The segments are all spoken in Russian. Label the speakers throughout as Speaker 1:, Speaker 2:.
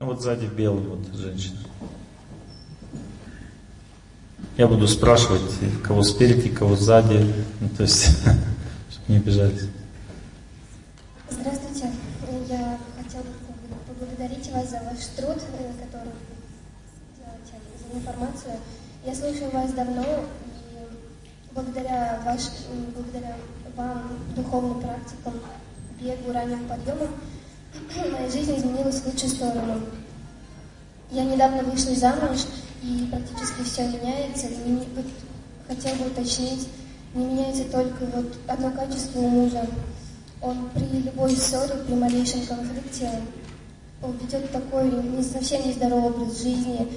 Speaker 1: Ну вот сзади белый вот женщина. Я буду спрашивать, кого спереди, кого сзади, ну, то есть, чтобы не бежать.
Speaker 2: Здравствуйте. Я хотела поблагодарить вас за ваш труд, э, который делаете, за информацию. Я слушаю вас давно, и благодаря, ваш, благодаря вам, духовным практикам, бегу, ранним подъемам, моя жизнь изменилась в лучшую сторону. Я недавно вышла замуж, и практически все меняется. И вот, хотел бы уточнить, не меняется только вот одно качество у мужа. Он при любой ссоре, при малейшем конфликте, он ведет такой не, совсем нездоровый образ жизни,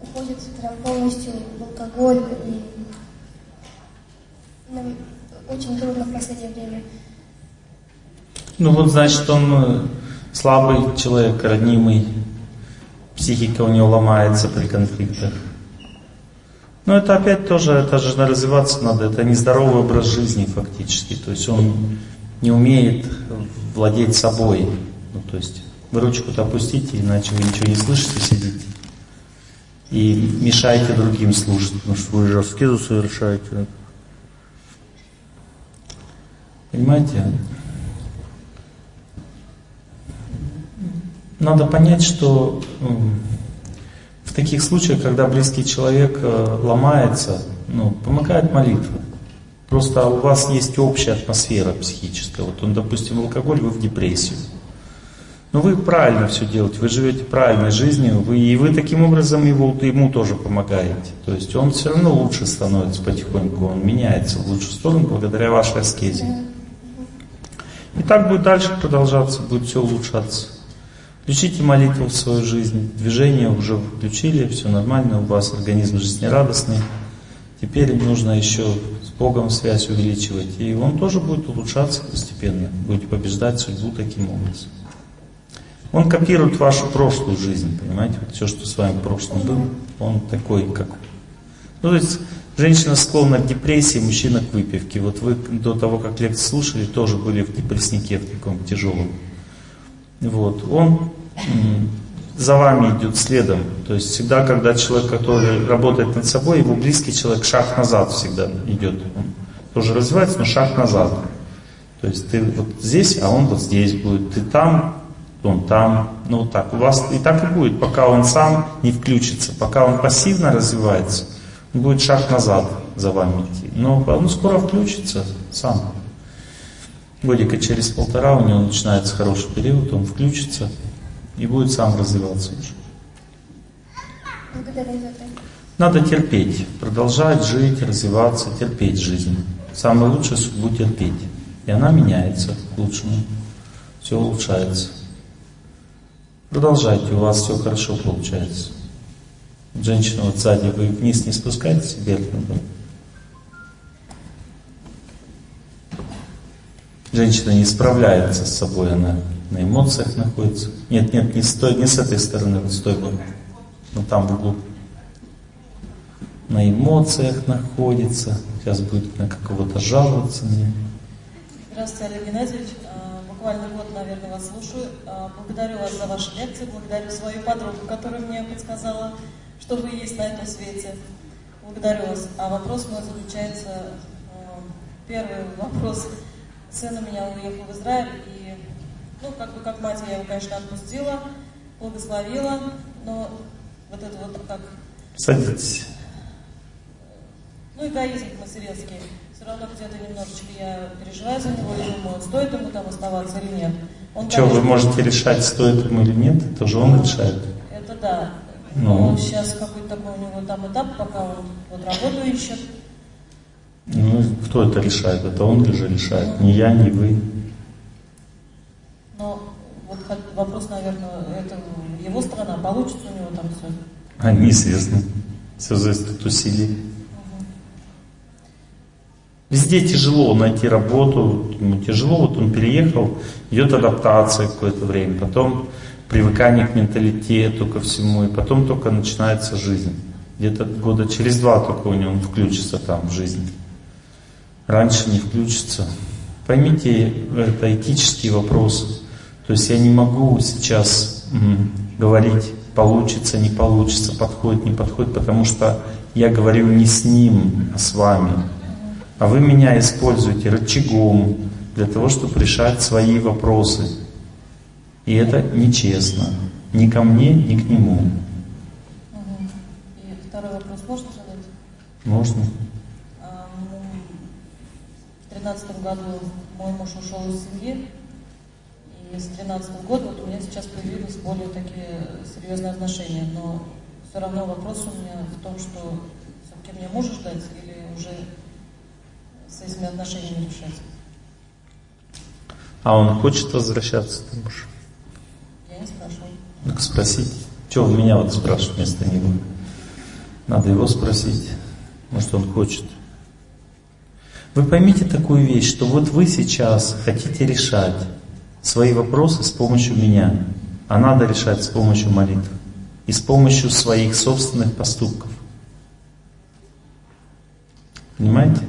Speaker 2: уходит прям полностью в алкоголь, и нам очень трудно в последнее время.
Speaker 1: Ну вот, значит, он э, слабый человек, ранимый, психика у него ломается при конфликтах. Но это опять тоже, это же развиваться надо, это нездоровый образ жизни фактически. То есть он не умеет владеть собой. Ну, то есть вы ручку-то опустите, иначе вы ничего не слышите, сидите. И мешаете другим слушать, потому что вы же аскезу совершаете. Понимаете? Надо понять, что в таких случаях, когда близкий человек э, ломается, ну, помогает молитва. Просто у вас есть общая атмосфера психическая. Вот он, допустим, алкоголь, вы в депрессию. Но вы правильно все делаете, вы живете правильной жизнью, вы, и вы таким образом его, ему тоже помогаете. То есть он все равно лучше становится потихоньку, он меняется в лучшую сторону благодаря вашей аскезе. И так будет дальше продолжаться, будет все улучшаться. Включите молитву в свою жизнь, движение уже включили, все нормально, у вас организм жизнерадостный. Теперь нужно еще с Богом связь увеличивать, и он тоже будет улучшаться постепенно, будете побеждать судьбу таким образом. Он копирует вашу прошлую жизнь, понимаете, вот все, что с вами в прошлом было, он такой, как... Ну, то есть, женщина склонна к депрессии, мужчина к выпивке. Вот вы до того, как лекцию слушали, тоже были в депресснике в таком тяжелом. Вот. Он за вами идет следом. То есть всегда, когда человек, который работает над собой, его близкий человек, шаг назад всегда идет. Он тоже развивается, но шаг назад. То есть ты вот здесь, а он вот здесь будет. Ты там, он там. Ну вот так. У вас и так и будет, пока он сам не включится, пока он пассивно развивается, он будет шаг назад за вами идти. Но он скоро включится сам. Годика через полтора у него начинается хороший период, он включится и будет сам развиваться уже. Надо терпеть, продолжать жить, развиваться, терпеть жизнь. Самое лучшее судьбу терпеть. И она меняется к лучшему. Все улучшается. Продолжайте, у вас все хорошо получается. Женщина вот сзади, вы вниз не спускаетесь вверх надо. Женщина не справляется с собой, она на эмоциях находится. Нет, нет, не, стой, не с этой стороны, вот стой, вот, вот там в углу. На эмоциях находится. Сейчас будет на какого-то жаловаться мне.
Speaker 3: Здравствуйте, Олег Геннадьевич. А, буквально год, наверное, вас слушаю. А, благодарю вас за ваши лекции, благодарю свою подругу, которая мне подсказала, что вы есть на этом свете. Благодарю вас. А вопрос мой заключается, а, первый вопрос. Сын у меня уехал в Израиль, и ну, как бы как мать я его, конечно, отпустила, благословила, но вот это вот как...
Speaker 1: Садитесь.
Speaker 3: Ну, эгоизм материнский. Все равно где-то немножечко я переживаю за него и думаю, стоит ему там оставаться или нет.
Speaker 1: Он, Что, конечно, вы можете решать, стоит ему или нет? Это же он решает.
Speaker 3: Это да. Ну. Сейчас какой-то такой у него там этап, пока он вот работу ищет.
Speaker 1: Ну, кто это решает? Это он же решает. Не я, не вы.
Speaker 3: Но вот вопрос, наверное, это его страна, получится у него там все?
Speaker 1: А, неизвестно. Все зависит от усилий. Везде тяжело найти работу, ему тяжело, вот он переехал, идет адаптация какое-то время, потом привыкание к менталитету, ко всему, и потом только начинается жизнь. Где-то года через два только у него он включится там в жизнь. Раньше не включится. Поймите, это этический вопрос. То есть я не могу сейчас говорить получится, не получится, подходит, не подходит, потому что я говорю не с ним, а с вами. А вы меня используете рычагом для того, чтобы решать свои вопросы. И это нечестно. Ни ко мне, ни к нему.
Speaker 3: И второй вопрос можно задать?
Speaker 1: Можно.
Speaker 3: А, ну, в тринадцатом году мой муж ушел из семьи, и с 2013 года вот у меня сейчас появились более такие серьезные отношения, но все равно вопрос у меня в том, что все-таки мне мужа ждать или уже с этими отношениями решать.
Speaker 1: А он хочет возвращаться, ты муж?
Speaker 3: Я не спрашиваю.
Speaker 1: Так спросите. Чего вы меня вот спрашиваете вместо него? Надо его спросить. Может, он хочет. Вы поймите такую вещь, что вот вы сейчас хотите решать свои вопросы с помощью меня, а надо решать с помощью молитвы и с помощью своих собственных поступков. Понимаете?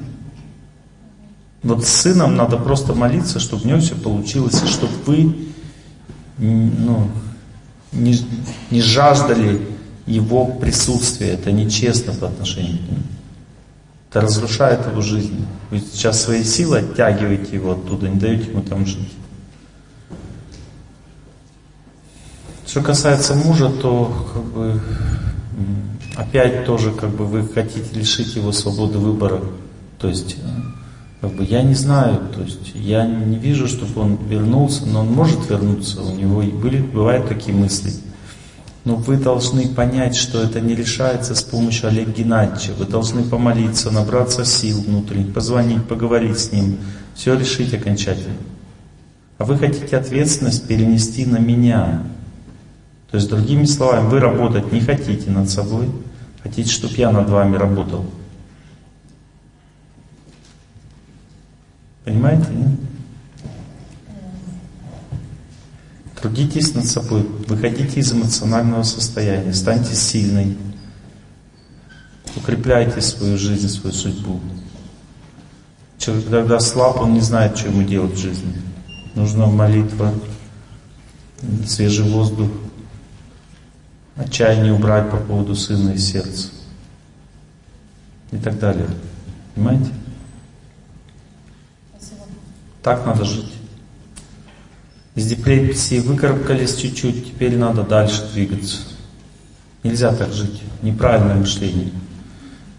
Speaker 1: Вот с сыном надо просто молиться, чтобы у него все получилось, и чтобы вы ну, не, не жаждали его присутствия. Это нечестно по отношению к нему. Это разрушает его жизнь. Вы сейчас своей силой оттягиваете его оттуда, не даете ему там жить. Что касается мужа, то как бы опять тоже как бы вы хотите лишить его свободы выбора. То есть э, как бы я не знаю, то есть я не вижу, чтобы он вернулся, но он может вернуться. У него были, бывают такие мысли. Но вы должны понять, что это не решается с помощью Олега Геннадьевича. Вы должны помолиться, набраться сил внутренних, позвонить, поговорить с ним, все решить окончательно. А вы хотите ответственность перенести на меня. То есть, другими словами, вы работать не хотите над собой, хотите, чтобы я над вами работал. Понимаете, нет? Трудитесь над собой, выходите из эмоционального состояния, станьте сильной, укрепляйте свою жизнь, свою судьбу. Человек, когда слаб, он не знает, что ему делать в жизни. Нужна молитва, свежий воздух, отчаяние убрать по поводу сына из сердца и так далее. Понимаете?
Speaker 3: Спасибо.
Speaker 1: Так надо жить. Из депрессии выкарабкались чуть-чуть, теперь надо дальше двигаться. Нельзя так жить. Неправильное мышление.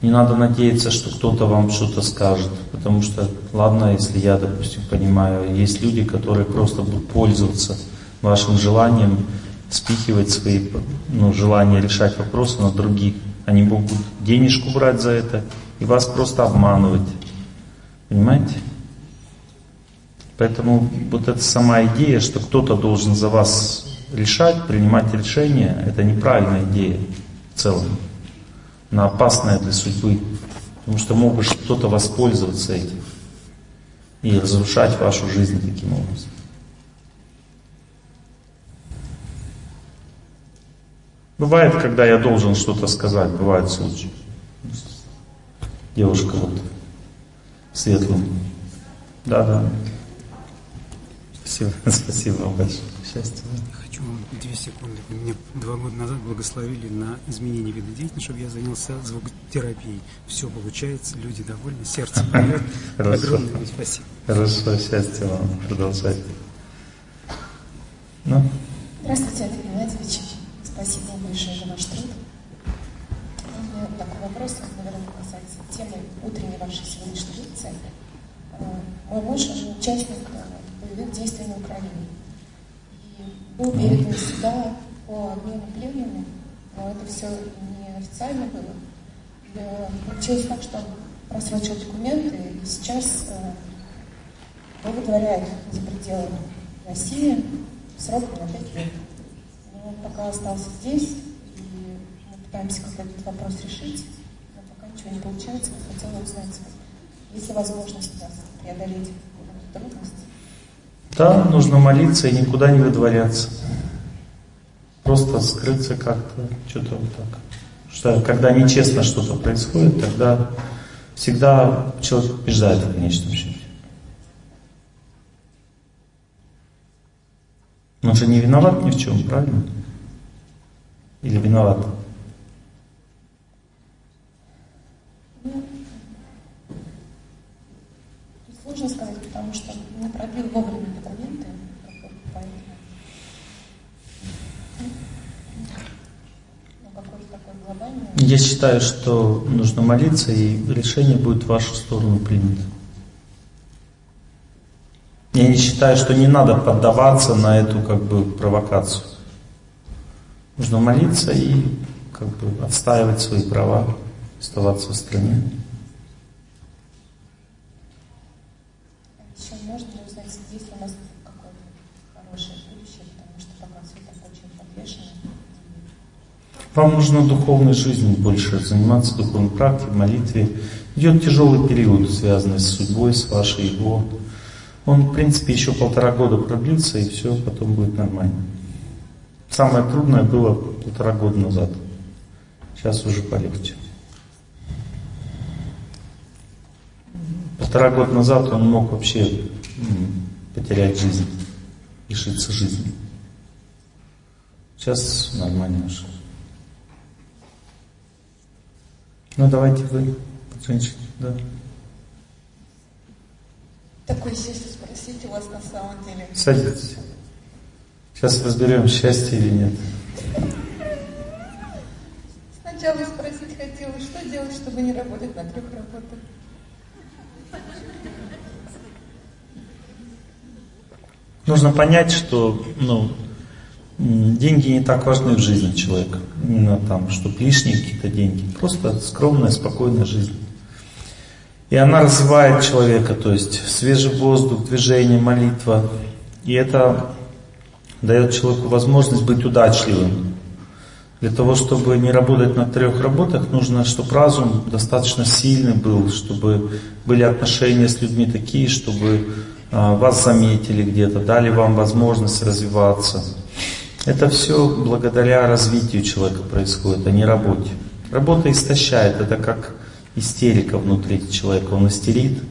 Speaker 1: Не надо надеяться, что кто-то вам что-то скажет. Потому что, ладно, если я, допустим, понимаю, есть люди, которые просто будут пользоваться вашим желанием спихивать свои ну, желания решать вопросы на других. Они могут денежку брать за это и вас просто обманывать. Понимаете? Поэтому вот эта сама идея, что кто-то должен за вас решать, принимать решения, это неправильная идея в целом. Она опасная для судьбы. Потому что может кто-то воспользоваться этим и разрушать вашу жизнь таким образом. Бывает, когда я должен что-то сказать, бывают случаи. Девушка вот светлым. Да, да. Спасибо, спасибо вам большое. Счастья.
Speaker 4: Хочу вам две секунды. Меня два года назад благословили на изменение вида деятельности, чтобы я занялся звукотерапией. Все получается, люди довольны, сердце поет. Огромное вам спасибо.
Speaker 1: Хорошо, счастья вам. Продолжайте. Ну?
Speaker 5: Здравствуйте, Олег Геннадьевич. Спасибо большое за ваш труд. У меня такой вопрос, наверное, касается темы утренней вашей сегодняшней лекции. Э, Мой муж он участник э, боевых действий на Украине. И был передан сюда по обмену пленными, но это все не официально было. И Получилось так, что он просрочил документы, и сейчас э, его выдворяют за пределы России сроком на 5 лет. Он пока остался здесь, и мы пытаемся как этот вопрос решить, но пока ничего не получается. Я хотела узнать, есть ли возможность нас преодолеть эту трудность.
Speaker 1: Да, нужно молиться и никуда не выдворяться. Просто скрыться как-то, что-то вот так. Что когда нечестно что-то происходит, тогда всегда человек побеждает в конечном счете. Он же не виноват ни в чем, правильно? Или виновата?
Speaker 5: Сложно сказать, потому что не пробил вовремя документы, поэтому
Speaker 1: Я считаю, что нужно молиться, и решение будет в вашу сторону принято. Я не считаю, что не надо поддаваться на эту как бы провокацию. Нужно молиться и как бы отстаивать свои права, оставаться в стране.
Speaker 5: Подвешено.
Speaker 1: Вам нужно духовной жизнью больше заниматься, духовной практикой, молитве. Идет тяжелый период, связанный с судьбой, с вашей его. Он, в принципе, еще полтора года продлится, и все, потом будет нормально. Самое трудное было полтора года назад. Сейчас уже полегче. Полтора года назад он мог вообще потерять жизнь, лишиться жизни. Сейчас нормально уже. Ну давайте вы, женщина, да.
Speaker 3: Такой счастье спросить у вас на самом деле.
Speaker 1: Садитесь. Сейчас разберем, счастье или нет.
Speaker 3: Сначала спросить хотела, что делать, чтобы не работать на трех работах.
Speaker 1: Нужно понять, что ну, деньги не так важны в жизни человека. Именно там, чтобы лишние какие-то деньги. Просто скромная, спокойная жизнь. И она развивает человека, то есть свежий воздух, движение, молитва. И это дает человеку возможность быть удачливым. Для того, чтобы не работать на трех работах, нужно, чтобы разум достаточно сильный был, чтобы были отношения с людьми такие, чтобы а, вас заметили где-то, дали вам возможность развиваться. Это все благодаря развитию человека происходит, а не работе. Работа истощает, это как истерика внутри человека. Он истерит,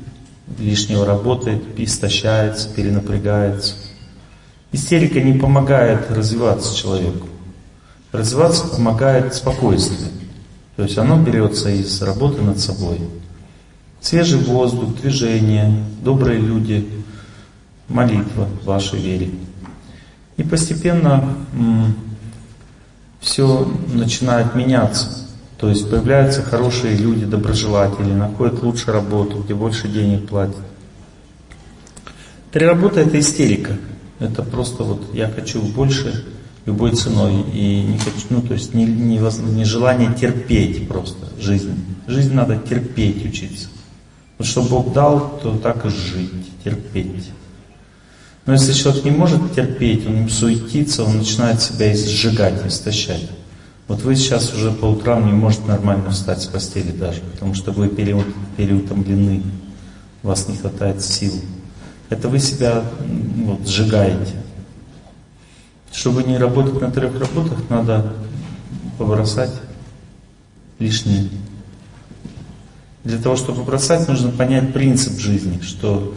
Speaker 1: лишнего работает, истощается, перенапрягается. Истерика не помогает развиваться человеку. Развиваться помогает спокойствие. То есть оно берется из работы над собой. Свежий воздух, движение, добрые люди, молитва в вашей вере. И постепенно все начинает меняться. То есть появляются хорошие люди, доброжелатели, находят лучше работу, где больше денег платят. Три работы это истерика. Это просто вот я хочу больше любой ценой. И не хочу, ну то есть не, не, не желание терпеть просто жизнь. Жизнь надо терпеть, учиться. Вот что Бог дал, то так и жить, терпеть. Но если человек не может терпеть, он суетится, он начинает себя сжигать, истощать. Вот вы сейчас уже по утрам не можете нормально встать с постели даже, потому что вы переутомлены, у вас не хватает сил. Это вы себя вот, сжигаете. Чтобы не работать на трех работах, надо побросать лишнее. Для того, чтобы бросать, нужно понять принцип жизни, что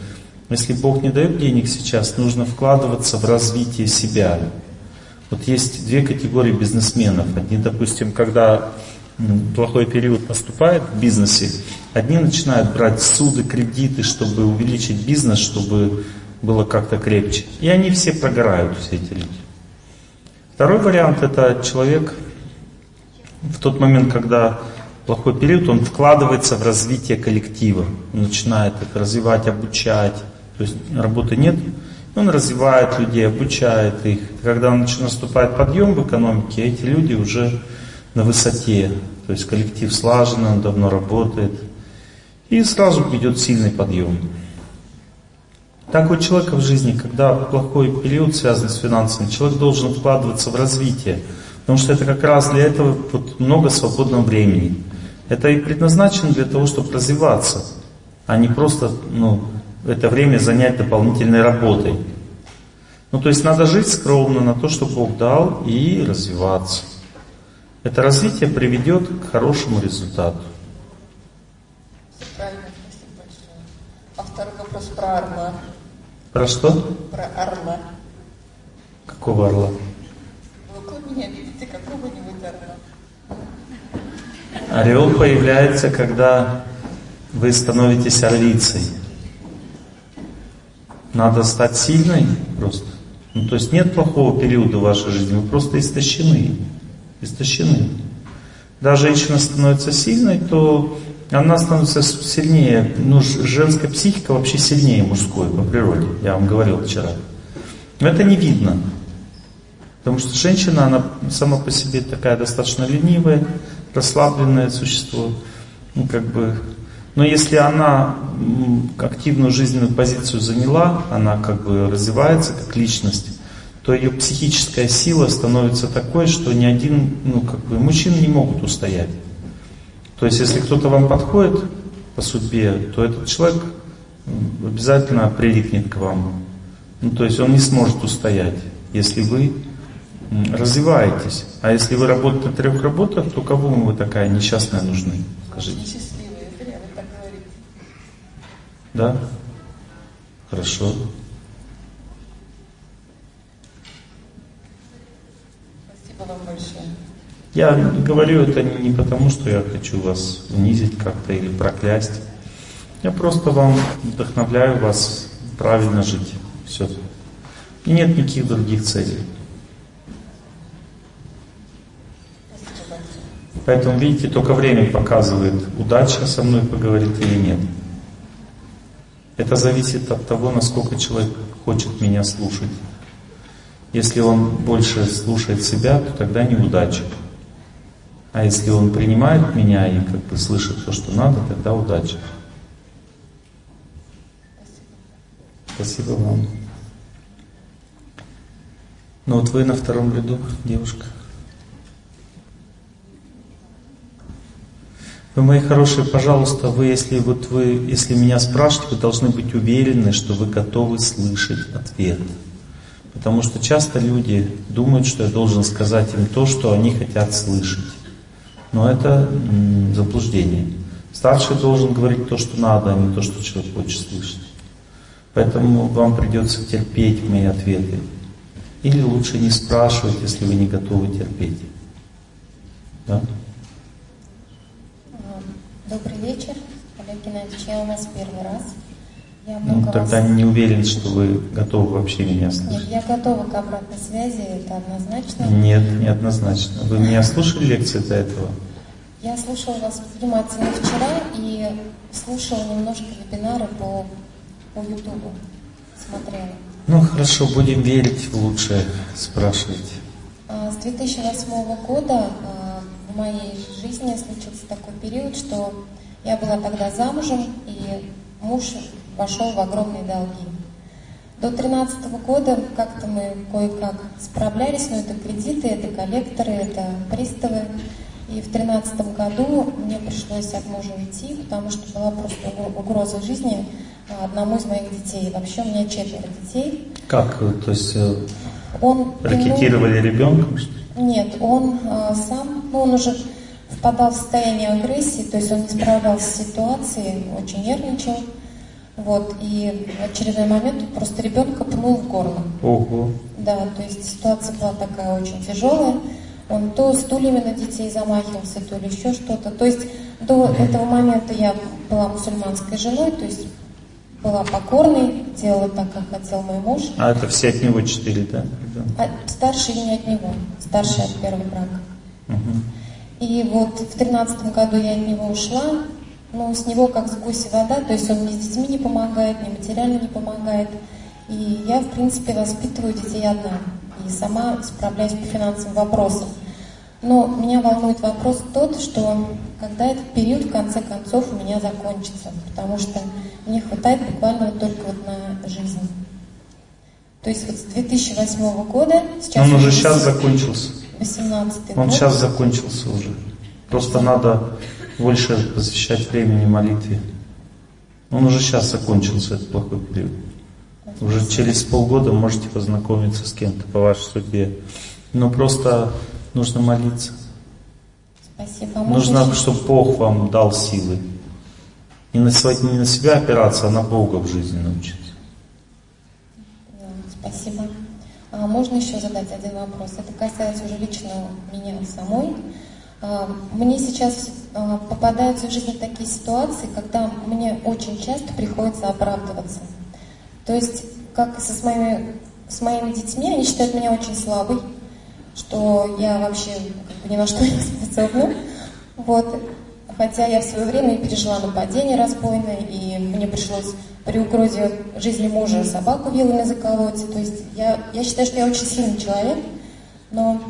Speaker 1: если Бог не дает денег сейчас, нужно вкладываться в развитие себя, вот есть две категории бизнесменов. Одни, допустим, когда плохой период наступает в бизнесе, одни начинают брать суды, кредиты, чтобы увеличить бизнес, чтобы было как-то крепче. И они все прогорают, все эти люди. Второй вариант это человек в тот момент, когда плохой период, он вкладывается в развитие коллектива, он начинает их развивать, обучать. То есть работы нет, он развивает людей, обучает их. Когда наступает подъем в экономике, эти люди уже на высоте. То есть коллектив слаженный, он давно работает. И сразу идет сильный подъем. Так у человека в жизни, когда плохой период связан с финансами, человек должен вкладываться в развитие. Потому что это как раз для этого вот много свободного времени. Это и предназначено для того, чтобы развиваться, а не просто ну, это время занять дополнительной работой. Ну, то есть надо жить скромно на то, что Бог дал, и развиваться. Это развитие приведет к хорошему результату.
Speaker 3: Правильно, спасибо большое. А второй вопрос про орла.
Speaker 1: Про что?
Speaker 3: Про орла.
Speaker 1: Какого орла?
Speaker 3: Вы
Speaker 5: меня видите какого-нибудь орла.
Speaker 1: Орел появляется, когда вы становитесь орлицей. Надо стать сильной просто. Ну, то есть нет плохого периода в вашей жизни, вы просто истощены. Истощены. Когда женщина становится сильной, то она становится сильнее. Ну, женская психика вообще сильнее мужской по природе, я вам говорил вчера. Но это не видно. Потому что женщина, она сама по себе такая достаточно ленивая, расслабленное существо. Ну, как бы, но если она активную жизненную позицию заняла, она как бы развивается как личность, то ее психическая сила становится такой, что ни один, ну как бы, мужчины не могут устоять. То есть, если кто-то вам подходит по судьбе, то этот человек обязательно прилипнет к вам. Ну, то есть он не сможет устоять, если вы развиваетесь. А если вы работаете на трех работах, то кому вы такая несчастная нужны? Скажите.
Speaker 5: Несчастливые, зря вы так говорите.
Speaker 1: Да? Хорошо.
Speaker 5: Спасибо вам большое.
Speaker 1: Я говорю это не потому, что я хочу вас унизить как-то или проклясть. Я просто вам вдохновляю вас правильно жить. Все. И нет никаких других целей. Поэтому, видите, только время показывает, удача со мной поговорит или нет. Это зависит от того, насколько человек хочет меня слушать. Если он больше слушает себя, то тогда неудача. А если он принимает меня и как бы слышит то, что надо, тогда удача. Спасибо вам. Ну вот вы на втором ряду, девушка. Вы, мои хорошие, пожалуйста, вы, если вот вы, если меня спрашиваете, вы должны быть уверены, что вы готовы слышать ответ. Потому что часто люди думают, что я должен сказать им то, что они хотят слышать. Но это заблуждение. Старший должен говорить то, что надо, а не то, что человек хочет слышать. Поэтому вам придется терпеть мои ответы. Или лучше не спрашивать, если вы не готовы терпеть. Да?
Speaker 5: Добрый вечер, Олег Геннадьевич. Я у нас первый раз. Я
Speaker 1: Ну, тогда
Speaker 5: вас...
Speaker 1: не уверен, что вы готовы вообще меня
Speaker 5: Нет,
Speaker 1: слышать.
Speaker 5: я готова к обратной связи, это однозначно.
Speaker 1: Нет, неоднозначно. Вы меня слушали лекции до этого?
Speaker 5: Я слушала вас внимательно вчера и слушала немножко вебинары по, по Ютубу. Смотрела.
Speaker 1: Ну хорошо, будем верить в лучшее, спрашивайте.
Speaker 5: А, С 2008 года а, в моей жизни случился такой период, что я была тогда замужем, и муж вошел в огромные долги. До 2013 года как-то мы кое-как справлялись, но это кредиты, это коллекторы, это приставы. И в 2013 году мне пришлось от мужа уйти, потому что была просто угро- угроза жизни а, одному из моих детей. Вообще у меня четверо детей.
Speaker 1: Как? То есть э,
Speaker 5: Он
Speaker 1: ракетировали ребенком? что ли?
Speaker 5: Нет, он а, сам, ну, он уже впадал в состояние агрессии, то есть он не справлялся с ситуацией, очень нервничал. Вот, и в очередной момент просто ребенка пнул в горло.
Speaker 1: Ого.
Speaker 5: Да, то есть ситуация была такая очень тяжелая. Он то стульями на детей замахивался, то ли еще что-то. То есть до этого момента я была мусульманской женой, то есть была покорной, делала так, как хотел мой муж.
Speaker 1: А это все от него четыре, да?
Speaker 5: А старший не от него, старший от первого брака.
Speaker 1: Мгм.
Speaker 5: И вот в тринадцатом году я от него ушла, но с него как с гуси вода, то есть он мне с детьми не помогает, мне материально не помогает. И я, в принципе, воспитываю детей одна и сама справляюсь по финансовым вопросам. Но меня волнует вопрос тот, что когда этот период в конце концов у меня закончится, потому что мне хватает буквально вот только вот на жизнь. То есть вот с 2008 года, сейчас
Speaker 1: Он уже сейчас закончился.
Speaker 5: 18
Speaker 1: Он
Speaker 5: год,
Speaker 1: сейчас закончился уже. Просто надо больше посвящать времени молитве. Он уже сейчас закончился, этот плохой период. Уже через полгода можете познакомиться с кем-то по вашей судьбе. Но просто нужно молиться.
Speaker 5: Спасибо. А
Speaker 1: Нужно, чтобы Бог вам дал силы. Не на, не на себя опираться, а на Бога в жизни научиться.
Speaker 5: Спасибо. А можно еще задать один вопрос? Это касается уже лично меня самой. А, мне сейчас а, попадаются в жизни такие ситуации, когда мне очень часто приходится оправдываться. То есть, как со с моими, с моими детьми, они считают меня очень слабой, что я вообще как бы ни на что не способна. Вот. Хотя я в свое время пережила нападение разбойное, и мне пришлось при угрозе жизни мужа собаку вилами заколоть. То есть я, я считаю, что я очень сильный человек, но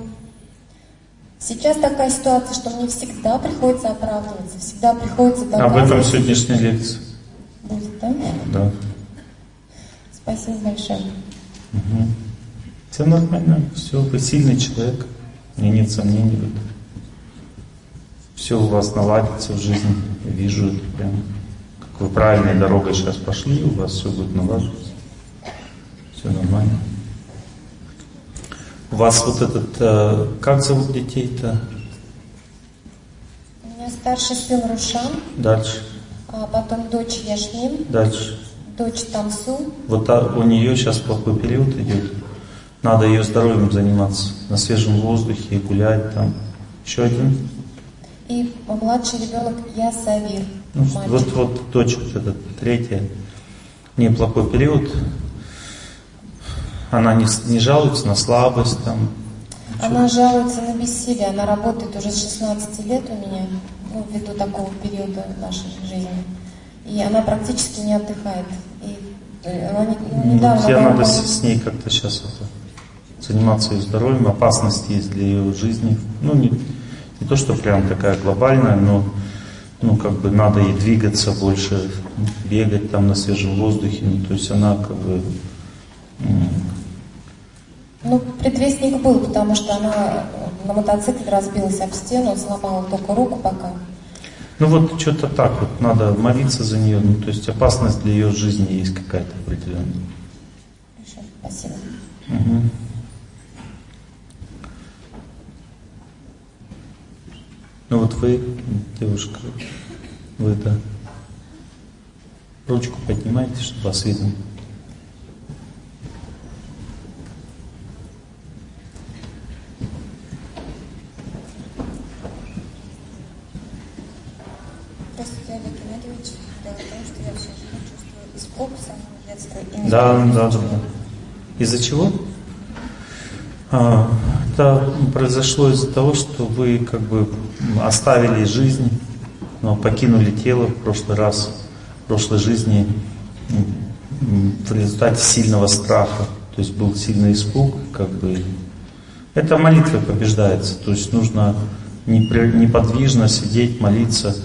Speaker 5: сейчас такая ситуация, что мне всегда приходится оправдываться, всегда приходится
Speaker 1: доказывать. Об этом сегодняшняя лекция.
Speaker 5: Будет, да?
Speaker 1: Да.
Speaker 5: Спасибо большое.
Speaker 1: Угу. Все нормально, все, вы сильный человек, мне нет сомнений в этом. Все у вас наладится в жизни, я вижу это прямо. Как вы правильной дорогой сейчас пошли, у вас все будет налаживаться. Все нормально. У вас вот этот, э, как зовут детей-то?
Speaker 5: У меня старший сын Рушан.
Speaker 1: Дальше.
Speaker 5: А потом дочь Яшмин.
Speaker 1: Дальше.
Speaker 5: Дочь Тамсу.
Speaker 1: Вот а, у нее сейчас плохой период идет. Надо ее здоровьем заниматься. На свежем воздухе, гулять там. Еще один.
Speaker 5: И младший ребенок я Савир.
Speaker 1: Ну, вот, вот вот эта третья. Неплохой период. Она не, не жалуется на слабость там.
Speaker 5: Она жалуется на бессилие. Она работает уже с 16 лет у меня, ну, ввиду такого периода нашей жизни. И она практически не отдыхает. И
Speaker 1: э, она не, ну, недавно... Тебе надо с, с ней как-то сейчас это, заниматься ее здоровьем. Опасности есть для ее жизни. Ну, не, не то, что прям такая глобальная, но ну, как бы надо ей двигаться больше, бегать там на свежем воздухе. Ну, то есть она как бы
Speaker 5: ну, предвестник был, потому что она на мотоцикле разбилась об стену, сломала только руку пока.
Speaker 1: Ну вот что-то так вот, надо молиться за нее, ну то есть опасность для ее жизни есть какая-то определенная.
Speaker 5: Хорошо, спасибо.
Speaker 1: Угу. Ну вот вы, девушка, вы это ручку поднимаете, чтобы вас видно. Да, да, да. Из-за чего? А, это произошло из-за того, что вы как бы оставили жизнь, но покинули тело в прошлый раз, в прошлой жизни в результате сильного страха. То есть был сильный испуг, как бы. Это молитва побеждается. То есть нужно неподвижно сидеть, молиться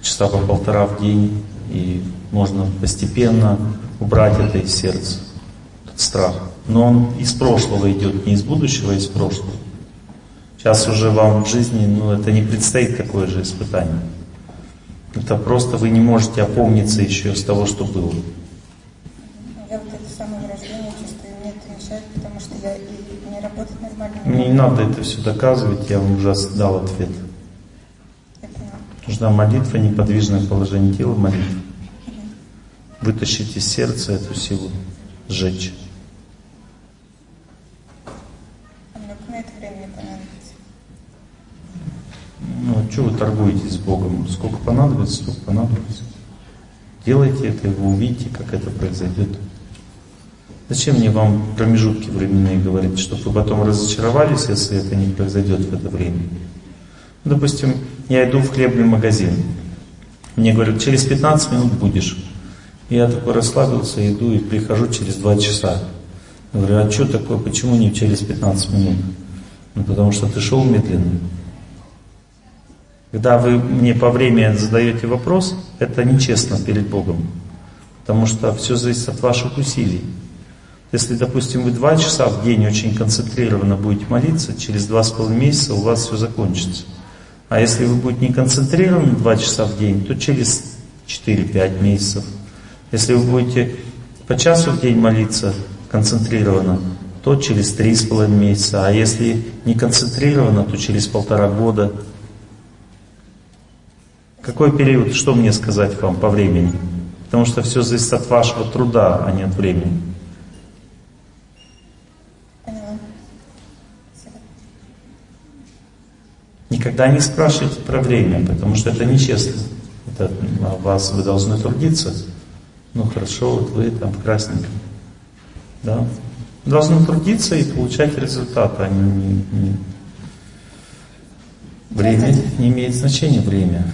Speaker 1: часа по полтора в день. И можно постепенно убрать это из сердца, этот страх. Но он из прошлого идет, не из будущего, а из прошлого. Сейчас уже вам в жизни, ну, это не предстоит такое же испытание. Это просто вы не можете опомниться еще с того, что было.
Speaker 5: Я вот это самое рождение чувствую, мне это мешает, потому что я и не работать нормально.
Speaker 1: Не, не надо это все доказывать, я вам уже дал ответ. Нужна молитва, неподвижное положение тела, молитва вытащить из сердца эту силу, сжечь. Ну, что вы торгуетесь с Богом? Сколько понадобится, столько понадобится. Делайте это, и вы увидите, как это произойдет. Зачем мне вам промежутки временные говорить, чтобы вы потом разочаровались, если это не произойдет в это время? Допустим, я иду в хлебный магазин. Мне говорят, через 15 минут будешь. Я такой расслабился, иду и прихожу через два часа. Я говорю, а что такое, почему не через 15 минут? Ну, потому что ты шел медленно. Когда вы мне по времени задаете вопрос, это нечестно перед Богом. Потому что все зависит от ваших усилий. Если, допустим, вы два часа в день очень концентрированно будете молиться, через два с половиной месяца у вас все закончится. А если вы будете не концентрированы два часа в день, то через 4-5 месяцев – если вы будете по часу в день молиться концентрированно, то через три с половиной месяца. А если не концентрированно, то через полтора года. Какой период, что мне сказать вам по времени? Потому что все зависит от вашего труда, а не от времени. Никогда не спрашивайте про время, потому что это нечестно. Это вас вы должны трудиться. Ну хорошо, вот вы там в красненько. Да? Должны трудиться и получать результат, а не, не, не. Время не имеет значения время.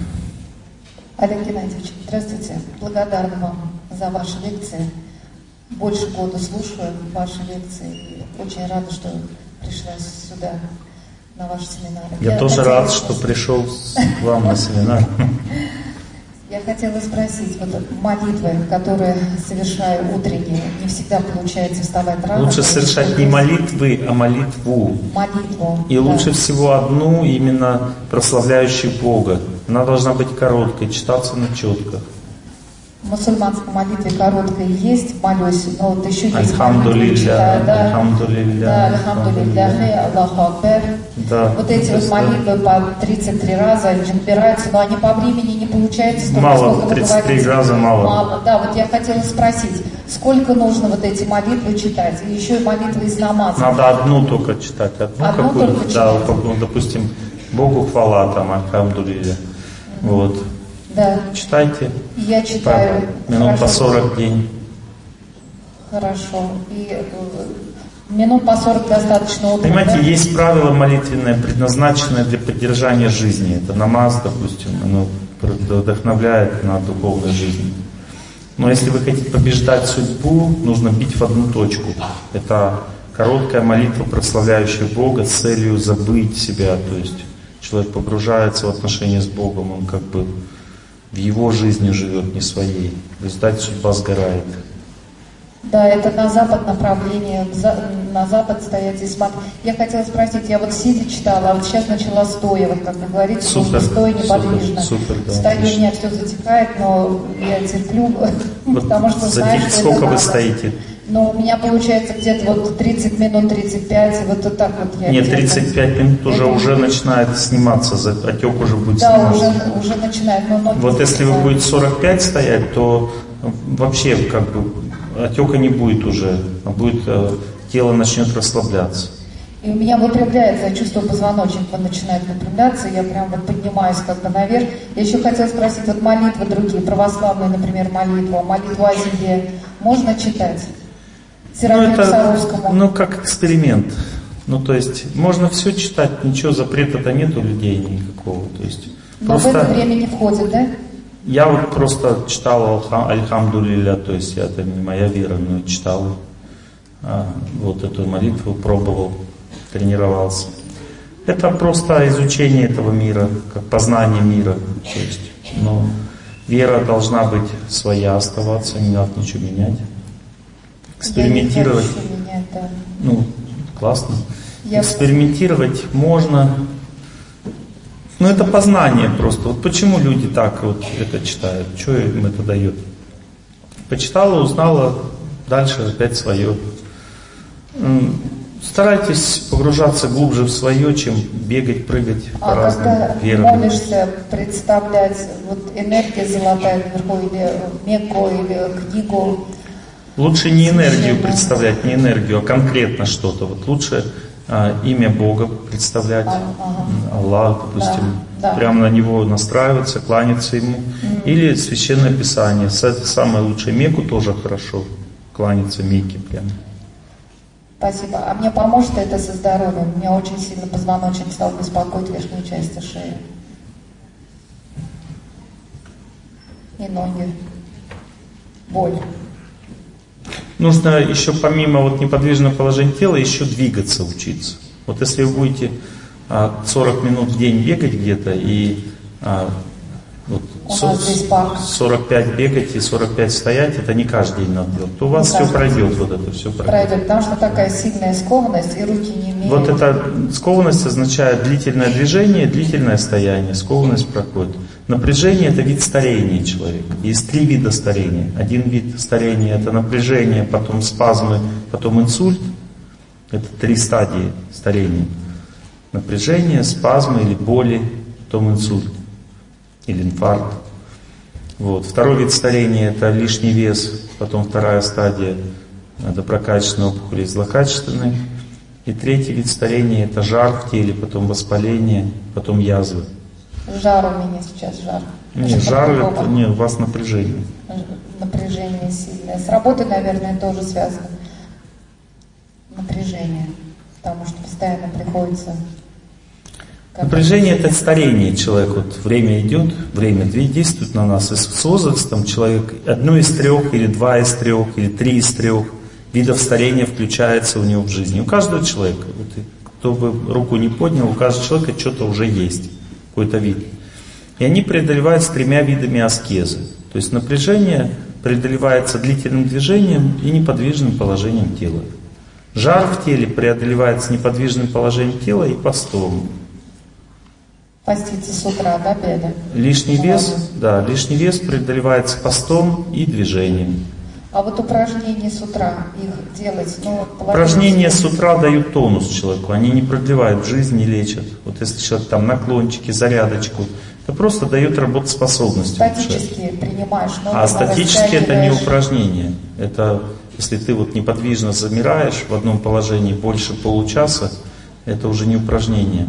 Speaker 5: Олег Геннадьевич, здравствуйте. Благодарна вам за ваши лекции. Больше года слушаю ваши лекции. Очень рада, что пришла сюда на ваш семинар.
Speaker 1: Я, Я тоже рад, что пришел к вам на семинар.
Speaker 5: Я хотела спросить, вот молитвы, которые совершаю утренние, не всегда получается вставать рано.
Speaker 1: Лучше совершать не молитвы, а молитву.
Speaker 5: Молитву.
Speaker 1: И да. лучше всего одну, именно прославляющую Бога. Она должна быть короткой, читаться на четках
Speaker 5: мусульманской молитве короткая есть, молюсь, но вот еще есть
Speaker 1: Альхамдулилля, да,
Speaker 5: Альхамдулилля, да, Альхамдулилля, Аллаху Акбар. Да, вот эти вот молитвы по 33 раза набираются, но они по времени не получается столько,
Speaker 1: мало, сколько 33 раза мало.
Speaker 5: Мало, да, вот я хотела спросить, сколько нужно вот эти молитвы читать? И еще и молитвы из намаза.
Speaker 1: Надо одну только читать, одну, одну какую только да, читать. допустим, Богу хвала там, Альхамдулилля. Вот.
Speaker 5: Да.
Speaker 1: Читайте.
Speaker 5: Я читаю.
Speaker 1: По, минут Хорошо. по 40 в день.
Speaker 5: Хорошо. И э, минут по 40 достаточно утром,
Speaker 1: Понимаете,
Speaker 5: да?
Speaker 1: есть правило молитвенное, предназначенное для поддержания жизни. Это намаз, допустим, оно вдохновляет на духовную жизнь. Но если вы хотите побеждать судьбу, нужно бить в одну точку. Это короткая молитва, прославляющая Бога с целью забыть себя. То есть человек погружается в отношения с Богом, он как бы в его жизни живет, не своей. В результате судьба сгорает.
Speaker 5: Да, это на запад направление, на запад стоять и смотреть. Я хотела спросить, я вот сидя читала, а вот сейчас начала стоя, вот как вы говорите,
Speaker 1: супер,
Speaker 5: стоя неподвижно.
Speaker 1: Супер, супер, да,
Speaker 5: Стою, у меня все затекает, но я терплю,
Speaker 1: вот потому что знаю, что Сколько вы надо. стоите?
Speaker 5: Ну, у меня получается где-то вот 30 минут, 35, вот так вот я
Speaker 1: Нет, 35 минут уже, уже начинает сниматься, отек уже будет да,
Speaker 5: сниматься. Да, уже, уже начинает. Но
Speaker 1: вот если вы будете 45 стоять, то вообще как бы отека не будет уже, а будет, э, тело начнет расслабляться.
Speaker 5: И у меня выпрямляется, я чувствую позвоночник, начинает выпрямляться, я прям вот поднимаюсь как бы наверх. Я еще хотела спросить, вот молитвы другие, православные, например, молитву, молитву о себе, можно читать?
Speaker 1: Ну, это, ну, как эксперимент. Ну, то есть, можно все читать, ничего запрета-то нет у людей никакого. То есть,
Speaker 5: Но просто... в это время не входит, да?
Speaker 1: Я вот просто читал Альхамдулилля, то есть это не моя вера, но читал а, вот эту молитву, пробовал, тренировался. Это просто изучение этого мира, как познание мира. То есть, но вера должна быть своя оставаться, не надо ничего менять экспериментировать.
Speaker 5: Менять, да.
Speaker 1: Ну, классно. Я... Экспериментировать можно. Ну, это познание просто. Вот почему люди так вот это читают? Что им это дает? Почитала, узнала, дальше опять свое. Старайтесь погружаться глубже в свое, чем бегать, прыгать
Speaker 5: а по разным когда верам. молишься представлять вот энергия золотая наверху, или Мекку, или книгу,
Speaker 1: Лучше не энергию представлять, не энергию, а конкретно что-то. Вот лучше а, имя Бога представлять, Аллах, допустим, да, да. прямо на него настраиваться, кланяться ему. mm Или священное писание. Самое лучшее. Меку тоже хорошо кланяться Мекке прямо.
Speaker 5: Спасибо. А мне поможет это со здоровьем? У меня очень сильно позвоночник стал беспокоить верхнюю часть шеи. И ноги. Боль
Speaker 1: нужно еще помимо вот неподвижного положения тела еще двигаться учиться. Вот если вы будете 40 а, минут в день бегать где-то и а, вот, 45 бегать и 45 стоять, это не каждый день надо делать, то у вас не все пройдет, вот это все пройдет.
Speaker 5: Пройдет, потому что такая сильная скованность и руки не имеют.
Speaker 1: Вот эта скованность означает длительное движение, длительное стояние, скованность проходит. Напряжение – это вид старения человека. Есть три вида старения. Один вид старения – это напряжение, потом спазмы, потом инсульт. Это три стадии старения. Напряжение, спазмы или боли, потом инсульт или инфаркт. Вот. Второй вид старения – это лишний вес, потом вторая стадия – это прокачанные опухоли и злокачественные. И третий вид старения это жар в теле, потом воспаление, потом язвы.
Speaker 5: Жар у меня сейчас, жар.
Speaker 1: Не, жар это не, у вас напряжение.
Speaker 5: Напряжение сильное. С работой, наверное, тоже связано. Напряжение. Потому что постоянно приходится
Speaker 1: Напряжение это старение человека. Вот время идет, время действует на нас. И с возрастом человек одно из трех, или два из трех, или три из трех видов старения включается у него в жизни. У каждого человека. Вот, кто бы руку не поднял, у каждого человека что-то уже есть, какой-то вид. И они преодолеваются тремя видами аскезы. То есть напряжение преодолевается длительным движением и неподвижным положением тела. Жар в теле преодолевается неподвижным положением тела и постом.
Speaker 5: Поститься с утра до обеда.
Speaker 1: Лишний вес, да, лишний вес преодолевается постом и движением.
Speaker 5: А вот упражнения с утра их делать, ну,
Speaker 1: Упражнения с утра дают тонус человеку, они не продлевают жизнь, не лечат. Вот если человек там наклончики, зарядочку, это просто дает работоспособность.
Speaker 5: Статически принимаешь.
Speaker 1: А статически это не упражнение. Это если ты вот неподвижно замираешь в одном положении больше получаса, это уже не упражнение.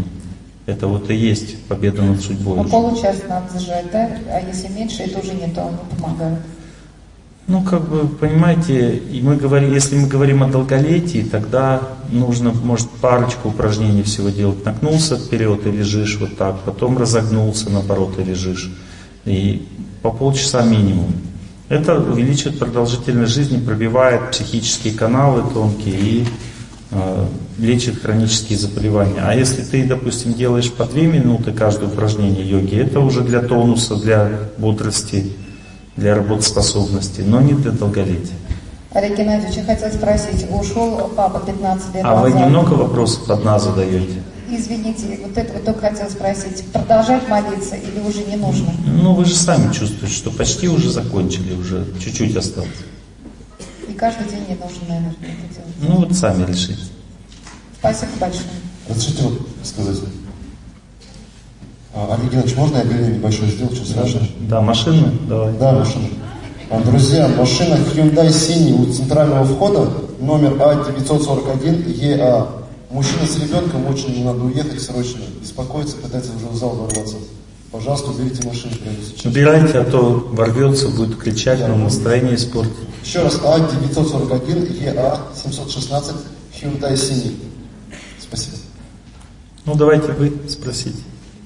Speaker 1: Это вот и есть победа над судьбой.
Speaker 5: Ну, получаса надо зажать, да? А если меньше, это уже не то, не помогает.
Speaker 1: Ну, как бы, понимаете, и мы говорим, если мы говорим о долголетии, тогда нужно, может, парочку упражнений всего делать. Нагнулся вперед и лежишь вот так, потом разогнулся, наоборот, и лежишь. И по полчаса минимум. Это увеличивает продолжительность жизни, пробивает психические каналы тонкие и Э, лечит хронические заболевания. А если ты, допустим, делаешь по 2 минуты каждое упражнение йоги, это уже для тонуса, для бодрости, для работоспособности, но не для долголетия.
Speaker 5: Олег Геннадьевич, я хотел спросить, ушел папа 15 лет
Speaker 1: а
Speaker 5: назад.
Speaker 1: А вы немного вопросов одна задаете?
Speaker 5: Извините, вот это вот только хотел спросить, продолжать молиться или уже не нужно?
Speaker 1: Ну, вы же сами чувствуете, что почти уже закончили, уже чуть-чуть осталось.
Speaker 5: И каждый день не нужно, наверное, это делать.
Speaker 1: Ну вот сами решите.
Speaker 5: Спасибо большое.
Speaker 6: Разрешите вот сказать. А, Олег Геннадьевич, можно я объявление небольшое сделал, сейчас сразу?
Speaker 1: Да, машина, давай.
Speaker 6: Да, машина. А, друзья, машина Hyundai синий у центрального входа, номер А941ЕА. А. Мужчина с ребенком, очень надо уехать срочно. Беспокоится, пытается уже в зал ворваться. Пожалуйста, уберите машину прямо сейчас.
Speaker 1: Убирайте, а то ворвется, будет кричать, нам настроение испортит.
Speaker 6: Еще раз, А941, ЕА716, Hyundai синий. Спасибо.
Speaker 1: Ну, давайте вы спросите.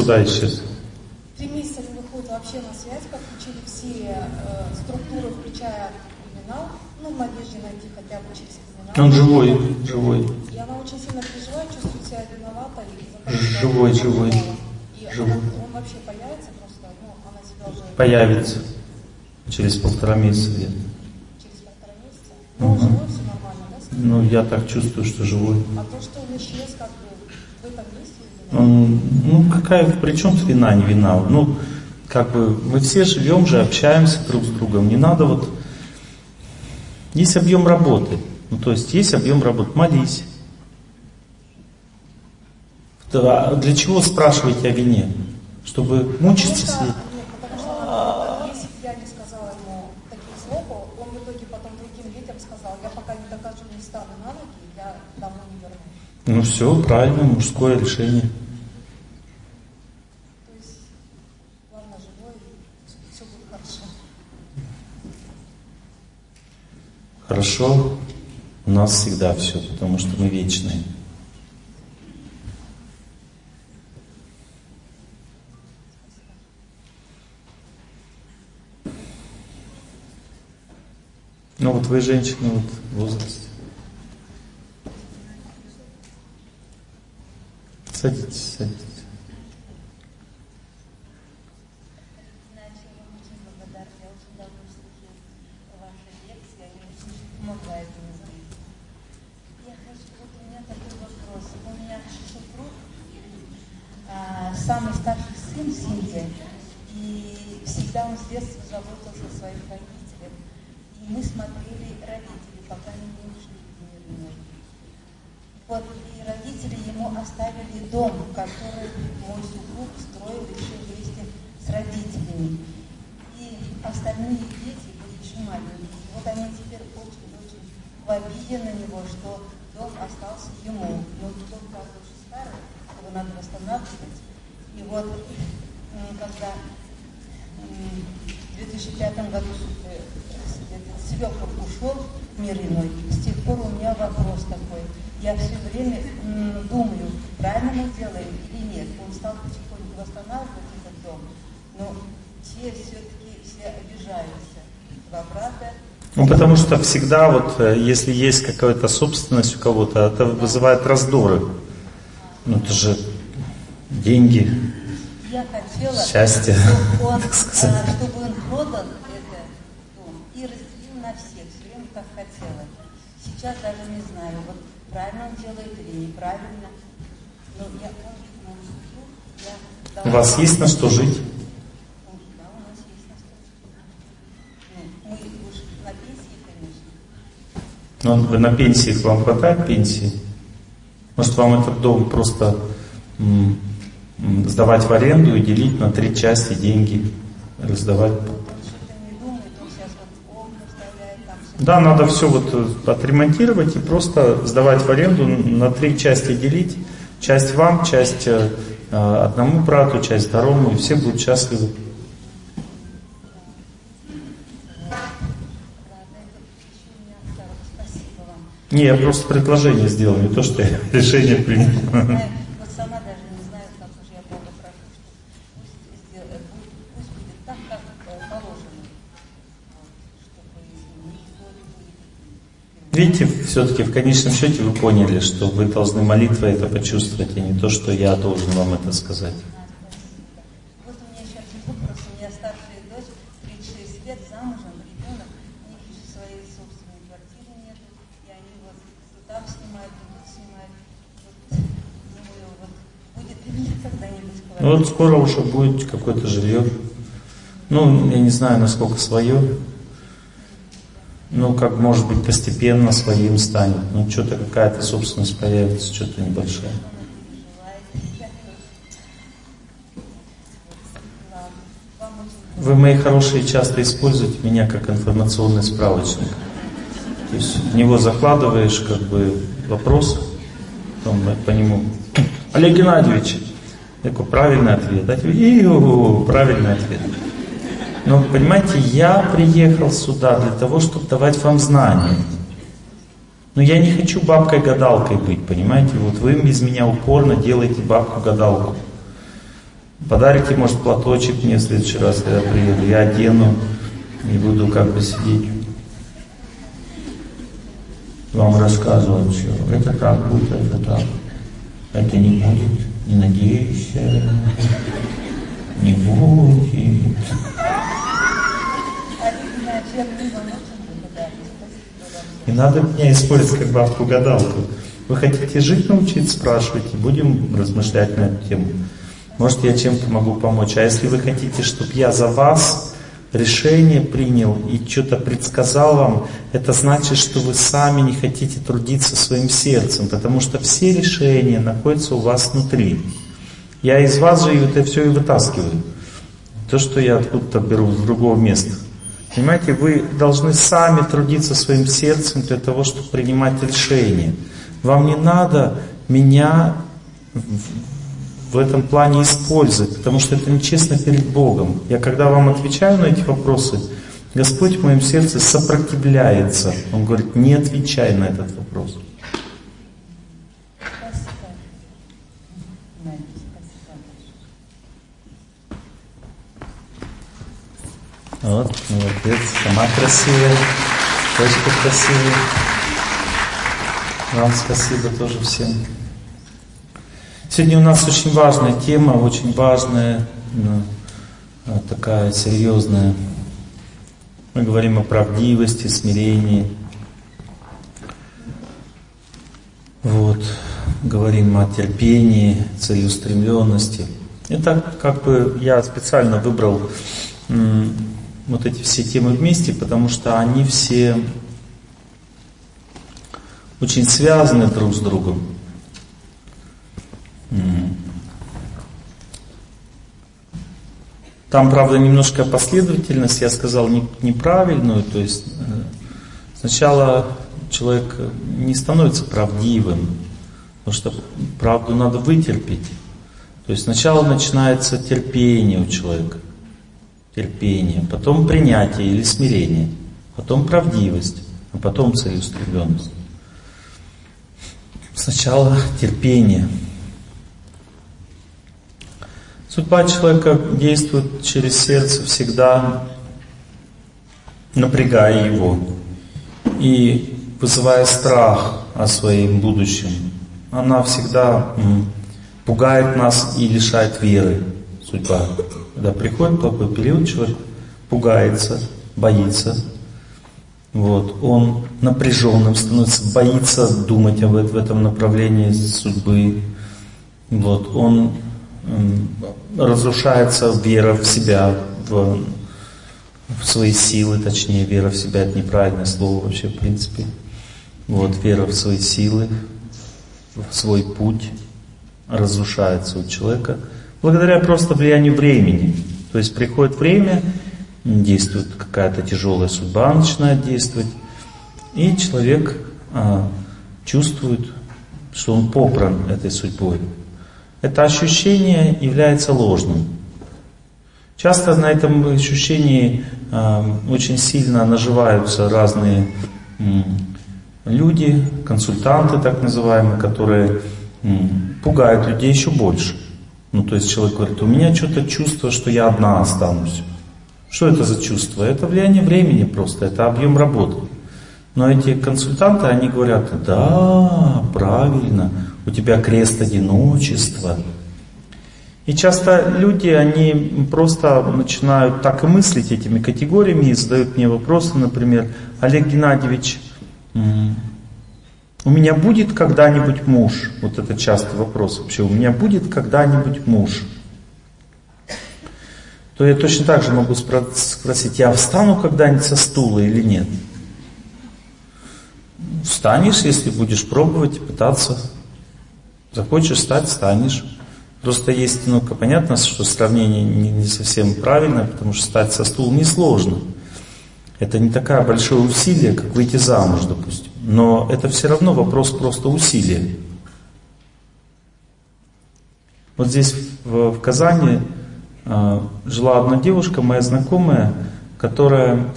Speaker 1: куда исчез?
Speaker 7: Три месяца не выходит вообще на связь, подключили все э, структуры, включая криминал. Ну, в надежде найти хотя бы через криминал.
Speaker 1: Он живой, живой.
Speaker 7: И она очень сильно переживает, чувствует себя виновата. И
Speaker 1: живой, живой.
Speaker 7: И
Speaker 1: живой.
Speaker 7: Он, он вообще появится просто, ну, она себя уже...
Speaker 1: Появится. Через полтора месяца где
Speaker 7: Через полтора месяца? Ну, угу. живой, все нормально, да?
Speaker 1: Ну, я так чувствую, что живой.
Speaker 7: А то, что он исчез, как бы, в этом месте
Speaker 1: ну, какая, при чем вина, не вина? Ну, как бы, мы все живем же, общаемся друг с другом. Не надо вот... Есть объем работы. Ну, то есть, есть объем работы. Молись. А для чего спрашиваете о вине? Чтобы мучиться
Speaker 7: себе? Если бы я не сказала ему таких слов, он в итоге потом другим детям сказал, я пока не докажу, не стану на ноги, я домой не вернусь.
Speaker 1: Ну все, правильно, мужское решение. Хорошо, у нас всегда все, потому что мы вечные. Ну вот вы женщина вот в возрасте. Садитесь, садитесь.
Speaker 8: Самый старший сын семье, и всегда он с детства заботился о своих родителях. И мы смотрели родителей, пока они не ушли в мир. Вот, и родители ему оставили дом, который мой супруг строил еще вместе с родителями. И остальные дети были еще маленькие. Вот они теперь очень-очень в обиде на него, что дом остался ему. Но дом, правда, уже старый, его надо восстанавливать. И вот, когда в 2005 году э, Свеков ушел мир иной, с тех пор у меня вопрос такой. Я все время думаю, правильно мы делаем или нет. Он стал потихоньку восстанавливать этот дом, но те все-таки все обижаются. Два брата
Speaker 1: ну, потому что всегда вот, э, если есть какая-то собственность у кого-то, это вызывает раздоры. Ну, это же деньги,
Speaker 8: Я хотела,
Speaker 1: счастье,
Speaker 8: чтобы он,
Speaker 1: так сказать.
Speaker 8: а, чтобы он продал этот дом и разделил на всех, все время как хотела. Сейчас даже не знаю, вот правильно он делает или неправильно. Но я помню, мой супруг, я
Speaker 1: У вас есть на что жить?
Speaker 8: Да, у нас есть на что жить. Ну, мы уж на пенсии, конечно.
Speaker 1: Но вы на пенсии, вам хватает пенсии? Может, вам этот дом просто сдавать в аренду и делить на три части деньги, раздавать? Да, надо все вот э, отремонтировать и просто сдавать в аренду, на три части делить. Часть вам, часть э, э, одному брату, часть второму, и все будут счастливы. Не, я просто предложение сделал, не то, что я решение принял.
Speaker 8: Знаю, Вот сама даже не знаю, как уже я Бога прошу, что пусть, сделает, будет, пусть будет так, как э, положено. Вот, чтобы никто не будет.
Speaker 1: Видите, все-таки в конечном счете вы поняли, что вы должны молитвой это почувствовать, а не то, что я должен вам это сказать.
Speaker 8: Вот у меня еще один вопрос. У меня старшая дочь, 36 лет, замужем, ребенок. У них еще своей собственной квартиры нет. И они вот то там снимают, то тут снимают. Вот, думаю, вот будет ли мне когда-нибудь
Speaker 1: Ну вот скоро уже будет какое-то жилье. Ну, я не знаю, насколько свое. Ну, как может быть постепенно своим станет. Ну, что-то какая-то собственность появится, что-то небольшое. Вы, мои хорошие, часто используете меня как информационный справочник. То есть в него закладываешь как бы вопрос, потом по нему Олег Геннадьевич, такой правильный ответ, и правильный ответ. Но понимаете, я приехал сюда для того, чтобы давать вам знания. Но я не хочу бабкой-гадалкой быть, понимаете? Вот вы из меня упорно делаете бабку-гадалку. Подарите, может, платочек мне в следующий раз, когда приеду. Я одену и буду как бы сидеть. Вам рассказывать все. Это так будет, это так. Это не будет. Не надейся. Не будет.
Speaker 8: Обидная ферма вам очень благодарна. Спасибо вам.
Speaker 1: Не надо меня использовать как бабку-гадалку. Вы хотите жить научиться, спрашивайте, будем размышлять на эту тему. Может, я чем-то могу помочь. А если вы хотите, чтобы я за вас решение принял и что-то предсказал вам, это значит, что вы сами не хотите трудиться своим сердцем, потому что все решения находятся у вас внутри. Я из вас же это все и вытаскиваю. То, что я откуда-то беру с другого места. Понимаете, вы должны сами трудиться своим сердцем для того, чтобы принимать решения. Вам не надо меня в этом плане использовать, потому что это нечестно перед Богом. Я когда вам отвечаю на эти вопросы, Господь в моем сердце сопротивляется. Он говорит, не отвечай на этот вопрос.
Speaker 8: Спасибо. Надя, спасибо большое.
Speaker 1: Вот, молодец, сама красивая, дочка красивая. Вам спасибо тоже всем. Сегодня у нас очень важная тема, очень важная, ну, такая серьезная. Мы говорим о правдивости, смирении. Вот. Говорим о терпении, целеустремленности. Это как бы я специально выбрал вот эти все темы вместе, потому что они все очень связаны друг с другом. Там, правда, немножко последовательность, я сказал, не, неправильную, то есть э, сначала человек не становится правдивым, потому что правду надо вытерпеть. То есть сначала начинается терпение у человека, терпение, потом принятие или смирение, потом правдивость, а потом целеустремленность. Сначала терпение. Судьба человека действует через сердце всегда, напрягая его и вызывая страх о своем будущем. Она всегда пугает нас и лишает веры. Судьба. Когда приходит плохой период, человек пугается, боится, вот, он напряженным становится, боится думать об этом, в этом направлении судьбы. Вот, он разрушается вера в себя, в, в свои силы, точнее, вера в себя это неправильное слово вообще, в принципе. Вот, вера в свои силы, в свой путь разрушается у человека благодаря просто влиянию времени. То есть приходит время, действует какая-то тяжелая судьба, начинает действовать, и человек а, чувствует, что он попран этой судьбой. Это ощущение является ложным. Часто на этом ощущении э, очень сильно наживаются разные э, люди, консультанты так называемые, которые э, пугают людей еще больше. Ну, то есть человек говорит, у меня что-то чувство, что я одна останусь. Что это за чувство? Это влияние времени просто, это объем работы. Но эти консультанты, они говорят, да, правильно, у тебя крест одиночества. И часто люди, они просто начинают так и мыслить этими категориями и задают мне вопросы, например, Олег Геннадьевич, у меня будет когда-нибудь муж? Вот это частый вопрос вообще. У меня будет когда-нибудь муж? То я точно так же могу спросить, я встану когда-нибудь со стула или нет? Встанешь, если будешь пробовать, пытаться. Захочешь встать, встанешь. Просто есть, ну, понятно, что сравнение не, не совсем правильное, потому что встать со стула несложно. Это не такое большое усилие, как выйти замуж, допустим. Но это все равно вопрос просто усилия. Вот здесь в, Казани э, жила одна девушка, моя знакомая, которая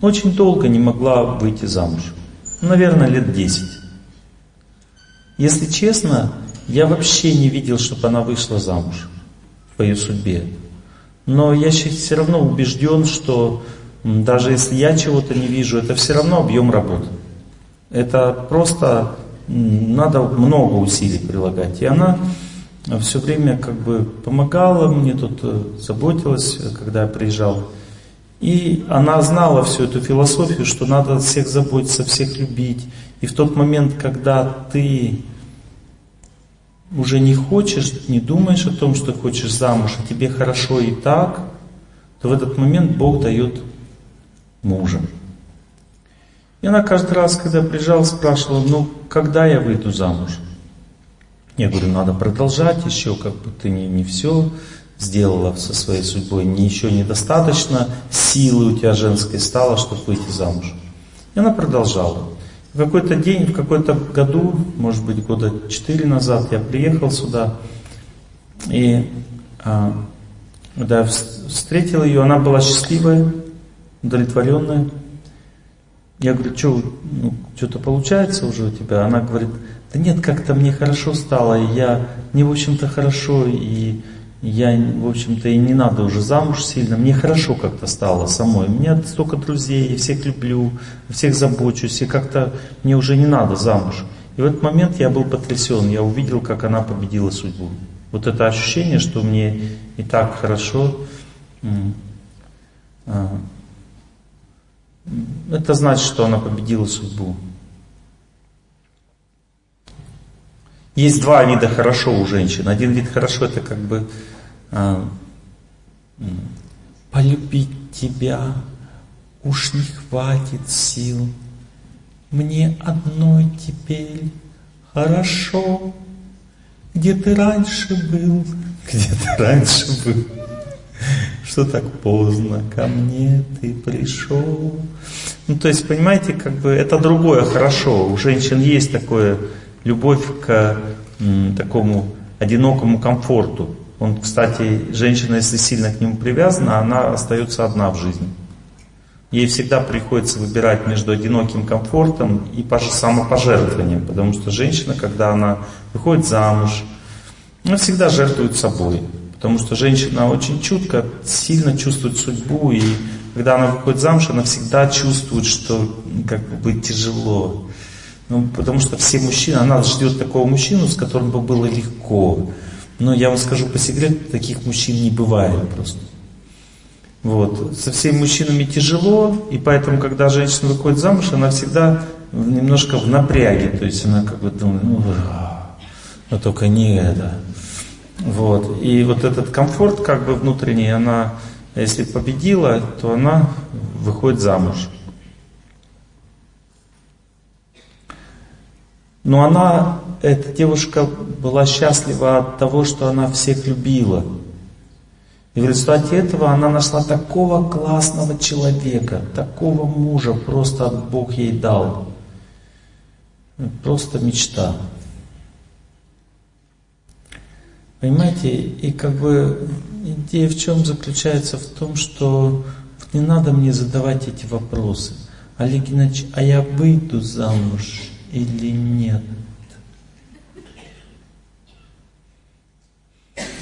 Speaker 1: очень долго не могла выйти замуж. Наверное, лет 10. Если честно, я вообще не видел, чтобы она вышла замуж по ее судьбе. Но я все равно убежден, что даже если я чего-то не вижу, это все равно объем работы. Это просто надо много усилий прилагать. И она все время как бы помогала мне тут, э, заботилась, когда я приезжал. И она знала всю эту философию, что надо всех заботиться, всех любить. И в тот момент, когда ты уже не хочешь, не думаешь о том, что хочешь замуж, а тебе хорошо и так, то в этот момент Бог дает мужа. И она каждый раз, когда приезжала, спрашивала, ну, когда я выйду замуж? Я говорю, надо продолжать еще, как бы ты не, не все сделала со своей судьбой, не, еще недостаточно силы у тебя женской стало, чтобы выйти замуж. И она продолжала. В какой-то день, в какой-то году, может быть, года четыре назад, я приехал сюда, и а, когда я встретил ее, она была счастливая, удовлетворенная. Я говорю, что, ну, что-то получается уже у тебя? Она говорит, да нет, как-то мне хорошо стало, и я, мне, в общем-то, хорошо, и я, в общем-то, и не надо уже замуж сильно. Мне хорошо как-то стало самой. У меня столько друзей, я всех люблю, всех забочусь, и как-то мне уже не надо замуж. И в этот момент я был потрясен, я увидел, как она победила судьбу. Вот это ощущение, что мне и так хорошо, а, это значит, что она победила судьбу. Есть два вида хорошо у женщин. Один вид хорошо это как бы а, полюбить тебя, уж не хватит сил. Мне одной теперь хорошо, где ты раньше был, где ты раньше был, что так поздно ко мне ты пришел. Ну, то есть, понимаете, как бы это другое хорошо. У женщин есть такое любовь к м, такому одинокому комфорту. Он, кстати, женщина, если сильно к нему привязана, она остается одна в жизни. Ей всегда приходится выбирать между одиноким комфортом и самопожертвованием, потому что женщина, когда она выходит замуж, она всегда жертвует собой, потому что женщина очень чутко, сильно чувствует судьбу, и когда она выходит замуж, она всегда чувствует, что как бы тяжело. Ну, потому что все мужчины, она ждет такого мужчину, с которым бы было легко. Но я вам скажу по секрету, таких мужчин не бывает просто. Вот. Со всеми мужчинами тяжело, и поэтому, когда женщина выходит замуж, она всегда немножко в напряге. То есть она как бы думает, ну, но только не это. Вот. И вот этот комфорт как бы внутренний, она, если победила, то она выходит замуж. Но она, эта девушка была счастлива от того, что она всех любила. И в результате этого она нашла такого классного человека, такого мужа, просто Бог ей дал. Просто мечта. Понимаете, и как бы идея в чем заключается? В том, что не надо мне задавать эти вопросы. Олег Геннадьевич, а я выйду замуж или нет?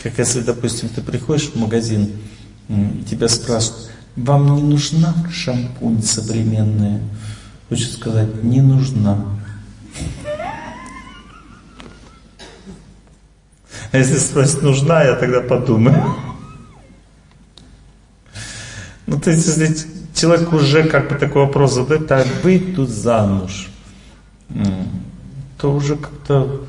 Speaker 1: Как если, допустим, ты приходишь в магазин, и тебя спрашивают, вам не нужна шампунь современная? Хочу сказать, не нужна. А если спросить, нужна, я тогда подумаю. Ну, то есть, если человек уже как бы такой вопрос задает, так выйду замуж, то уже как-то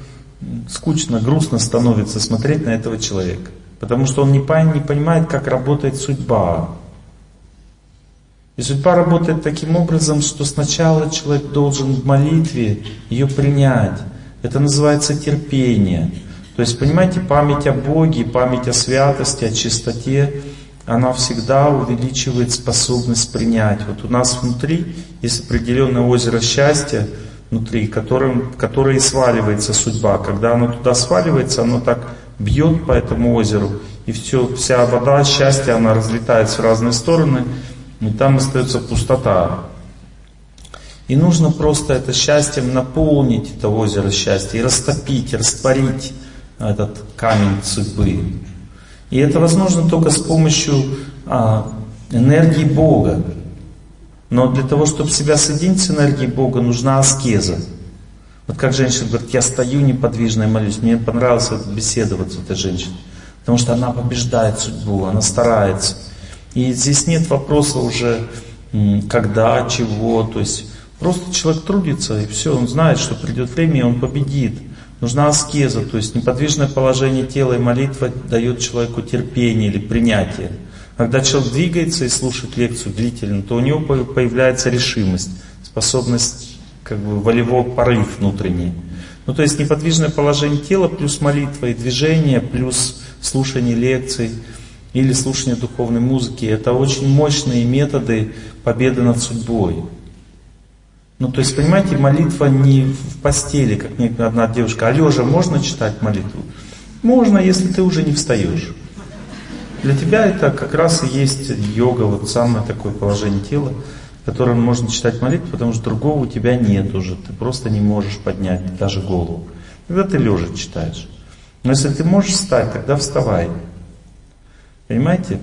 Speaker 1: скучно, грустно становится смотреть на этого человека. Потому что он не понимает, как работает судьба. И судьба работает таким образом, что сначала человек должен в молитве ее принять. Это называется терпение. То есть, понимаете, память о Боге, память о святости, о чистоте, она всегда увеличивает способность принять. Вот у нас внутри есть определенное озеро счастья, внутри, которым, которое сваливается судьба. Когда оно туда сваливается, оно так бьет по этому озеру, и все, вся вода счастья, она разлетается в разные стороны, и там остается пустота. И нужно просто это счастьем наполнить это озеро счастья и растопить, растворить этот камень судьбы. И это возможно только с помощью а, энергии Бога. Но для того, чтобы себя соединить с энергией Бога, нужна аскеза. Вот как женщина говорит, я стою неподвижно и молюсь. Мне понравилась эта беседа вот с этой женщиной. Потому что она побеждает судьбу, она старается. И здесь нет вопроса уже, когда, чего. То есть просто человек трудится, и все, он знает, что придет время, и он победит. Нужна аскеза, то есть неподвижное положение тела и молитва дает человеку терпение или принятие. Когда человек двигается и слушает лекцию длительно, то у него появляется решимость, способность, как бы волевой порыв внутренний. Ну то есть неподвижное положение тела плюс молитва и движение, плюс слушание лекций или слушание духовной музыки, это очень мощные методы победы над судьбой. Ну, то есть, понимаете, молитва не в постели, как мне одна девушка, а лежа можно читать молитву? Можно, если ты уже не встаешь. Для тебя это как раз и есть йога, вот самое такое положение тела, в котором можно читать молитву, потому что другого у тебя нет уже, ты просто не можешь поднять даже голову. Когда ты лежа читаешь. Но если ты можешь встать, тогда вставай. Понимаете?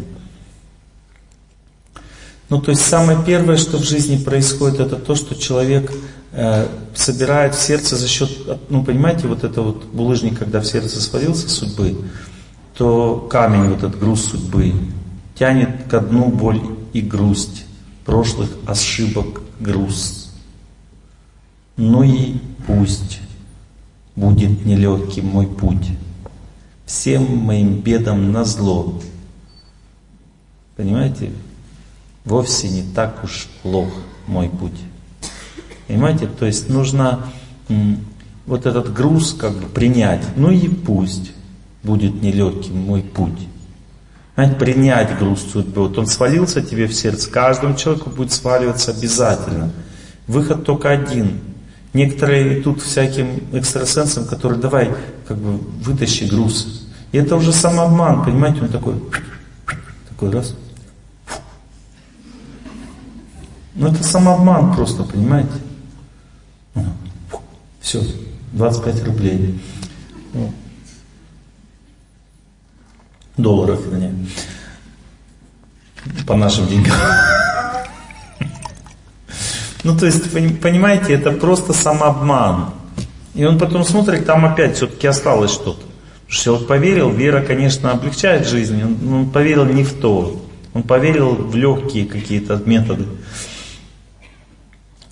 Speaker 1: Ну, то есть самое первое, что в жизни происходит, это то, что человек э, собирает в сердце за счет, ну, понимаете, вот это вот булыжник, когда в сердце свалился судьбы, то камень, вот этот груз судьбы, тянет ко дну боль и грусть прошлых ошибок груз. Ну и пусть. будет нелегким мой путь. Всем моим бедам на зло. Понимаете? Вовсе не так уж плох мой путь. Понимаете? То есть нужно вот этот груз как бы принять. Ну и пусть будет нелегким мой путь. Знаете, принять груз судьбы. Вот он свалился тебе в сердце, каждому человеку будет сваливаться обязательно. Выход только один. Некоторые идут всяким экстрасенсам, которые давай как бы вытащи груз. И это уже самообман, понимаете, он такой, такой раз. Ну это самообман просто, понимаете? Все, 25 рублей. Ну, долларов, вернее. По нашим деньгам. Ну, то есть, понимаете, это просто самообман. И он потом смотрит, там опять все-таки осталось что-то. Потому что человек поверил, вера, конечно, облегчает жизнь, он, он поверил не в то. Он поверил в легкие какие-то методы.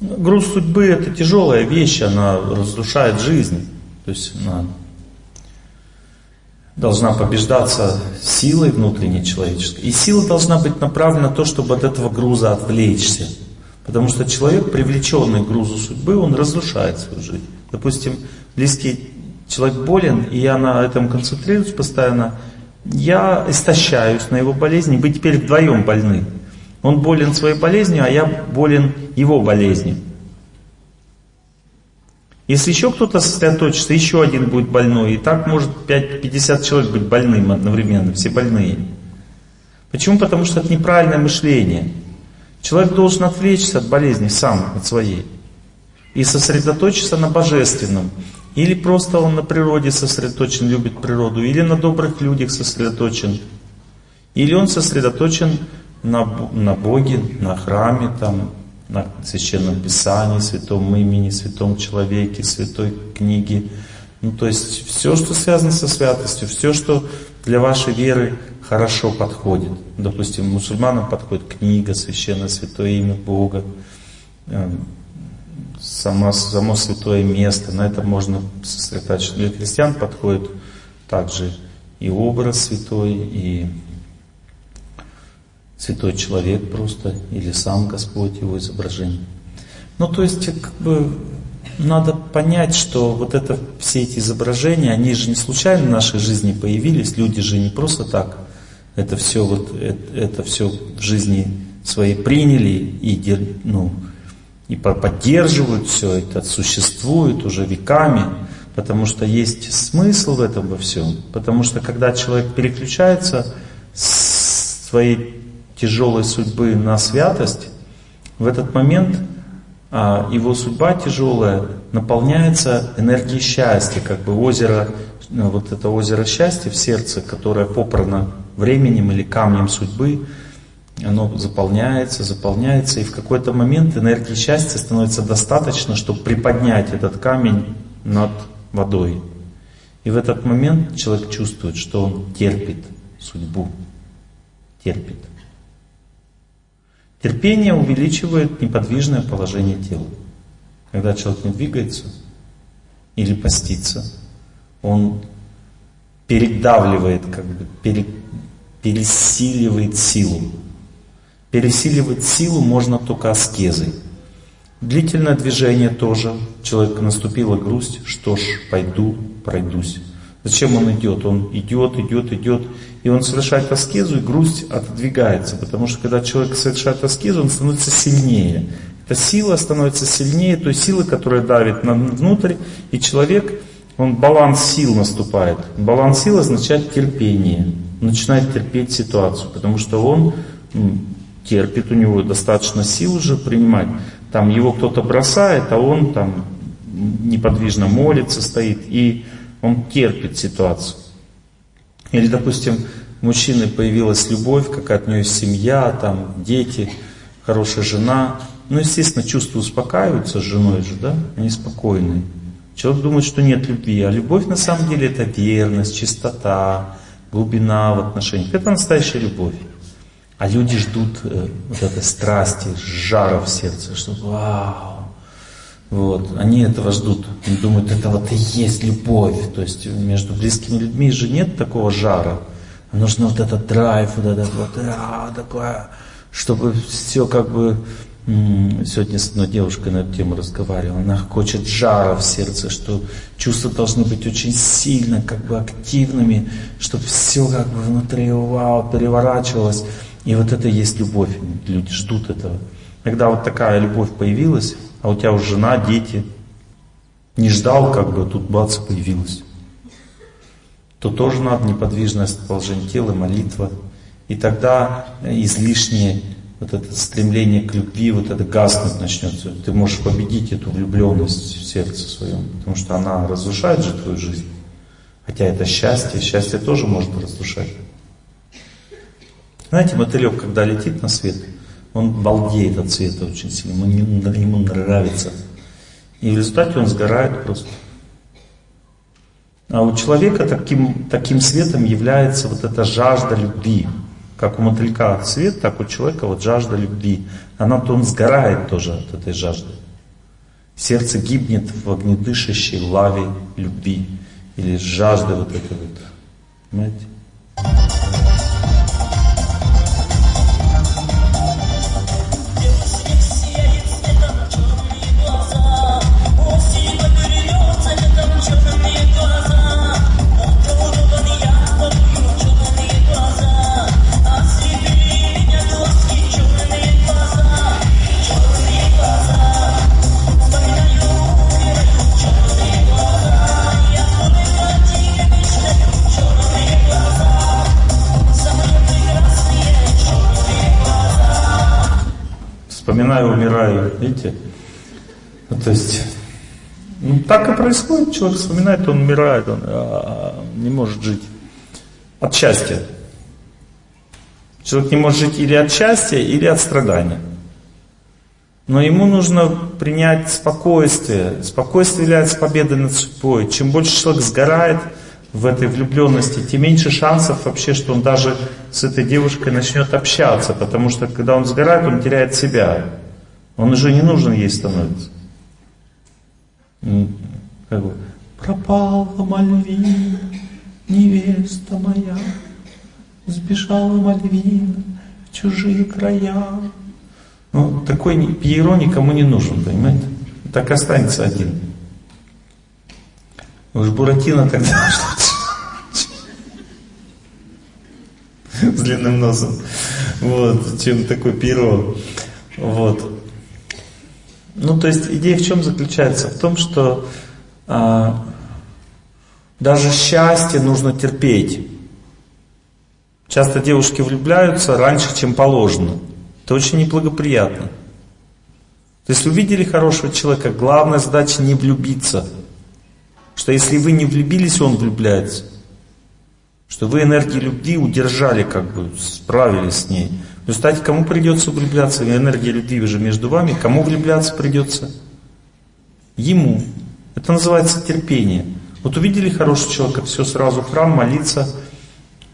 Speaker 1: Груз судьбы это тяжелая вещь, она разрушает жизнь. То есть она должна побеждаться силой внутренней человеческой. И сила должна быть направлена на то, чтобы от этого груза отвлечься. Потому что человек, привлеченный к грузу судьбы, он разрушает свою жизнь. Допустим, близкий человек болен, и я на этом концентрируюсь постоянно, я истощаюсь на его болезни, вы теперь вдвоем больны. Он болен своей болезнью, а я болен его болезнью. Если еще кто-то сосредоточится, еще один будет больной. И так может 5, 50 человек быть больным одновременно, все больные. Почему? Потому что это неправильное мышление. Человек должен отвлечься от болезни сам, от своей. И сосредоточиться на божественном. Или просто он на природе сосредоточен, любит природу, или на добрых людях сосредоточен. Или он сосредоточен на, на Боге, на храме, там, на Священном Писании, Святом имени, Святом человеке, Святой книге. Ну, то есть все, что связано со святостью, все, что для вашей веры хорошо подходит. Допустим, мусульманам подходит книга, священное святое имя Бога, эм, само, само святое место, на это можно сосредоточиться. Для христиан подходит также и образ святой, и святой человек просто, или сам Господь, его изображение. Ну, то есть, как бы, надо понять, что вот это, все эти изображения, они же не случайно в нашей жизни появились, люди же не просто так это все, вот, это, это все в жизни своей приняли и, ну, и поддерживают все это, существует уже веками, потому что есть смысл в этом во всем. Потому что когда человек переключается с своей тяжелой судьбы на святость, в этот момент а, его судьба тяжелая наполняется энергией счастья, как бы озеро, ну, вот это озеро счастья в сердце, которое попрано временем или камнем судьбы, оно заполняется, заполняется, и в какой-то момент энергии счастья становится достаточно, чтобы приподнять этот камень над водой. И в этот момент человек чувствует, что он терпит судьбу, терпит. Терпение увеличивает неподвижное положение тела. Когда человек не двигается или постится, он передавливает, как бы, пере, пересиливает силу. Пересиливать силу можно только аскезой. Длительное движение тоже. Человек наступила грусть, что ж, пойду, пройдусь. Зачем он идет? Он идет, идет, идет. И он совершает аскезу, и грусть отодвигается. Потому что когда человек совершает аскезу, он становится сильнее. Эта сила становится сильнее той силы, которая давит внутрь. И человек, он баланс сил наступает. Баланс сил означает терпение. Он начинает терпеть ситуацию, потому что он терпит, у него достаточно сил уже принимать. Там его кто-то бросает, а он там неподвижно молится, стоит. И он терпит ситуацию. Или, допустим, мужчины появилась любовь, какая-то у есть семья, там дети, хорошая жена. Ну, естественно, чувства успокаиваются с женой же, да? Они спокойные. Человек думает, что нет любви, а любовь на самом деле это верность, чистота, глубина в отношениях. Это настоящая любовь. А люди ждут э, вот этой страсти, жара в сердце, что вау, Вот, они этого ждут. Они думают, это вот и есть любовь. То есть между близкими людьми же нет такого жара. Нужно вот этот драйв, вот этот вот, а, такое, чтобы все как бы... Сегодня с одной девушкой на эту тему разговаривал. Она хочет жара в сердце, что чувства должны быть очень сильно, как бы активными, чтобы все как бы внутри вау, переворачивалось. И вот это и есть любовь. Люди ждут этого. Когда вот такая любовь появилась, а у тебя уже жена, дети, не ждал, как бы, тут бац, появилась, то тоже надо неподвижность положение тела, молитва. И тогда излишнее вот это стремление к любви, вот это гаснуть начнется. Ты можешь победить эту влюбленность в сердце своем, потому что она разрушает же твою жизнь. Хотя это счастье, счастье тоже может разрушать. Знаете, мотылек, когда летит на свет, он балдеет от цвета очень сильно, ему, ему нравится. И в результате он сгорает просто. А у человека таким, таким светом является вот эта жажда любви. Как у мотылька свет, так у человека вот жажда любви. Она то он сгорает тоже от этой жажды. Сердце гибнет в огнедышащей лаве любви. Или жажды вот этой вот. Понимаете? Вспоминаю, умираю, видите? Ну, то есть, ну, так и происходит, человек вспоминает, он умирает, он а, не может жить от счастья. Человек не может жить или от счастья, или от страдания. Но ему нужно принять спокойствие. Спокойствие является победой над судьбой. Чем больше человек сгорает, в этой влюбленности, тем меньше шансов вообще, что он даже с этой девушкой начнет общаться, потому что когда он сгорает, он теряет себя. Он уже не нужен ей становится. Как бы, пропала Мальвина, невеста моя, сбежала Мальвина в чужие края. Ну, такой Пьеро никому не нужен, понимаете? Так останется один. Уж Буратино тогда с длинным носом. Вот, чем такой перо. Вот. Ну, то есть идея в чем заключается? В том, что а, даже счастье нужно терпеть. Часто девушки влюбляются раньше, чем положено. Это очень неблагоприятно. То есть увидели хорошего человека, главная задача не влюбиться. Что если вы не влюбились, он влюбляется. Что вы энергии любви удержали, как бы, справились с ней. В результате кому придется влюбляться? Энергия любви уже между вами. Кому влюбляться придется? Ему. Это называется терпение. Вот увидели хорошего человека, все сразу в храм, молиться.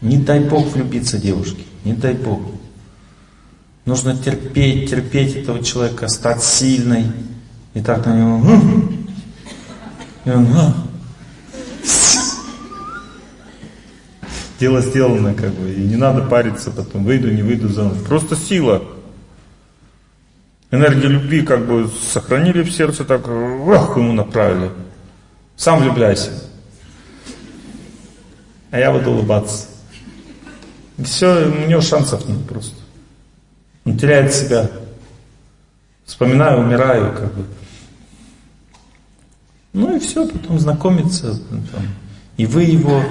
Speaker 1: Не дай Бог влюбиться девушке. Не дай Бог. Нужно терпеть, терпеть этого человека, стать сильной. И так на него. И он, Дело сделано, как бы, и не надо париться потом, выйду, не выйду замуж. Просто сила. Энергию любви как бы сохранили в сердце, так ох, ему направили. Сам влюбляйся. А я буду улыбаться. Все, у него шансов нет просто. Он теряет себя. Вспоминаю, умираю, как бы. Ну и все, потом знакомиться. И вы его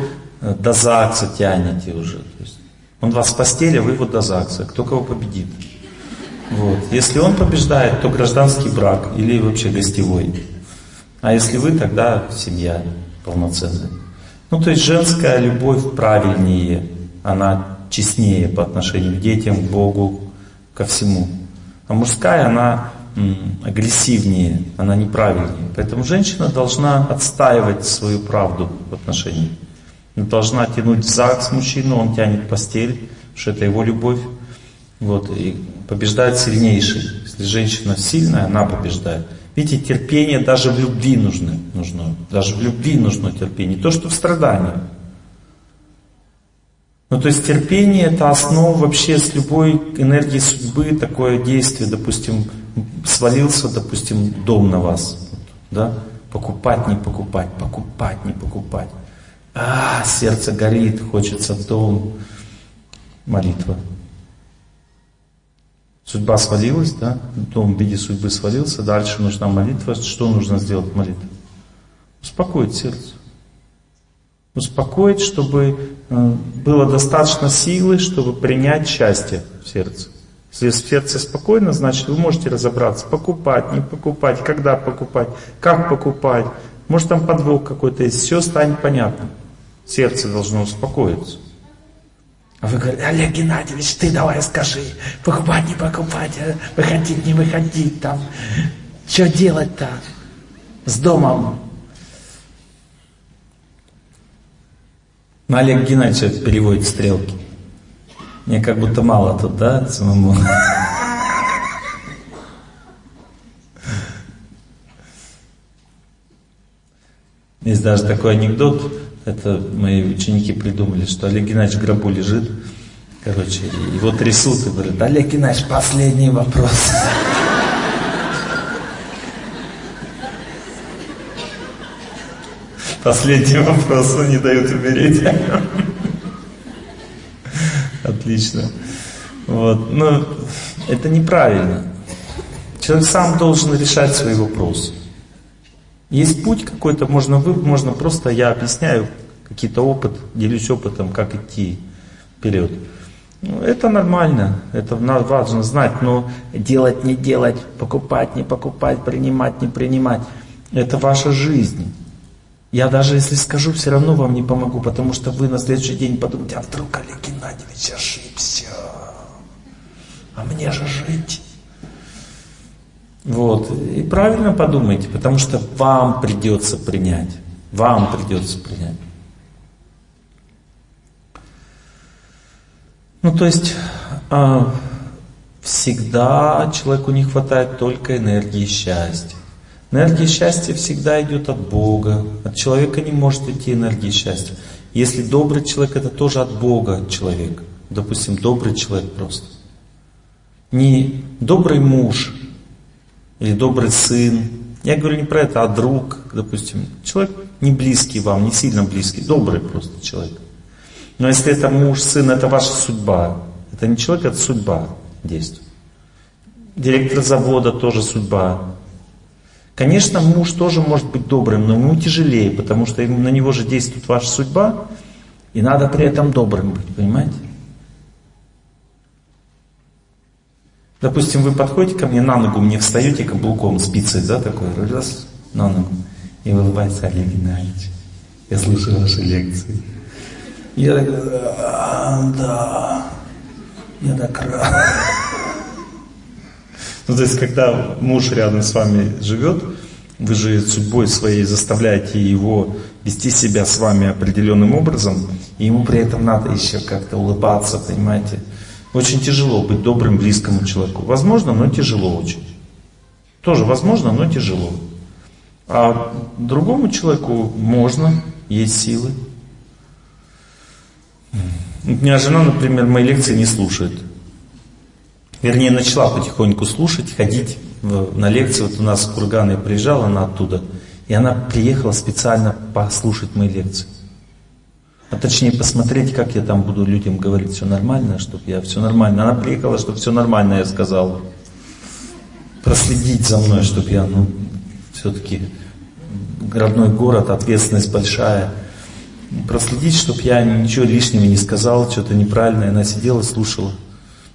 Speaker 1: до ЗАГСа тянете уже. То есть он вас в постели, вы его до ЗАГСа. Кто кого победит? Вот. Если он побеждает, то гражданский брак или вообще гостевой. А если вы, тогда семья полноценная. Ну, то есть женская любовь правильнее, она честнее по отношению к детям, к Богу, ко всему. А мужская, она агрессивнее, она неправильнее. Поэтому женщина должна отстаивать свою правду в отношении должна тянуть в ЗАГС мужчину, он тянет постель, потому что это его любовь. Вот, и побеждает сильнейший. Если женщина сильная, она побеждает. Видите, терпение даже в любви нужно, нужно. Даже в любви нужно терпение. Не то, что в страдании. Ну, то есть терпение это основа вообще с любой энергии судьбы, такое действие, допустим, свалился, допустим, дом на вас, да, покупать, не покупать, покупать, не покупать. А, сердце горит, хочется дом. Молитва. Судьба свалилась, да? Дом в виде судьбы свалился, дальше нужна молитва. Что нужно сделать молитва? Успокоить сердце. Успокоить, чтобы э, было достаточно силы, чтобы принять счастье в сердце. Если в сердце спокойно, значит вы можете разобраться, покупать, не покупать, когда покупать, как покупать. Может там подвох какой-то есть, все станет понятно. Сердце должно успокоиться. А вы говорите, Олег Геннадьевич, ты давай скажи, покупать, не покупать, а? выходить, не выходить там. Что делать-то с домом? Ну, Олег Геннадьевич переводит стрелки. Мне как будто мало тут, да, самому. Есть даже такой анекдот, это мои ученики придумали, что Олег Геннадьевич в гробу лежит, короче, его трясут и говорят, Олег Геннадьевич, последний вопрос. Последний вопрос, он не дает умереть. Отлично. Вот. Но это неправильно. Человек сам должен решать свои вопросы. Есть путь какой-то, можно вы, можно просто, я объясняю какие-то опыт, делюсь опытом, как идти вперед. Ну, это нормально, это важно знать, но делать, не делать, покупать, не покупать, принимать, не принимать, это ваша жизнь. Я даже если скажу, все равно вам не помогу, потому что вы на следующий день подумаете, а вдруг Олег Геннадьевич ошибся, а мне же жить. Вот. И правильно подумайте, потому что вам придется принять. Вам придется принять. Ну, то есть, э, всегда человеку не хватает только энергии счастья. Энергия счастья всегда идет от Бога. От человека не может идти энергия счастья. Если добрый человек, это тоже от Бога человек. Допустим, добрый человек просто. Не добрый муж, или добрый сын. Я говорю не про это, а друг, допустим. Человек не близкий вам, не сильно близкий, добрый просто человек. Но если это муж, сын, это ваша судьба. Это не человек, это судьба действует. Директор завода тоже судьба. Конечно, муж тоже может быть добрым, но ему тяжелее, потому что на него же действует ваша судьба, и надо при этом добрым быть, понимаете? Допустим, вы подходите ко мне на ногу, мне встаете каблуком, спицей, да, такой, раз, на ногу, и улыбается Олег Геннадьевич. Я слушаю ваши лекции. Я так, а, да, я так рад. Ну, то есть, когда муж рядом с вами живет, вы же судьбой своей заставляете его вести себя с вами определенным образом, и ему при этом надо еще как-то улыбаться, понимаете? Очень тяжело быть добрым близкому человеку. Возможно, но тяжело очень. Тоже возможно, но тяжело. А другому человеку можно, есть силы. У меня жена, например, мои лекции не слушает. Вернее, начала потихоньку слушать, ходить в, на лекции. Вот у нас в Курган я приезжала, она оттуда. И она приехала специально послушать мои лекции. А точнее посмотреть, как я там буду людям говорить, все нормально, чтобы я все нормально. Она приехала, чтобы все нормально, я сказал. Проследить за мной, чтобы я, ну, все-таки родной город, ответственность большая. Проследить, чтобы я ничего лишнего не сказал, что-то неправильное. Она сидела, слушала.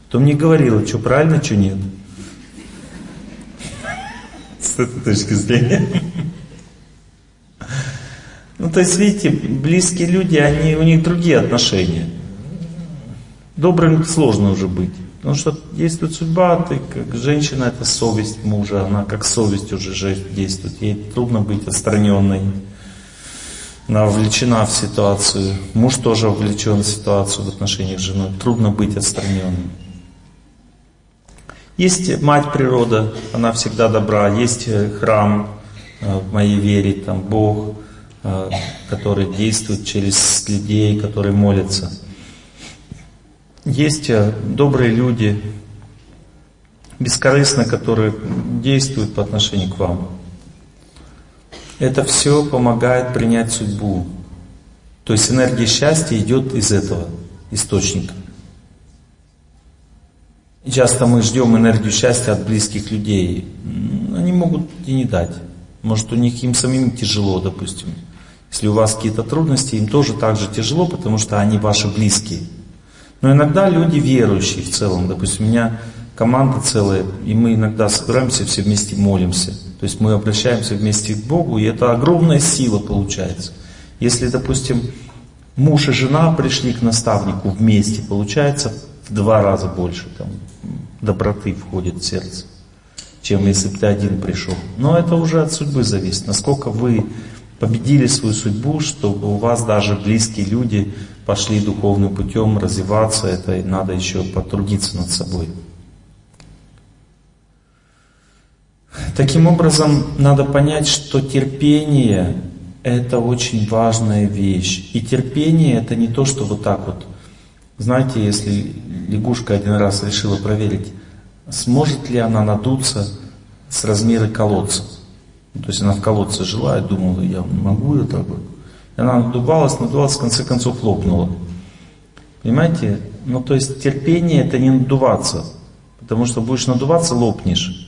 Speaker 1: То мне говорила, что правильно, что нет. С этой точки зрения. Ну, то есть, видите, близкие люди, они, у них другие отношения. Добрым сложно уже быть. Потому что действует судьба, ты как женщина, это совесть мужа, она как совесть уже действует. Ей трудно быть отстраненной. Она вовлечена в ситуацию. Муж тоже вовлечен в ситуацию в отношениях с женой. Трудно быть отстраненным. Есть мать природа, она всегда добра, есть э, храм э, в моей вере, там Бог, который действует через людей, которые молятся. Есть добрые люди, бескорыстно, которые действуют по отношению к вам. Это все помогает принять судьбу. То есть энергия счастья идет из этого источника. Часто мы ждем энергию счастья от близких людей. Они могут и не дать. Может, у них им самим тяжело, допустим. Если у вас какие-то трудности, им тоже так же тяжело, потому что они ваши близкие. Но иногда люди верующие в целом. Допустим, у меня команда целая, и мы иногда собираемся все вместе молимся. То есть мы обращаемся вместе к Богу, и это огромная сила получается. Если, допустим, муж и жена пришли к наставнику вместе, получается в два раза больше там, доброты входит в сердце, чем если бы ты один пришел. Но это уже от судьбы зависит, насколько вы победили свою судьбу, чтобы у вас даже близкие люди пошли духовным путем развиваться, это надо еще потрудиться над собой. Таким образом, надо понять, что терпение – это очень важная вещь. И терпение – это не то, что вот так вот. Знаете, если лягушка один раз решила проверить, сможет ли она надуться с размера колодца. То есть она в колодце жила и думала, я могу это так вот. И она надувалась, надувалась, в конце концов лопнула. Понимаете? Ну то есть терпение это не надуваться. Потому что будешь надуваться, лопнешь.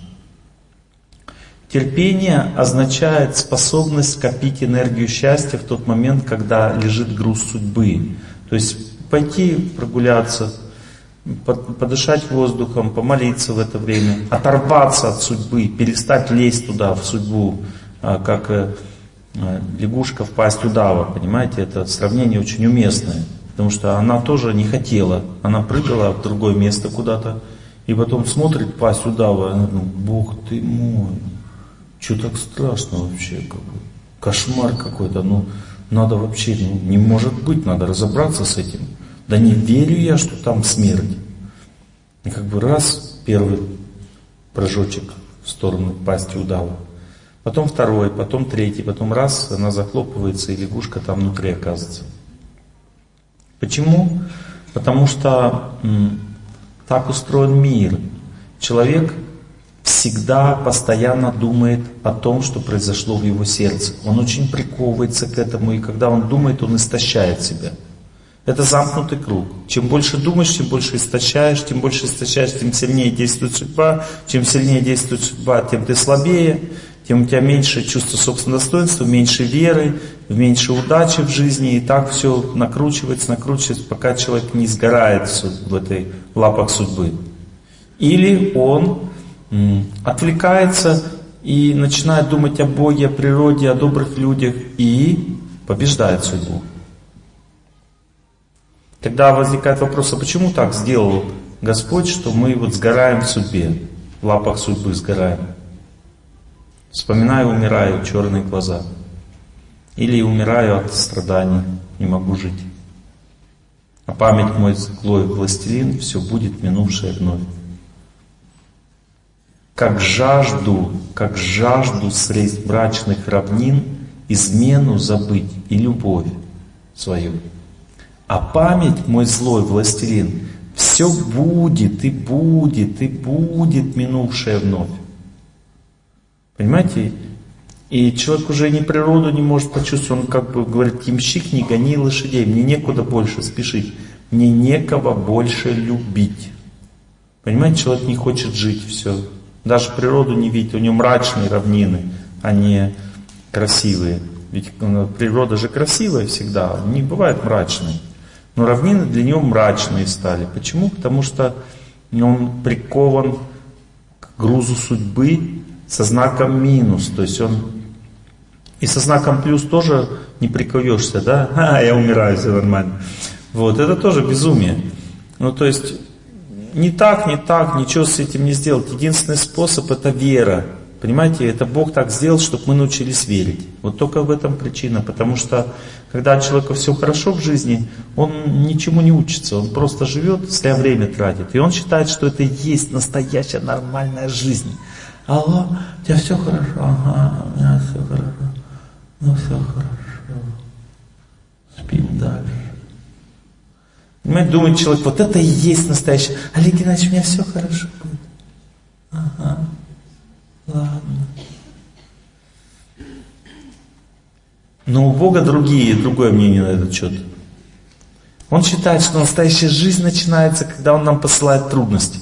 Speaker 1: Терпение означает способность копить энергию счастья в тот момент, когда лежит груз судьбы. То есть пойти прогуляться, подышать воздухом, помолиться в это время, оторваться от судьбы, перестать лезть туда, в судьбу, а, как э, э, лягушка в пасть удава, понимаете, это сравнение очень уместное, потому что она тоже не хотела, она прыгала в другое место куда-то, и потом смотрит пасть удава, и она думает, Бог ты мой, что так страшно вообще, как кошмар какой-то, ну, надо вообще, ну, не может быть, надо разобраться с этим. Да не верю я, что там смерть. И как бы раз, первый прыжочек в сторону пасти удава. Потом второй, потом третий, потом раз, она захлопывается, и лягушка там внутри оказывается. Почему? Потому что м, так устроен мир. Человек всегда постоянно думает о том, что произошло в его сердце. Он очень приковывается к этому, и когда он думает, он истощает себя. Это замкнутый круг. Чем больше думаешь, тем больше истощаешь, тем больше истощаешь, тем сильнее действует судьба. Чем сильнее действует судьба, тем ты слабее, тем у тебя меньше чувства собственного достоинства, меньше веры, меньше удачи в жизни. И так все накручивается, накручивается, пока человек не сгорает в этой лапах судьбы. Или он отвлекается и начинает думать о Боге, о природе, о добрых людях и побеждает судьбу. Тогда возникает вопрос, а почему так сделал Господь, что мы вот сгораем в судьбе, в лапах судьбы сгораем? Вспоминаю, умираю, черные глаза. Или умираю от страданий, не могу жить. А память мой злой властелин, все будет минувшее вновь как жажду, как жажду средств брачных равнин, измену забыть и любовь свою. А память, мой злой властелин, все будет и будет и будет минувшее вновь. Понимаете? И человек уже ни природу не может почувствовать, он как бы говорит, ямщик, не гони лошадей, мне некуда больше спешить, мне некого больше любить. Понимаете, человек не хочет жить, все, даже природу не видит, у него мрачные равнины, а не красивые. Ведь ну, природа же красивая всегда, не бывает мрачной. Но равнины для него мрачные стали. Почему? Потому что он прикован к грузу судьбы со знаком минус. То есть он и со знаком плюс тоже не приковешься, да? А, я умираю, все нормально. Вот, это тоже безумие. Ну, то есть не так, не так, ничего с этим не сделать. Единственный способ это вера. Понимаете, это Бог так сделал, чтобы мы научились верить. Вот только в этом причина. Потому что, когда у человека все хорошо в жизни, он ничему не учится. Он просто живет, зря время тратит. И он считает, что это и есть настоящая нормальная жизнь. Алло, у тебя все хорошо? Ага, у меня все хорошо. Ну все хорошо. Спим дальше. Понимаете, думает человек, вот это и есть настоящее. Олег Геннадьевич, у меня все хорошо будет. Ага, ладно. Но у Бога другие, другое мнение на этот счет. Он считает, что настоящая жизнь начинается, когда Он нам посылает трудности.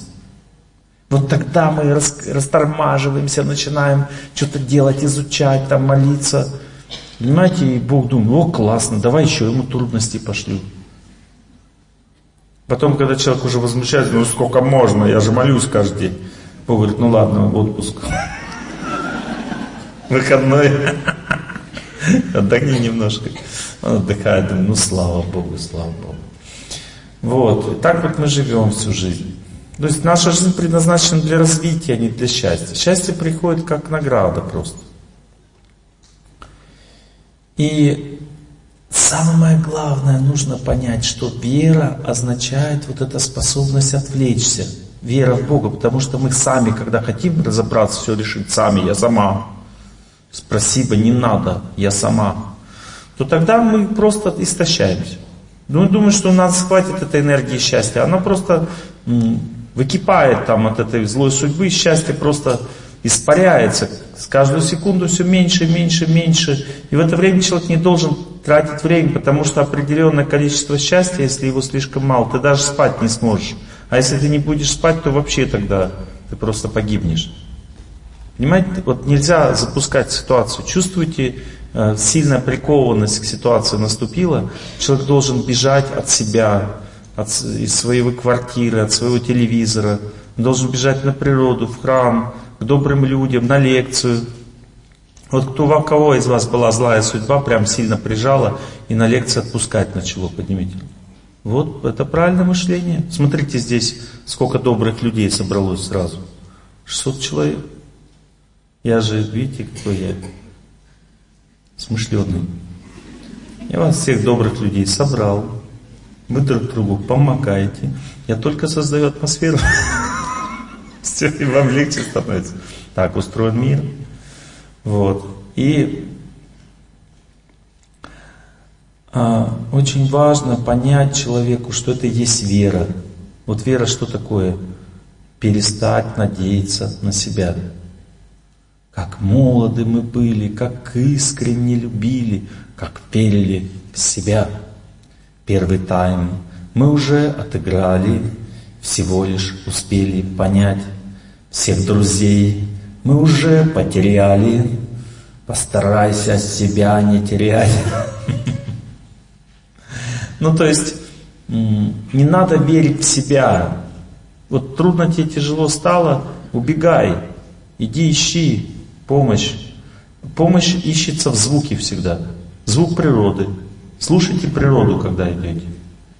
Speaker 1: Вот тогда мы растормаживаемся, начинаем что-то делать, изучать, там, молиться. Понимаете, и Бог думает, о, классно, давай еще ему трудности пошлю. Потом, когда человек уже возмущается, ну сколько можно, я же молюсь каждый день. Бог говорит, ну ладно, отпуск. Выходной. Отдохни немножко. Он отдыхает, думает, ну слава Богу, слава Богу. Вот, и так вот мы живем всю жизнь. То есть наша жизнь предназначена для развития, а не для счастья. Счастье приходит как награда просто. И самое главное, нужно понять, что вера означает вот эта способность отвлечься. Вера в Бога, потому что мы сами, когда хотим разобраться, все решить сами, я сама. Спасибо, не надо, я сама. То тогда мы просто истощаемся. Ну, думаю, что у нас хватит этой энергии счастья. Она просто выкипает там от этой злой судьбы, счастье просто испаряется. С каждую секунду все меньше, меньше, меньше. И в это время человек не должен тратить время, потому что определенное количество счастья, если его слишком мало, ты даже спать не сможешь. А если ты не будешь спать, то вообще тогда ты просто погибнешь. Понимаете, вот нельзя запускать ситуацию. Чувствуете, э, сильная прикованность к ситуации наступила, человек должен бежать от себя, от, из своей квартиры, от своего телевизора, он должен бежать на природу, в храм, к добрым людям, на лекцию. Вот кто, у кого из вас была злая судьба, прям сильно прижала и на лекции отпускать начало, поднимите. Вот это правильное мышление. Смотрите здесь, сколько добрых людей собралось сразу. 600 человек. Я же, видите, какой я смышленый. Я вас всех добрых людей собрал. Вы друг другу помогаете. Я только создаю атмосферу. Все, и вам легче становится. Так устроен мир. Вот. И а, очень важно понять человеку, что это есть вера. Вот вера что такое? Перестать надеяться на себя. Как молоды мы были, как искренне любили, как перели в себя. Первый тайм мы уже отыграли, всего лишь успели понять. Всех друзей мы уже потеряли, постарайся себя не терять. Ну, то есть, не надо верить в себя. Вот трудно тебе, тяжело стало, убегай, иди ищи помощь. Помощь ищется в звуке всегда. Звук природы. Слушайте природу, когда идете.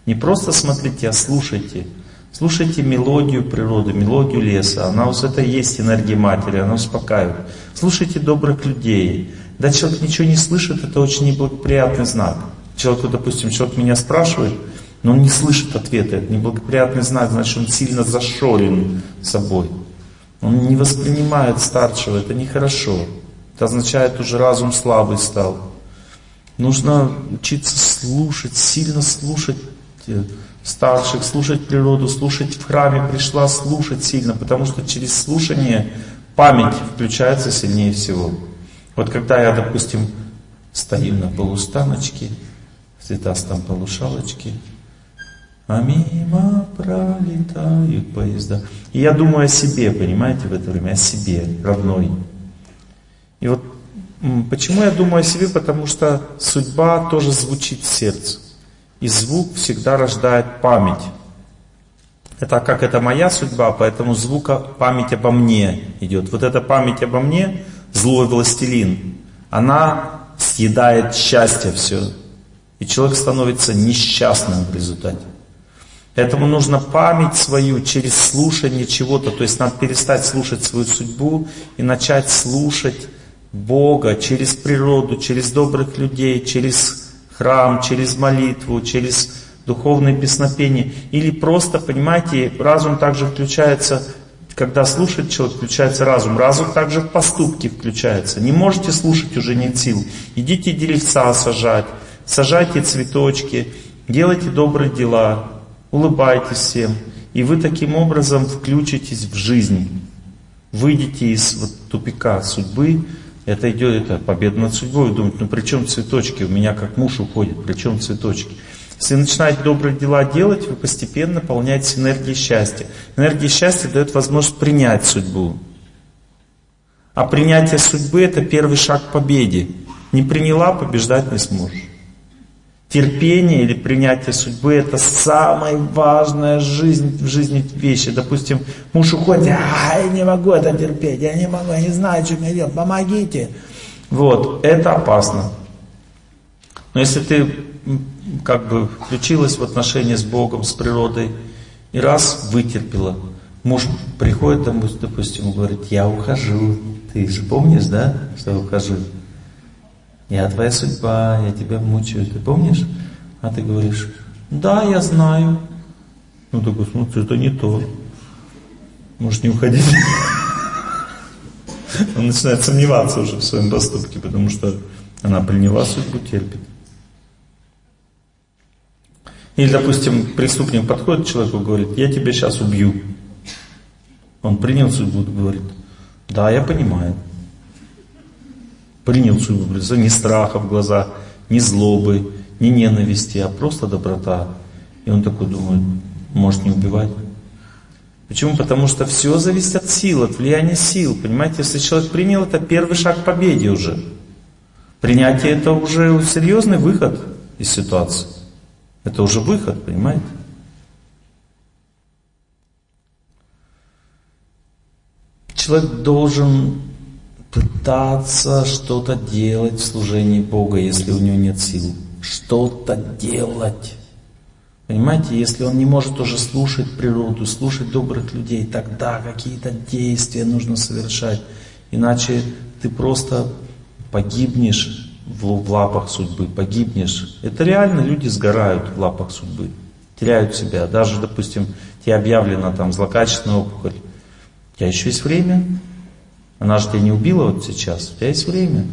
Speaker 1: Не просто смотрите, а слушайте. Слушайте мелодию природы, мелодию леса. Она у это есть энергия матери, она успокаивает. Слушайте добрых людей. Когда человек ничего не слышит, это очень неблагоприятный знак. Человек, допустим, человек меня спрашивает, но он не слышит ответа. Это неблагоприятный знак, значит он сильно зашорен собой. Он не воспринимает старшего, это нехорошо. Это означает, уже разум слабый стал. Нужно учиться слушать, сильно слушать э, старших, слушать природу, слушать в храме пришла, слушать сильно, потому что через слушание память включается сильнее всего. Вот когда я, допустим, стою на полустаночке, цветас там полушалочки, а мимо пролетают поезда. И я думаю о себе, понимаете, в это время, о себе, родной. И вот почему я думаю о себе? Потому что судьба тоже звучит в сердце. И звук всегда рождает память. Это как это моя судьба, поэтому звука память обо мне идет. Вот эта память обо мне, злой властелин, она съедает счастье все. И человек становится несчастным в результате. Поэтому нужно память свою через слушание чего-то, то есть надо перестать слушать свою судьбу и начать слушать Бога через природу, через добрых людей, через храм, через молитву, через духовное песнопение. Или просто, понимаете, разум также включается, когда слушает человек, включается разум. Разум также в поступки включается. Не можете слушать, уже нет сил. Идите деревца сажать, сажайте цветочки, делайте добрые дела, улыбайтесь всем. И вы таким образом включитесь в жизнь. Выйдете из вот тупика судьбы, это идет, это победа над судьбой. Вы думаете, ну при чем цветочки? У меня как муж уходит, при чем цветочки? Если начинаете добрые дела делать, вы постепенно наполняете энергией счастья. Энергия счастья дает возможность принять судьбу. А принятие судьбы это первый шаг к победе. Не приняла, побеждать не сможешь. Терпение или принятие судьбы это самая важная жизнь, в жизни вещи. Допустим, муж уходит, а, я не могу это терпеть, я не могу, я не знаю, что мне делать, помогите. Вот, это опасно. Но если ты как бы включилась в отношения с Богом, с природой, и раз вытерпела, муж приходит, допустим, говорит, я ухожу. Ты же помнишь, да, что я ухожу? Я твоя судьба, я тебя мучаю, ты помнишь? А ты говоришь, да, я знаю. Ну такой, смотри, это не то. Может не уходить? Он начинает сомневаться уже в своем поступке, потому что она приняла судьбу, терпит. Или, допустим, преступник подходит к человеку и говорит, я тебя сейчас убью. Он принял судьбу, говорит, да, я понимаю принял судьбу лица, ни страха в глазах, ни злобы, ни ненависти, а просто доброта. И он такой думает, может не убивать. Почему? Потому что все зависит от сил, от влияния сил. Понимаете, если человек принял, это первый шаг к победе уже. Принятие это уже серьезный выход из ситуации. Это уже выход, понимаете? Человек должен пытаться что-то делать в служении Бога, если у него нет сил. Что-то делать. Понимаете, если он не может уже слушать природу, слушать добрых людей, тогда какие-то действия нужно совершать. Иначе ты просто погибнешь в, лапах судьбы, погибнешь. Это реально люди сгорают в лапах судьбы, теряют себя. Даже, допустим, тебе объявлена там злокачественная опухоль. У тебя еще есть время, она же тебя не убила вот сейчас, у тебя есть время.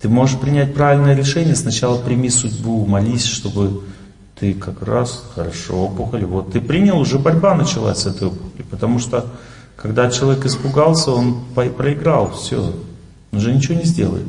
Speaker 1: Ты можешь принять правильное решение, сначала прими судьбу, молись, чтобы ты как раз, хорошо, опухоль, вот ты принял, уже борьба началась с этой опухолью, потому что когда человек испугался, он проиграл, все, он уже ничего не сделает.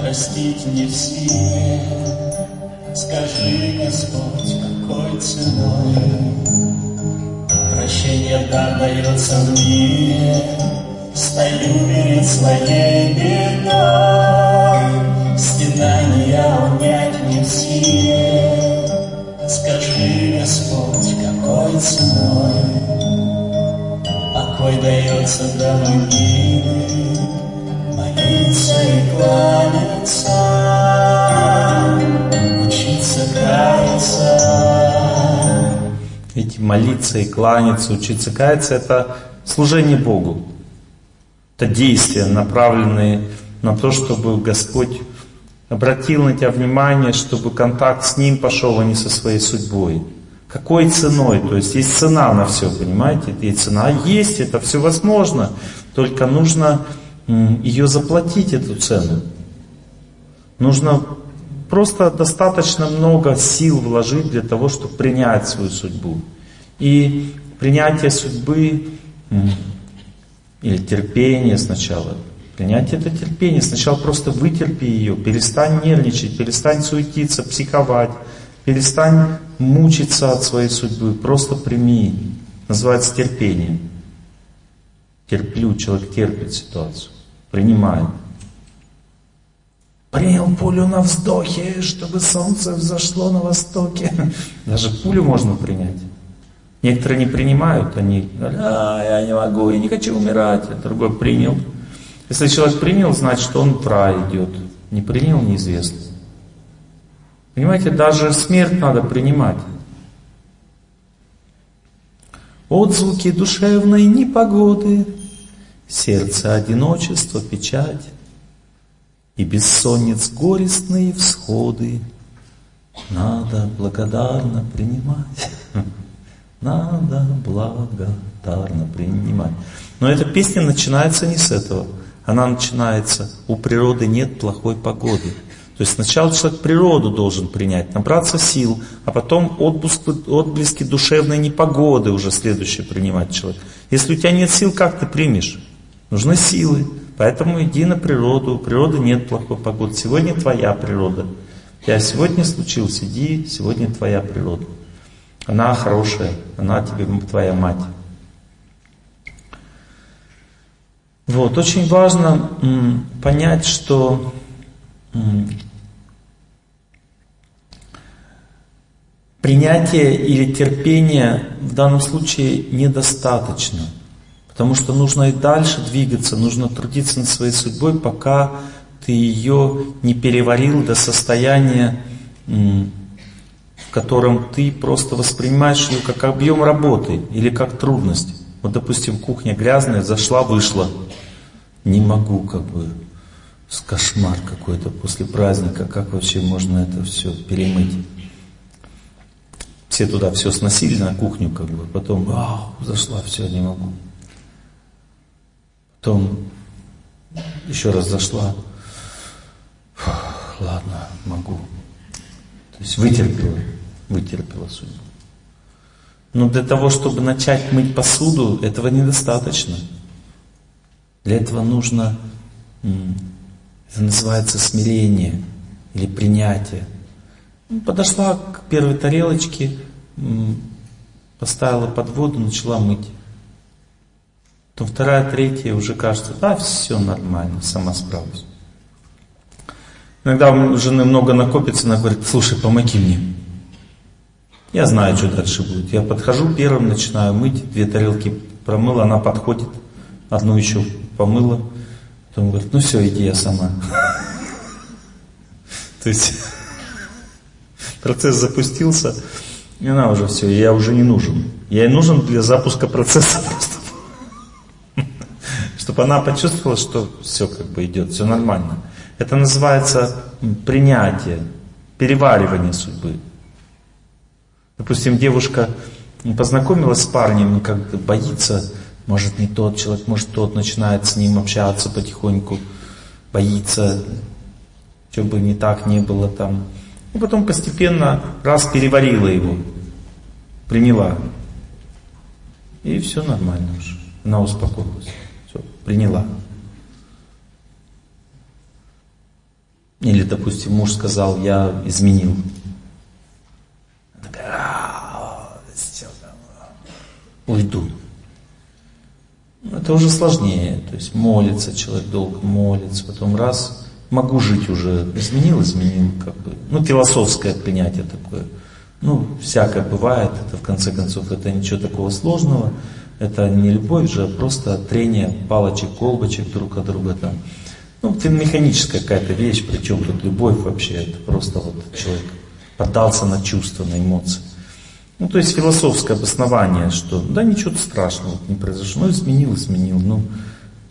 Speaker 9: Простить не в силе. Скажи, Господь, какой ценой Прощение да дается мне, Стою перед своей бедой, Стенания унять не в силе. Скажи, Господь, какой ценой Покой дается до могилы, молиться и кланяться, учиться каяться.
Speaker 1: Видите, молиться и кланяться, учиться каяться – это служение Богу. Это действия, направленные на то, чтобы Господь обратил на тебя внимание, чтобы контакт с Ним пошел, а не со своей судьбой. Какой ценой? То есть есть цена на все, понимаете? Есть цена. Есть, это все возможно. Только нужно ее заплатить, эту цену. Нужно просто достаточно много сил вложить для того, чтобы принять свою судьбу. И принятие судьбы или терпение сначала. Принятие это терпение. Сначала просто вытерпи ее, перестань нервничать, перестань суетиться, психовать, перестань мучиться от своей судьбы, просто прими. Называется терпение. Терплю, человек терпит ситуацию принимает. Принял пулю на вздохе, чтобы солнце взошло на востоке. Даже пулю можно принять. Некоторые не принимают, они говорят, а, я не могу, я не хочу умирать. А другой принял. Если человек принял, значит, что он в рай идет. Не принял, неизвестно. Понимаете, даже смерть надо принимать. Отзвуки душевной непогоды, Сердце одиночество, печать, И бессонниц горестные всходы Надо благодарно принимать. Надо благодарно принимать. Но эта песня начинается не с этого. Она начинается «У природы нет плохой погоды». То есть сначала человек природу должен принять, набраться сил, а потом отблески, отблески душевной непогоды уже следующее принимать человек. Если у тебя нет сил, как ты примешь? Нужны силы. Поэтому иди на природу. У природы нет плохой погоды. Сегодня твоя природа. Тебя сегодня случилось, иди, сегодня твоя природа. Она хорошая, она тебе твоя мать. Вот, очень важно понять, что Принятие или терпение в данном случае недостаточно, потому что нужно и дальше двигаться, нужно трудиться над своей судьбой, пока ты ее не переварил до состояния, в котором ты просто воспринимаешь ее как объем работы или как трудность. Вот, допустим, кухня грязная, зашла, вышла. Не могу, как бы, с кошмар какой-то после праздника, как вообще можно это все перемыть все туда все сносили на кухню, как бы, потом, вау, зашла, все, не могу. Потом еще раз зашла, Фух, ладно, могу. То есть вытерпела, вытерпела судьбу. Но для того, чтобы начать мыть посуду, этого недостаточно. Для этого нужно, это называется смирение или принятие. Подошла к первой тарелочке, поставила под воду, начала мыть. То вторая, третья уже кажется, да, все нормально, сама справлюсь. Иногда у жены много накопится, она говорит, слушай, помоги мне. Я знаю, что дальше будет. Я подхожу первым, начинаю мыть, две тарелки промыла, она подходит, одну еще помыла. Потом говорит, ну все, иди я сама. То есть Процесс запустился, и она уже все, я уже не нужен. Я ей нужен для запуска процесса. Чтобы она почувствовала, что все как бы идет, все нормально. Это называется принятие, переваривание судьбы. Допустим, девушка познакомилась с парнем, как боится, может не тот человек, может тот, начинает с ним общаться потихоньку, боится, что бы не так не было там. И потом постепенно раз переварила его, приняла. И все нормально уже. Она успокоилась. Приняла. Или, допустим, муж сказал, я изменил. Она такая, «А, уйду. Это уже сложнее. То есть молится, человек долго молится, потом раз могу жить уже. Изменил, изменил, как бы. Ну, философское принятие такое. Ну, всякое бывает, это в конце концов, это ничего такого сложного. Это не любовь же, а просто трение палочек, колбочек друг от друга там. Ну, механическая какая-то вещь, причем тут любовь вообще, это просто вот человек поддался на чувства, на эмоции. Ну, то есть философское обоснование, что да ничего страшного не произошло, ну, изменил, изменил, ну,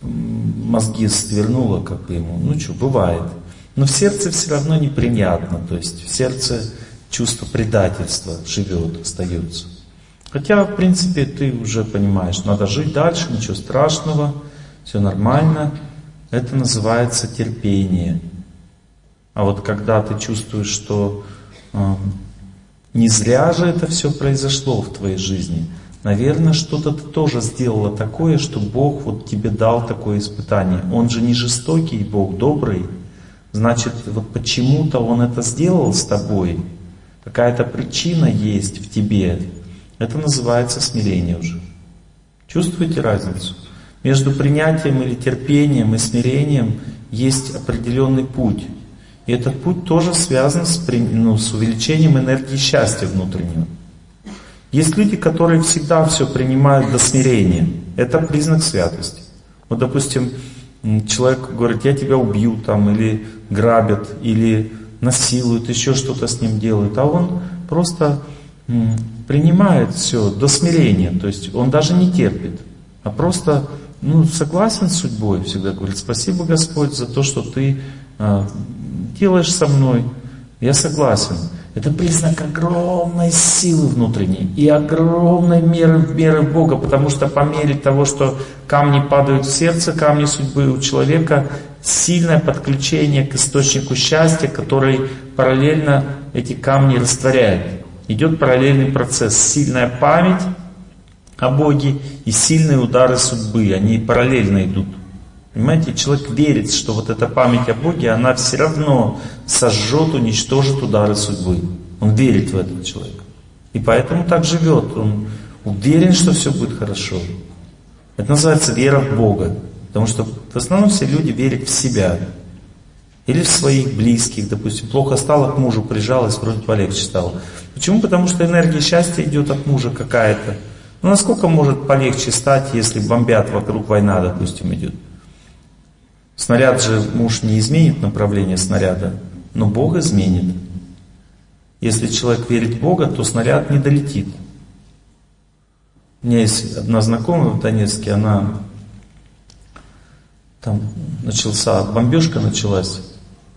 Speaker 1: мозги свернуло, как бы ему, ну что, бывает. Но в сердце все равно неприятно, то есть в сердце чувство предательства живет, остается. Хотя, в принципе, ты уже понимаешь, надо жить дальше, ничего страшного, все нормально. Это называется терпение. А вот когда ты чувствуешь, что э, не зря же это все произошло в твоей жизни, Наверное, что-то ты тоже сделала такое, что Бог вот тебе дал такое испытание. Он же не жестокий Бог, добрый. Значит, вот почему-то Он это сделал с тобой. Какая-то причина есть в тебе. Это называется смирение уже. Чувствуете разницу? Между принятием или терпением и смирением есть определенный путь. И этот путь тоже связан с, ну, с увеличением энергии счастья внутреннего. Есть люди, которые всегда все принимают до смирения. Это признак святости. Вот, допустим, человек говорит, я тебя убью, там, или грабят, или насилуют, еще что-то с ним делают, а он просто принимает все до смирения, то есть он даже не терпит, а просто ну, согласен с судьбой, всегда говорит, спасибо Господь за то, что ты э, делаешь со мной, я согласен. Это признак огромной силы внутренней и огромной меры, меры Бога, потому что по мере того, что камни падают в сердце, камни судьбы у человека, сильное подключение к источнику счастья, который параллельно эти камни растворяет. Идет параллельный процесс. Сильная память о Боге и сильные удары судьбы. Они параллельно идут. Понимаете, человек верит, что вот эта память о Боге, она все равно сожжет, уничтожит удары судьбы. Он верит в этот человек. И поэтому так живет. Он уверен, что все будет хорошо. Это называется вера в Бога. Потому что в основном все люди верят в себя. Или в своих близких, допустим, плохо стало к мужу, прижалась, вроде полегче стало. Почему? Потому что энергия счастья идет от мужа какая-то. Ну насколько может полегче стать, если бомбят вокруг война, допустим, идет? Снаряд же муж не изменит направление снаряда, но Бог изменит. Если человек верит в Бога, то снаряд не долетит. У меня есть одна знакомая в Донецке, она там начался бомбежка началась,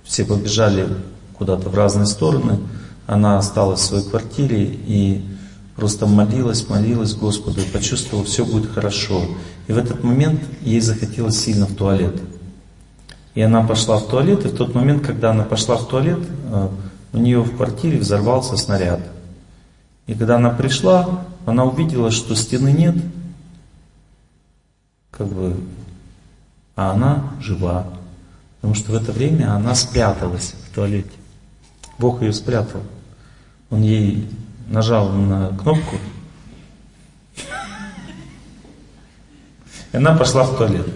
Speaker 1: все побежали куда-то в разные стороны, она осталась в своей квартире и просто молилась, молилась Господу почувствовала, все будет хорошо. И в этот момент ей захотелось сильно в туалет. И она пошла в туалет, и в тот момент, когда она пошла в туалет, э, у нее в квартире взорвался снаряд. И когда она пришла, она увидела, что стены нет, как бы, а она жива. Потому что в это время она спряталась в туалете. Бог ее спрятал. Он ей нажал на кнопку, и она пошла в туалет.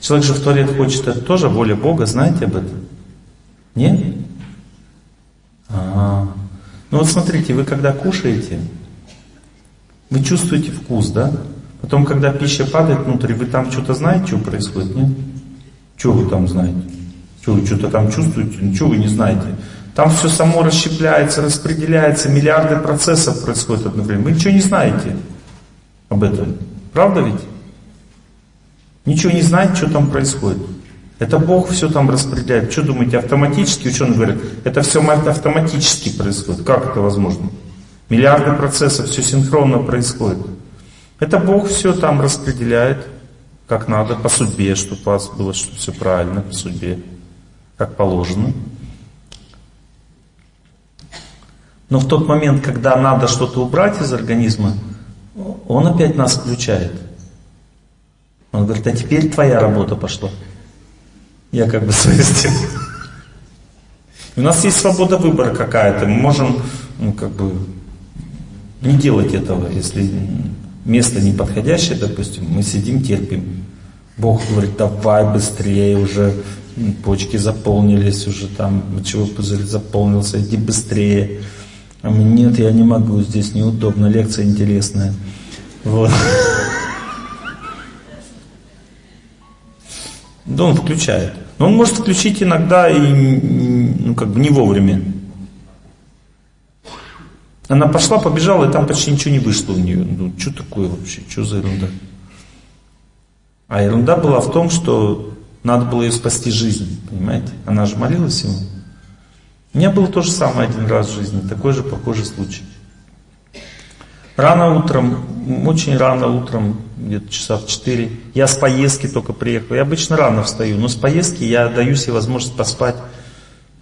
Speaker 1: Человек же в туалет хочет, это тоже воля Бога, знаете об этом? Нет? А-а-а. Ну вот смотрите, вы когда кушаете, вы чувствуете вкус, да? Потом, когда пища падает внутрь, вы там что-то знаете, что происходит, нет? Что вы там знаете? Что вы что-то там чувствуете? Ничего вы не знаете. Там все само расщепляется, распределяется, миллиарды процессов происходят одновременно. Вы ничего не знаете об этом. Правда ведь? Ничего не знаете, что там происходит. Это Бог все там распределяет. Что думаете, автоматически? Ученые говорят, это все автоматически происходит. Как это возможно? Миллиарды процессов, все синхронно происходит. Это Бог все там распределяет, как надо, по судьбе, чтобы у вас было что все правильно, по судьбе, как положено. Но в тот момент, когда надо что-то убрать из организма, он опять нас включает. Он говорит, а теперь твоя работа пошла. Я как бы свою. У нас есть свобода выбора какая-то. Мы можем, ну, как бы, не делать этого, если место неподходящее, допустим, мы сидим, терпим. Бог говорит, давай быстрее, уже почки заполнились, уже там мочевой пузырь заполнился, иди быстрее. А мы, нет, я не могу, здесь неудобно, лекция интересная. Вот. Да, он включает. Но он может включить иногда и ну, как бы не вовремя. Она пошла, побежала, и там почти ничего не вышло у нее. Ну, что такое вообще? Что за ерунда? А ерунда была в том, что надо было ее спасти жизнь, понимаете? Она же молилась ему. У меня было то же самое один раз в жизни, такой же похожий случай. Рано утром, очень рано утром, где-то часа в 4, я с поездки только приехал. Я обычно рано встаю, но с поездки я даю себе возможность поспать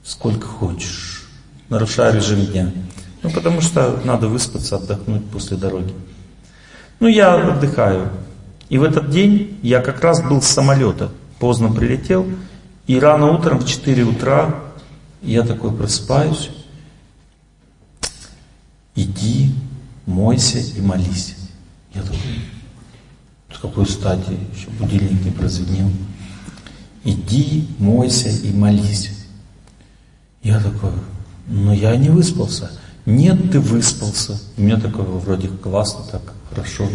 Speaker 1: сколько хочешь, нарушая режим дня. Ну, потому что надо выспаться, отдохнуть после дороги. Ну, я отдыхаю. И в этот день я как раз был с самолета, поздно прилетел, и рано утром в 4 утра я такой просыпаюсь, иди, мойся и молись. Я такой, с какой стати, еще будильник не прозвенел. Иди, мойся и молись. Я такой, ну я не выспался. Нет, ты выспался. У меня такое вроде классно, так хорошо.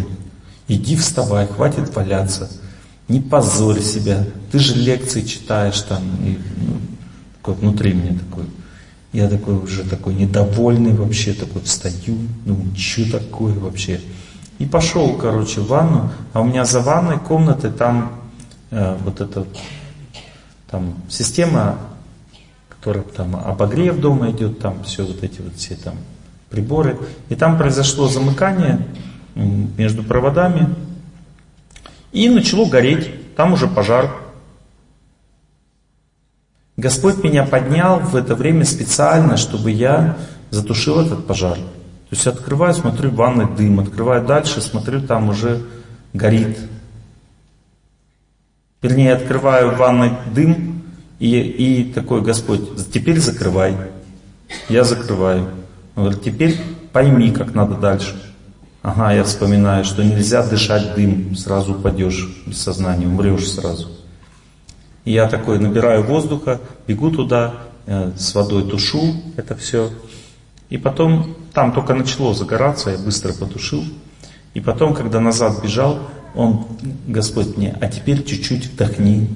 Speaker 1: Иди вставай, хватит валяться. Не позорь себя. Ты же лекции читаешь там. И, ну, такой внутри меня такой. Я такой уже такой недовольный вообще, такой встаю, ну что такое вообще. И пошел, короче, в ванну, а у меня за ванной комнаты там э, вот эта там система, которая там обогрев дома идет, там все вот эти вот все там приборы. И там произошло замыкание между проводами, и начало гореть, там уже пожар. Господь меня поднял в это время специально, чтобы я затушил этот пожар. То есть открываю, смотрю, в ванной дым, открываю дальше, смотрю, там уже горит. Вернее, открываю в ванной дым, и, и такой Господь, теперь закрывай. Я закрываю. Он говорит, теперь пойми, как надо дальше. Ага, я вспоминаю, что нельзя дышать дым, сразу упадешь без сознания, умрешь сразу. И я такой набираю воздуха, бегу туда, э, с водой тушу это все. И потом, там только начало загораться, я быстро потушил. И потом, когда назад бежал, он, Господь мне, а теперь чуть-чуть вдохни.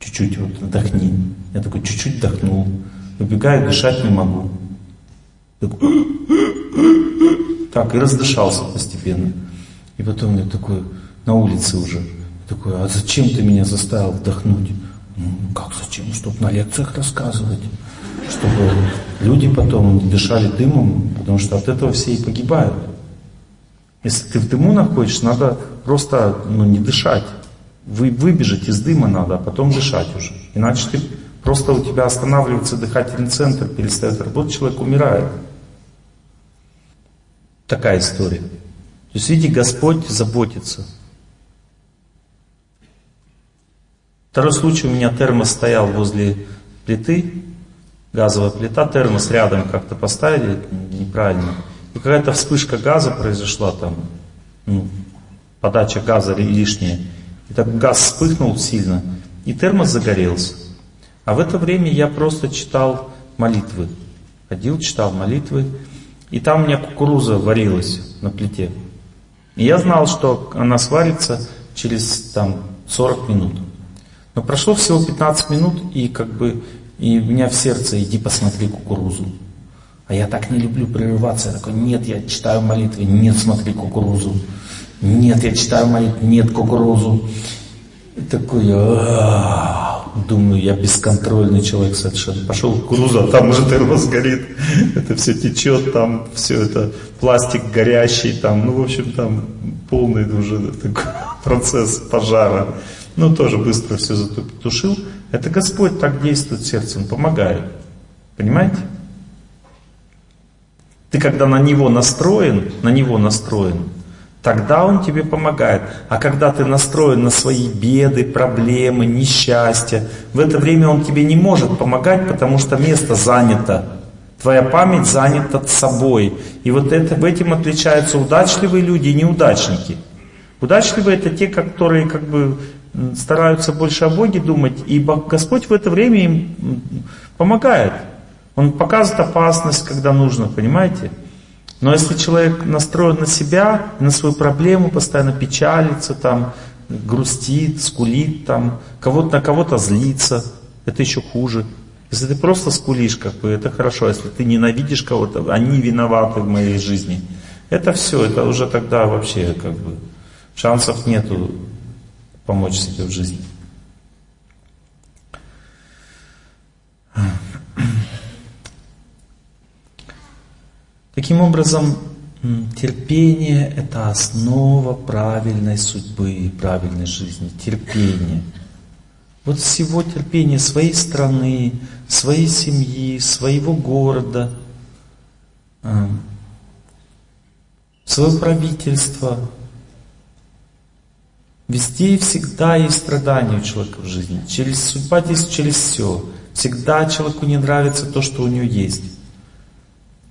Speaker 1: Чуть-чуть вот вдохни. Я такой чуть-чуть вдохнул. Выбегаю, дышать не могу. Такой, так, и раздышался постепенно. И потом я такой, на улице уже, такой, а зачем ты меня заставил вдохнуть? Ну, как зачем? Чтобы на лекциях рассказывать. Чтобы люди потом дышали дымом, потому что от этого все и погибают. Если ты в дыму находишься, надо просто ну, не дышать. Вы, выбежать из дыма надо, а потом дышать уже. Иначе ты, просто у тебя останавливается дыхательный центр, перестает работать, человек умирает. Такая история. То есть, видите, Господь заботится. Второй случай, у меня термос стоял возле плиты, газовая плита, термос рядом как-то поставили неправильно. И какая-то вспышка газа произошла там, ну, подача газа лишняя. И так газ вспыхнул сильно, и термос загорелся. А в это время я просто читал молитвы. Ходил, читал молитвы. И там у меня кукуруза варилась на плите. И я знал, что она сварится через там, 40 минут. Но прошло всего 15 минут, и как бы и у меня в сердце иди посмотри кукурузу. А я так не люблю прерываться. Я такой, нет, я читаю молитвы, нет, смотри кукурузу. Нет, я читаю молитвы, нет, кукурузу. И такой, Думаю, я бесконтрольный человек совершенно. Пошел в кукурузу, а там уже термос горит. Это все течет, там все это пластик горящий, там, ну, в общем, там полный уже такой процесс пожара. Ну, тоже быстро все затушил. Это Господь так действует в сердце, Он помогает. Понимаете? Ты когда на Него настроен, на Него настроен, Тогда Он тебе помогает. А когда ты настроен на свои беды, проблемы, несчастья, в это время Он тебе не может помогать, потому что место занято. Твоя память занята собой. И вот это, в этом отличаются удачливые люди и неудачники. Удачливые это те, которые как бы стараются больше о Боге думать, и Господь в это время им помогает. Он показывает опасность, когда нужно, понимаете? Но если человек настроен на себя, на свою проблему, постоянно печалится, там, грустит, скулит, там, кого-то на кого-то злится, это еще хуже. Если ты просто скулишь, как бы, это хорошо. Если ты ненавидишь кого-то, они виноваты в моей жизни. Это все, это уже тогда вообще как бы шансов нету помочь себе в жизни. Таким образом, терпение – это основа правильной судьбы, правильной жизни. Терпение. Вот всего терпения своей страны, своей семьи, своего города, а, своего правительства. Везде и всегда есть страдания у человека в жизни. Через судьба здесь через все. Всегда человеку не нравится то, что у него есть.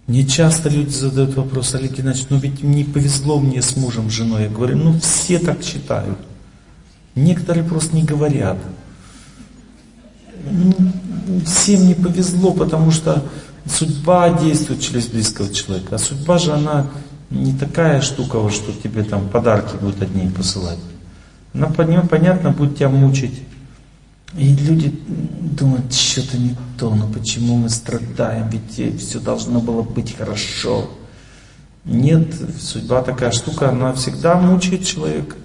Speaker 1: Мне часто люди задают вопрос, Олег Геннадьевич, ну ведь не повезло мне с мужем, с женой. Я говорю, ну все так считают. Некоторые просто не говорят. Ну, всем не повезло, потому что судьба действует через близкого человека. А судьба же, она не такая штука, вот, что тебе там подарки будут одни посылать. Она, понятно, будет тебя мучить. И люди думают, что-то не то, ну почему мы страдаем, ведь все должно было быть хорошо. Нет, судьба такая штука, она всегда мучает человека.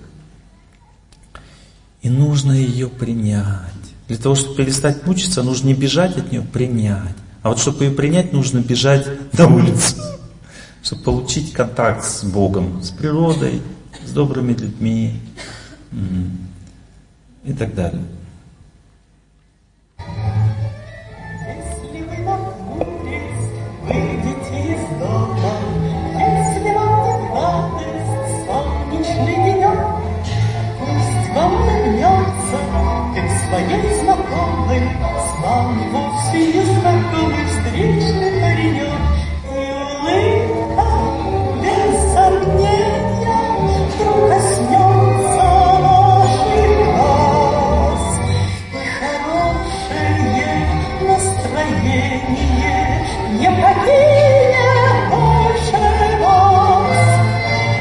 Speaker 1: И нужно ее принять. Для того, чтобы перестать мучиться, нужно не бежать от нее, принять. А вот чтобы ее принять, нужно бежать на улицу. Чтобы получить контакт с Богом, с природой, с добрыми людьми и так далее. Thank you.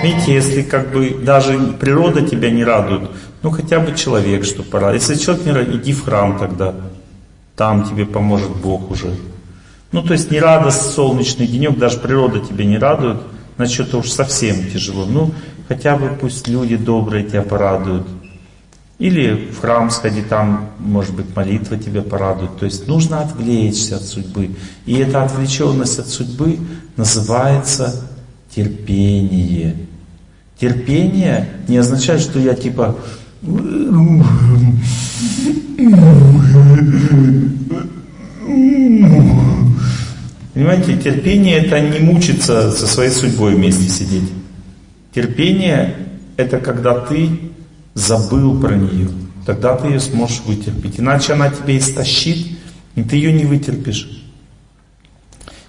Speaker 1: Видите, если как бы даже природа тебя не радует, ну хотя бы человек, что пора. Если человек не радует, иди в храм тогда. Там тебе поможет Бог уже. Ну то есть не радость, солнечный денек, даже природа тебя не радует, значит это уж совсем тяжело. Ну хотя бы пусть люди добрые тебя порадуют. Или в храм сходи, там, может быть, молитва тебя порадует. То есть нужно отвлечься от судьбы. И эта отвлеченность от судьбы называется терпение. Терпение не означает, что я типа Понимаете, терпение это не мучиться со своей судьбой вместе сидеть. Терпение это когда ты забыл про нее. Тогда ты ее сможешь вытерпеть. Иначе она тебя истощит, и ты ее не вытерпишь.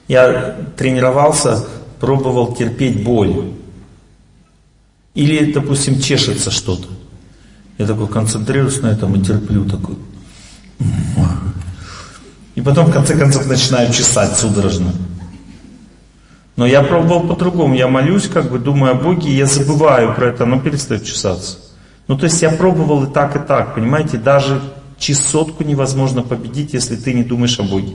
Speaker 1: Я тренировался, пробовал терпеть боль. Или, допустим, чешется что-то. Я такой концентрируюсь на этом и терплю такой. И потом в конце концов начинаю чесать судорожно. Но я пробовал по-другому. Я молюсь, как бы думаю о Боге, и я забываю про это, оно перестает чесаться. Ну, то есть я пробовал и так, и так, понимаете? Даже чесотку невозможно победить, если ты не думаешь о Боге.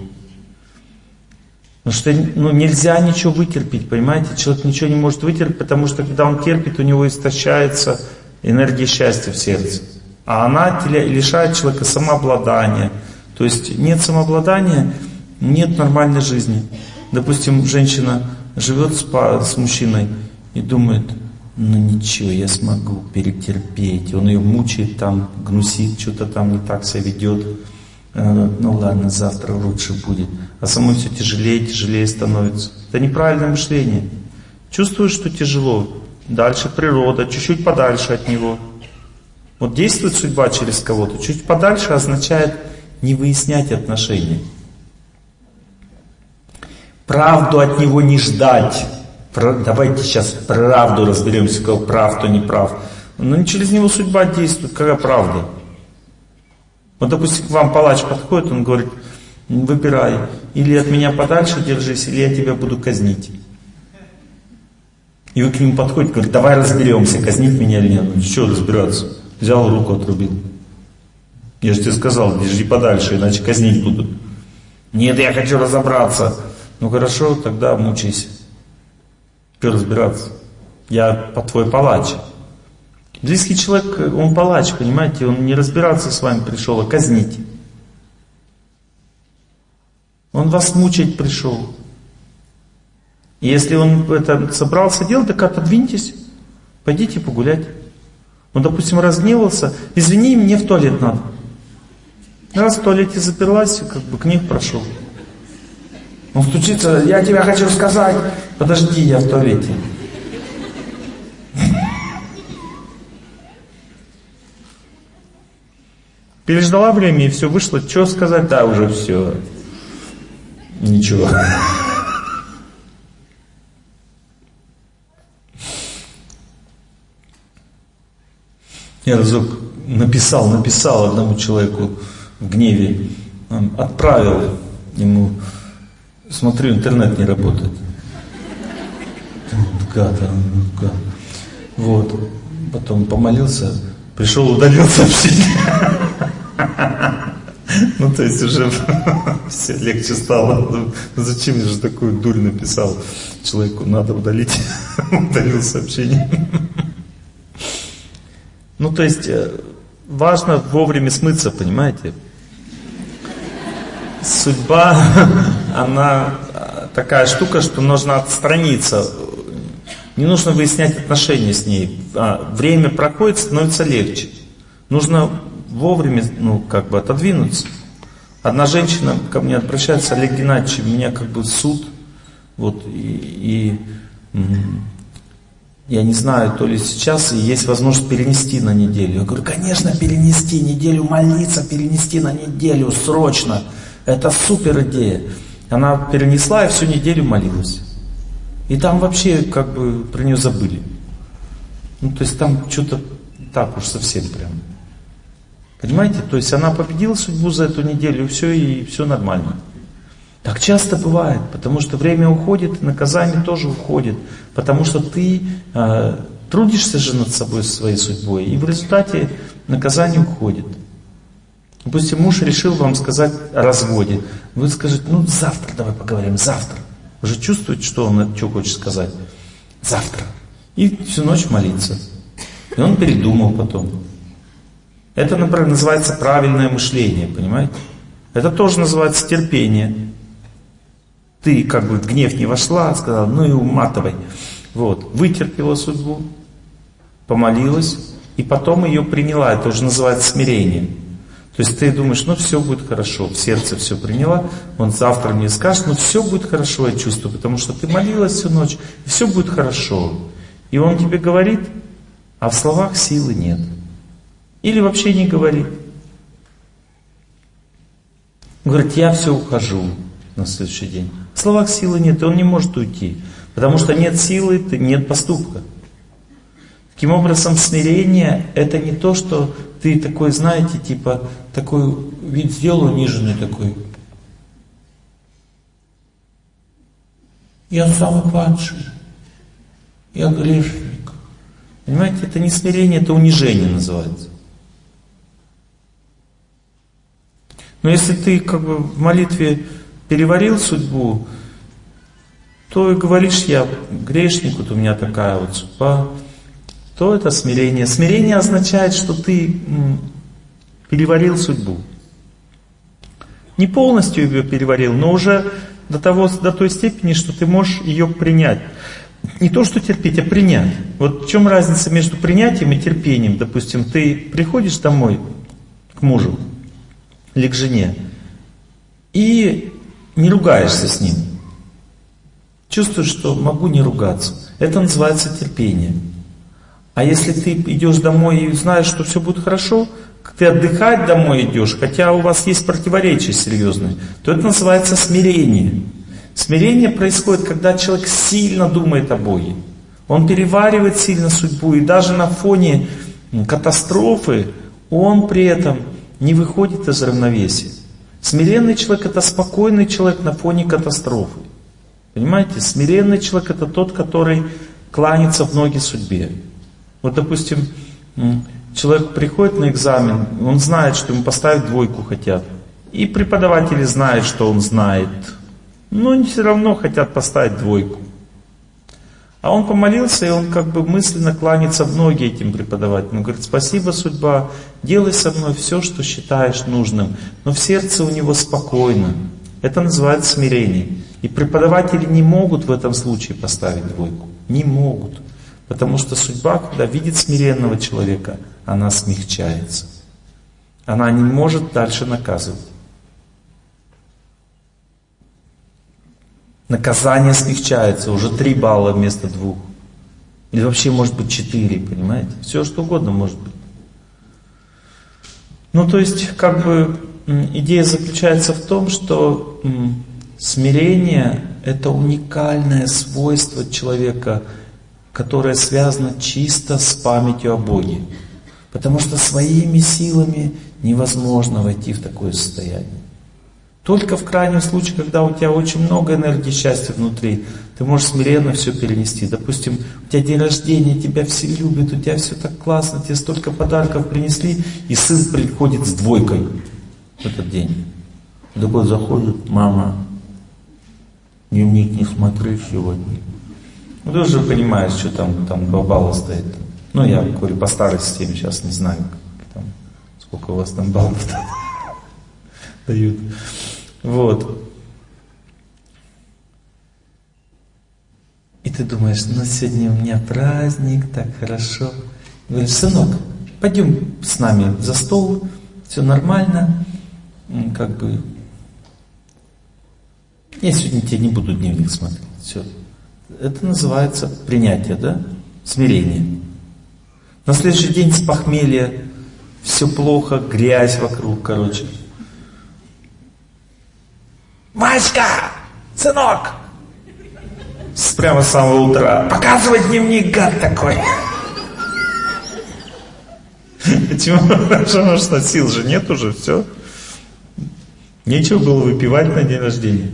Speaker 1: Потому что ну, нельзя ничего вытерпеть, понимаете? Человек ничего не может вытерпеть, потому что когда он терпит, у него истощается энергия счастья в сердце. А она лишает человека самообладания. То есть нет самообладания, нет нормальной жизни. Допустим, женщина живет с, с мужчиной и думает, ну ничего, я смогу перетерпеть. Он ее мучает там, гнусит, что-то там не так себя ведет. Ну ладно, завтра лучше будет. А самой все тяжелее, тяжелее становится. Это неправильное мышление. Чувствуешь, что тяжело. Дальше природа, чуть-чуть подальше от него. Вот действует судьба через кого-то. Чуть подальше означает не выяснять отношения. Правду от него не ждать. Давайте сейчас правду разберемся, кто прав, кто не прав. Но не через него судьба действует, какая правда. Вот, допустим, к вам палач подходит, он говорит, выбирай, или от меня подальше держись, или я тебя буду казнить. И вы к нему подходите, говорит, давай разберемся, казнить меня или нет. Ну что разбираться? Взял руку, отрубил. Я же тебе сказал, держи подальше, иначе казнить будут. Нет, я хочу разобраться. Ну хорошо, тогда мучайся. Что разбираться? Я по твой палач. Близкий человек, он палач, понимаете, он не разбираться с вами пришел, а казнить. Он вас мучить пришел. Если он это собрался делать, так отодвиньтесь, пойдите погулять. Он, допустим, разгневался, извини, мне в туалет надо. Раз в туалете заперлась, как бы к них прошел. Он стучится, я тебя хочу сказать. Подожди, я в туалете. Переждала время и все вышло. Что сказать? Да, уже все. Ничего. Я разок написал, написал одному человеку в гневе. отправил ему, смотрю, интернет не работает. Гад, гад. Вот. Потом помолился, пришел, удалил сообщение. Ну, то есть уже все легче стало. Ну, зачем же такую дурь написал человеку? Надо удалить. Удалил сообщение. Ну, то есть э, важно вовремя смыться, понимаете? Судьба, она такая штука, что нужно отстраниться. Не нужно выяснять отношения с ней. А, время проходит, становится легче. Нужно вовремя, ну, как бы отодвинуться. Одна женщина ко мне обращается, Олег Геннадьевич, у меня как бы суд, вот, и, и я не знаю, то ли сейчас и есть возможность перенести на неделю. Я говорю, конечно, перенести, неделю молиться, перенести на неделю, срочно. Это супер идея. Она перенесла и всю неделю молилась. И там вообще как бы про нее забыли. Ну, то есть там что-то так уж совсем прям. Понимаете? То есть она победила судьбу за эту неделю, и все, и все нормально. Так часто бывает, потому что время уходит, наказание тоже уходит, потому что ты э, трудишься же над собой, своей судьбой, и в результате наказание уходит. Допустим, муж решил вам сказать о разводе. Вы скажете, ну завтра давай поговорим, завтра. Вы же чувствуете, что он что хочет сказать? Завтра. И всю ночь молиться. И он передумал потом. Это, например, называется правильное мышление, понимаете? Это тоже называется терпение. Ты как бы в гнев не вошла, сказала, ну и уматывай. Вот, вытерпела судьбу, помолилась, и потом ее приняла. Это уже называется смирение. То есть ты думаешь, ну все будет хорошо, в сердце все приняла, он завтра мне скажет, ну все будет хорошо, я чувствую, потому что ты молилась всю ночь, и все будет хорошо. И он тебе говорит, а в словах силы нет. Или вообще не говорит. Говорит, я все ухожу на следующий день. В словах силы нет, и он не может уйти. Потому что нет силы, нет поступка. Таким образом, смирение это не то, что ты такой, знаете, типа, такой вид сделал униженный такой. Я самый падший. Я грешник. Понимаете, это не смирение, это унижение называется. Но если ты как бы в молитве переварил судьбу, то и говоришь, я грешник, вот у меня такая вот судьба, то это смирение. Смирение означает, что ты переварил судьбу. Не полностью ее переварил, но уже до, того, до той степени, что ты можешь ее принять. Не то, что терпеть, а принять. Вот в чем разница между принятием и терпением? Допустим, ты приходишь домой к мужу, или к жене, и не ругаешься с ним. Чувствуешь, что могу не ругаться. Это называется терпение. А если ты идешь домой и знаешь, что все будет хорошо, ты отдыхать домой идешь, хотя у вас есть противоречия серьезные, то это называется смирение. Смирение происходит, когда человек сильно думает о Боге. Он переваривает сильно судьбу, и даже на фоне катастрофы он при этом не выходит из равновесия. Смиренный человек это спокойный человек на фоне катастрофы. Понимаете, смиренный человек это тот, который кланяется в ноги судьбе. Вот, допустим, человек приходит на экзамен, он знает, что ему поставить двойку хотят. И преподаватели знают, что он знает. Но они все равно хотят поставить двойку. А он помолился, и он как бы мысленно кланяется в ноги этим преподавателям. Он говорит, спасибо, судьба, делай со мной все, что считаешь нужным. Но в сердце у него спокойно. Это называется смирение. И преподаватели не могут в этом случае поставить двойку. Не могут. Потому что судьба, когда видит смиренного человека, она смягчается. Она не может дальше наказывать. наказание смягчается, уже три балла вместо двух. Или вообще может быть четыре, понимаете? Все что угодно может быть. Ну то есть как бы идея заключается в том, что смирение это уникальное свойство человека, которое связано чисто с памятью о Боге. Потому что своими силами невозможно войти в такое состояние. Только в крайнем случае, когда у тебя очень много энергии счастья внутри, ты можешь смиренно все перенести. Допустим, у тебя день рождения, тебя все любят, у тебя все так классно, тебе столько подарков принесли, и сын приходит с двойкой в этот день. Такой заходит, мама, дневник не смотри сегодня. Ну, ты уже понимаешь, что там, там два балла стоит. Ну, я говорю по старой системе, сейчас не знаю, там, сколько у вас там баллов дают. Вот. И ты думаешь, ну сегодня у меня праздник, так хорошо. Говоришь, сынок, пойдем с нами за стол, все нормально, как бы. Я сегодня тебе не буду дневник смотреть. Все. Это называется принятие, да? Смирение. На следующий день с похмелья, все плохо, грязь вокруг, короче. Васька, сынок, с прямо с самого утра, показывай дневник, гад такой. Почему? Потому что сил же нет уже, все. Нечего было выпивать на день рождения.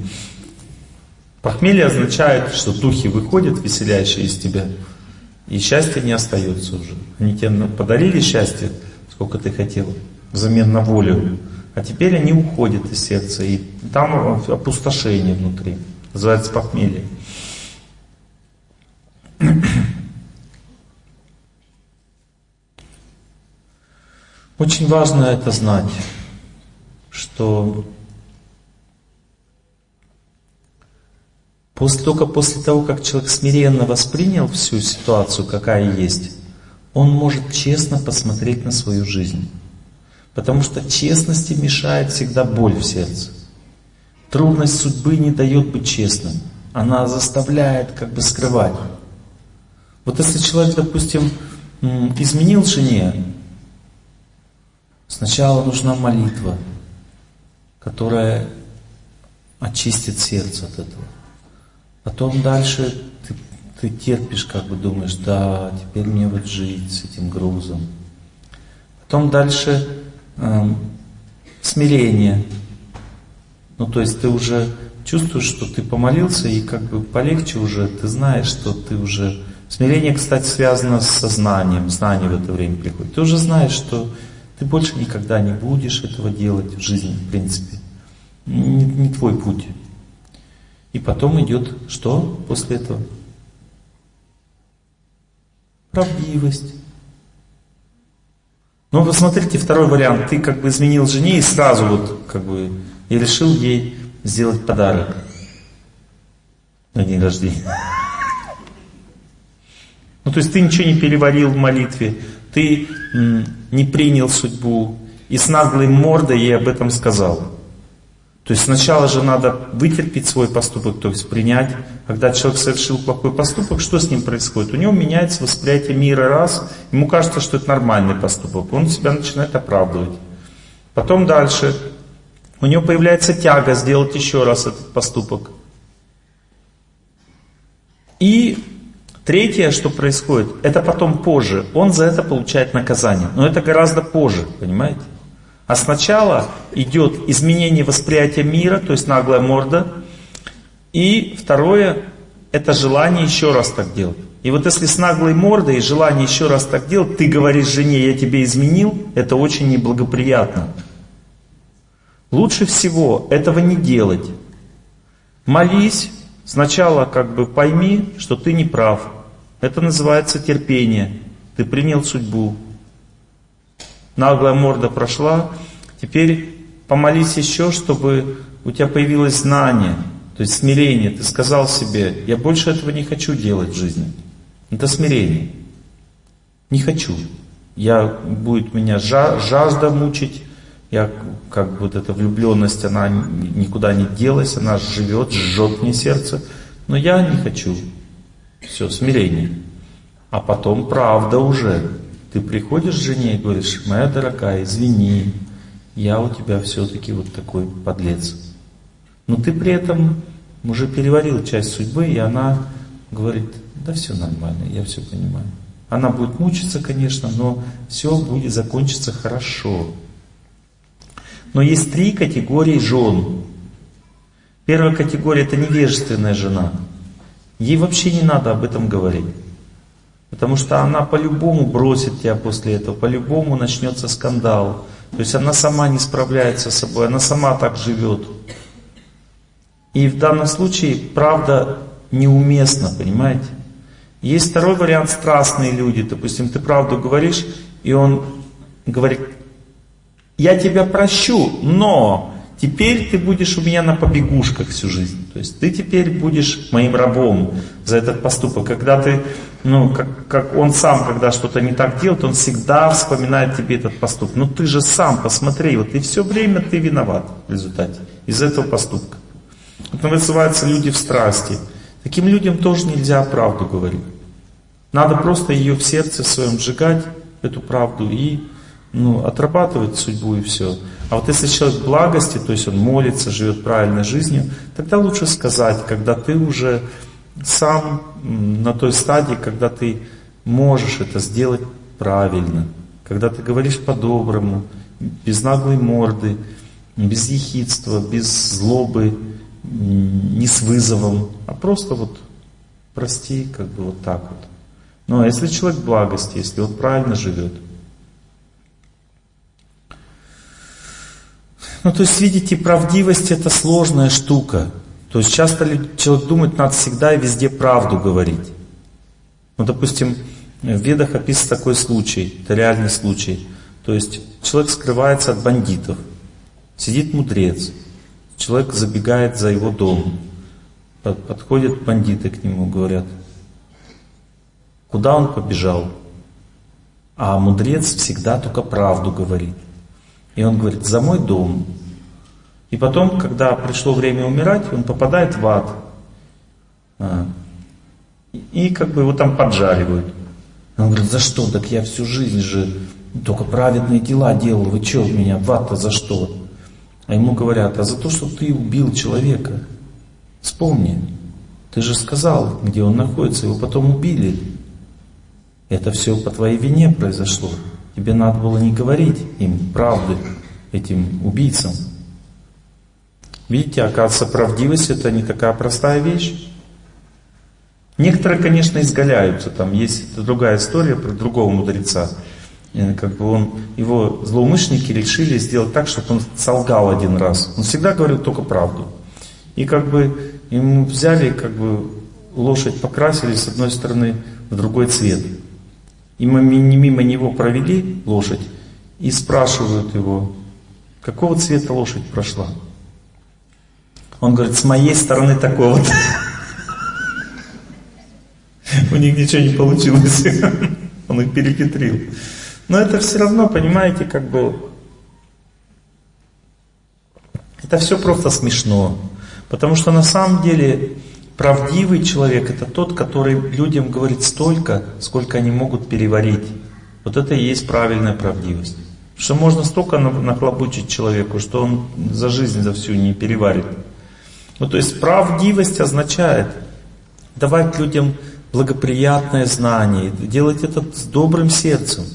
Speaker 1: Похмелье означает, что духи выходят, веселящие из тебя, и счастья не остается уже. Они тебе подарили счастье, сколько ты хотел, взамен на волю. А теперь они уходят из сердца, и там опустошение внутри. Называется похмелье. Очень важно это знать, что после, только после того, как человек смиренно воспринял всю ситуацию, какая есть, он может честно посмотреть на свою жизнь. Потому что честности мешает всегда боль в сердце. Трудность судьбы не дает быть честным. Она заставляет как бы скрывать. Вот если человек, допустим, изменил жене, сначала нужна молитва, которая очистит сердце от этого. Потом дальше ты, ты терпишь, как бы думаешь, да, теперь мне вот жить с этим грузом. Потом дальше э, смирение. Ну, то есть ты уже чувствуешь, что ты помолился, и как бы полегче уже, ты знаешь, что ты уже... Смирение, кстати, связано с сознанием, знание в это время приходит. Ты уже знаешь, что ты больше никогда не будешь этого делать в жизни, в принципе. Не, не твой путь. И потом идет что после этого? Правдивость. Ну, посмотрите, второй вариант. Ты как бы изменил жене и сразу вот как бы и решил ей сделать подарок на день рождения. Ну, то есть ты ничего не переварил в молитве, ты не принял судьбу и с наглой мордой ей об этом сказал. То есть сначала же надо вытерпеть свой поступок, то есть принять. Когда человек совершил плохой поступок, что с ним происходит? У него меняется восприятие мира раз, ему кажется, что это нормальный поступок, он себя начинает оправдывать. Потом дальше, у него появляется тяга сделать еще раз этот поступок. И третье, что происходит, это потом позже, он за это получает наказание. Но это гораздо позже, понимаете? А сначала идет изменение восприятия мира, то есть наглая морда. И второе, это желание еще раз так делать. И вот если с наглой мордой и желание еще раз так делать, ты говоришь жене, я тебе изменил, это очень неблагоприятно. Лучше всего этого не делать. Молись, сначала как бы пойми, что ты не прав. Это называется терпение. Ты принял судьбу, наглая морда прошла, теперь помолись еще, чтобы у тебя появилось знание, то есть смирение. Ты сказал себе, я больше этого не хочу делать в жизни. Это смирение. Не хочу. Я, будет меня жажда мучить, я как вот эта влюбленность, она никуда не делась, она живет, жжет мне сердце, но я не хочу. Все, смирение. А потом правда уже. Ты приходишь к жене и говоришь, моя дорогая, извини, я у тебя все-таки вот такой подлец. Но ты при этом уже переварил часть судьбы, и она говорит, да все нормально, я все понимаю. Она будет мучиться, конечно, но все будет закончиться хорошо. Но есть три категории жен. Первая категория это невежественная жена. Ей вообще не надо об этом говорить. Потому что она по-любому бросит тебя после этого, по-любому начнется скандал. То есть она сама не справляется с собой, она сама так живет. И в данном случае правда неуместна, понимаете? Есть второй вариант страстные люди. Допустим, ты правду говоришь, и он говорит, я тебя прощу, но теперь ты будешь у меня на побегушках всю жизнь. То есть ты теперь будешь моим рабом за этот поступок. Когда ты, ну, как, как он сам, когда что-то не так делает, он всегда вспоминает тебе этот поступок. Ну ты же сам, посмотри, вот и все время ты виноват в результате из этого поступка. Это называется люди в страсти. Таким людям тоже нельзя правду говорить. Надо просто ее в сердце своем сжигать, эту правду, и ну, отрабатывать судьбу и все. А вот если человек в благости, то есть он молится, живет правильной жизнью, тогда лучше сказать, когда ты уже сам на той стадии, когда ты можешь это сделать правильно, когда ты говоришь по-доброму, без наглой морды, без ехидства, без злобы, не с вызовом, а просто вот прости, как бы вот так вот. А если человек благости, если он правильно живет. Ну то есть видите, правдивость это сложная штука. То есть часто человек думает, надо всегда и везде правду говорить. Ну допустим, в Ведах описан такой случай, это реальный случай. То есть человек скрывается от бандитов. Сидит мудрец, Человек забегает за его дом. Подходят бандиты к нему, говорят, куда он побежал? А мудрец всегда только правду говорит. И он говорит, за мой дом. И потом, когда пришло время умирать, он попадает в ад. А. И как бы его там поджаривают. Он говорит, за что? Так я всю жизнь же только праведные дела делал. Вы что меня в ад-то за что? А ему говорят, а за то, что ты убил человека, вспомни, ты же сказал, где он находится, его потом убили. Это все по твоей вине произошло. Тебе надо было не говорить им правды, этим убийцам. Видите, оказывается, правдивость это не такая простая вещь. Некоторые, конечно, изгаляются. Там есть другая история про другого мудреца как бы он, его злоумышленники решили сделать так, чтобы он солгал один раз. Он всегда говорил только правду. И как бы ему взяли, как бы лошадь покрасили с одной стороны в другой цвет. И мы мимо него провели лошадь и спрашивают его, какого цвета лошадь прошла. Он говорит, с моей стороны такого-то. У них ничего не получилось. Он их перехитрил. Но это все равно, понимаете, как бы... Это все просто смешно. Потому что на самом деле правдивый человек это тот, который людям говорит столько, сколько они могут переварить. Вот это и есть правильная правдивость. Что можно столько нахлобучить человеку, что он за жизнь за всю не переварит. Ну то есть правдивость означает давать людям благоприятное знание, делать это с добрым сердцем.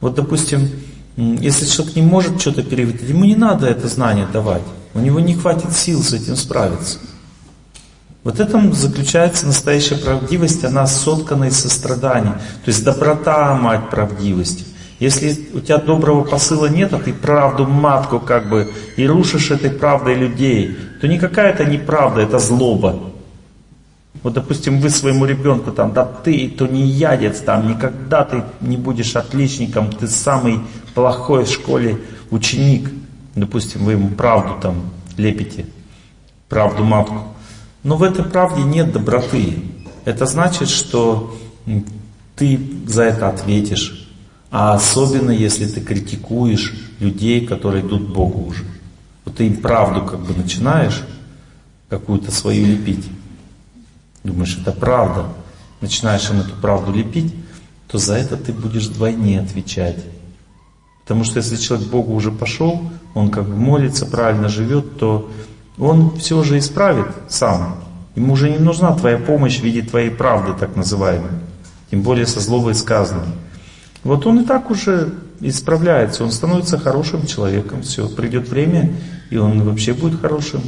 Speaker 1: Вот, допустим, если человек не может что-то переварить, ему не надо это знание давать. У него не хватит сил с этим справиться. Вот этом заключается настоящая правдивость, она соткана из сострадания. То есть доброта, мать правдивости. Если у тебя доброго посыла нет, а ты правду матку как бы и рушишь этой правдой людей, то никакая это не правда, это злоба. Вот, допустим, вы своему ребенку там, да ты то не ядец, там, никогда ты не будешь отличником, ты самый плохой в школе ученик. Допустим, вы ему правду там лепите, правду матку. Но в этой правде нет доброты. Это значит, что ты за это ответишь. А особенно, если ты критикуешь людей, которые идут к Богу уже. Вот ты им правду как бы начинаешь какую-то свою лепить. Думаешь, это правда. Начинаешь им эту правду лепить, то за это ты будешь вдвойне отвечать. Потому что если человек к Богу уже пошел, он как бы молится, правильно живет, то он все же исправит сам. Ему уже не нужна твоя помощь в виде твоей правды, так называемой. Тем более со злобой сказанной. Вот он и так уже исправляется, он становится хорошим человеком. Все, придет время, и он вообще будет хорошим.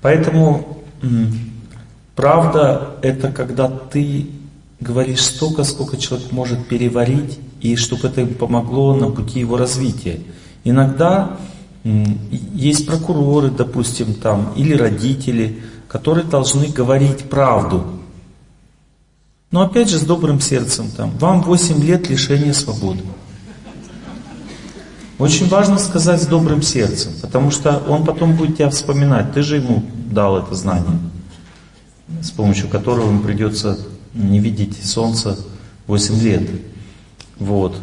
Speaker 1: Поэтому правда это когда ты говоришь столько, сколько человек может переварить, и чтобы это помогло на пути его развития. Иногда есть прокуроры, допустим, там, или родители, которые должны говорить правду. Но опять же с добрым сердцем там. Вам 8 лет лишения свободы. Очень важно сказать с добрым сердцем, потому что он потом будет тебя вспоминать. Ты же ему дал это знание, с помощью которого ему придется не видеть солнца 8 лет. Вот.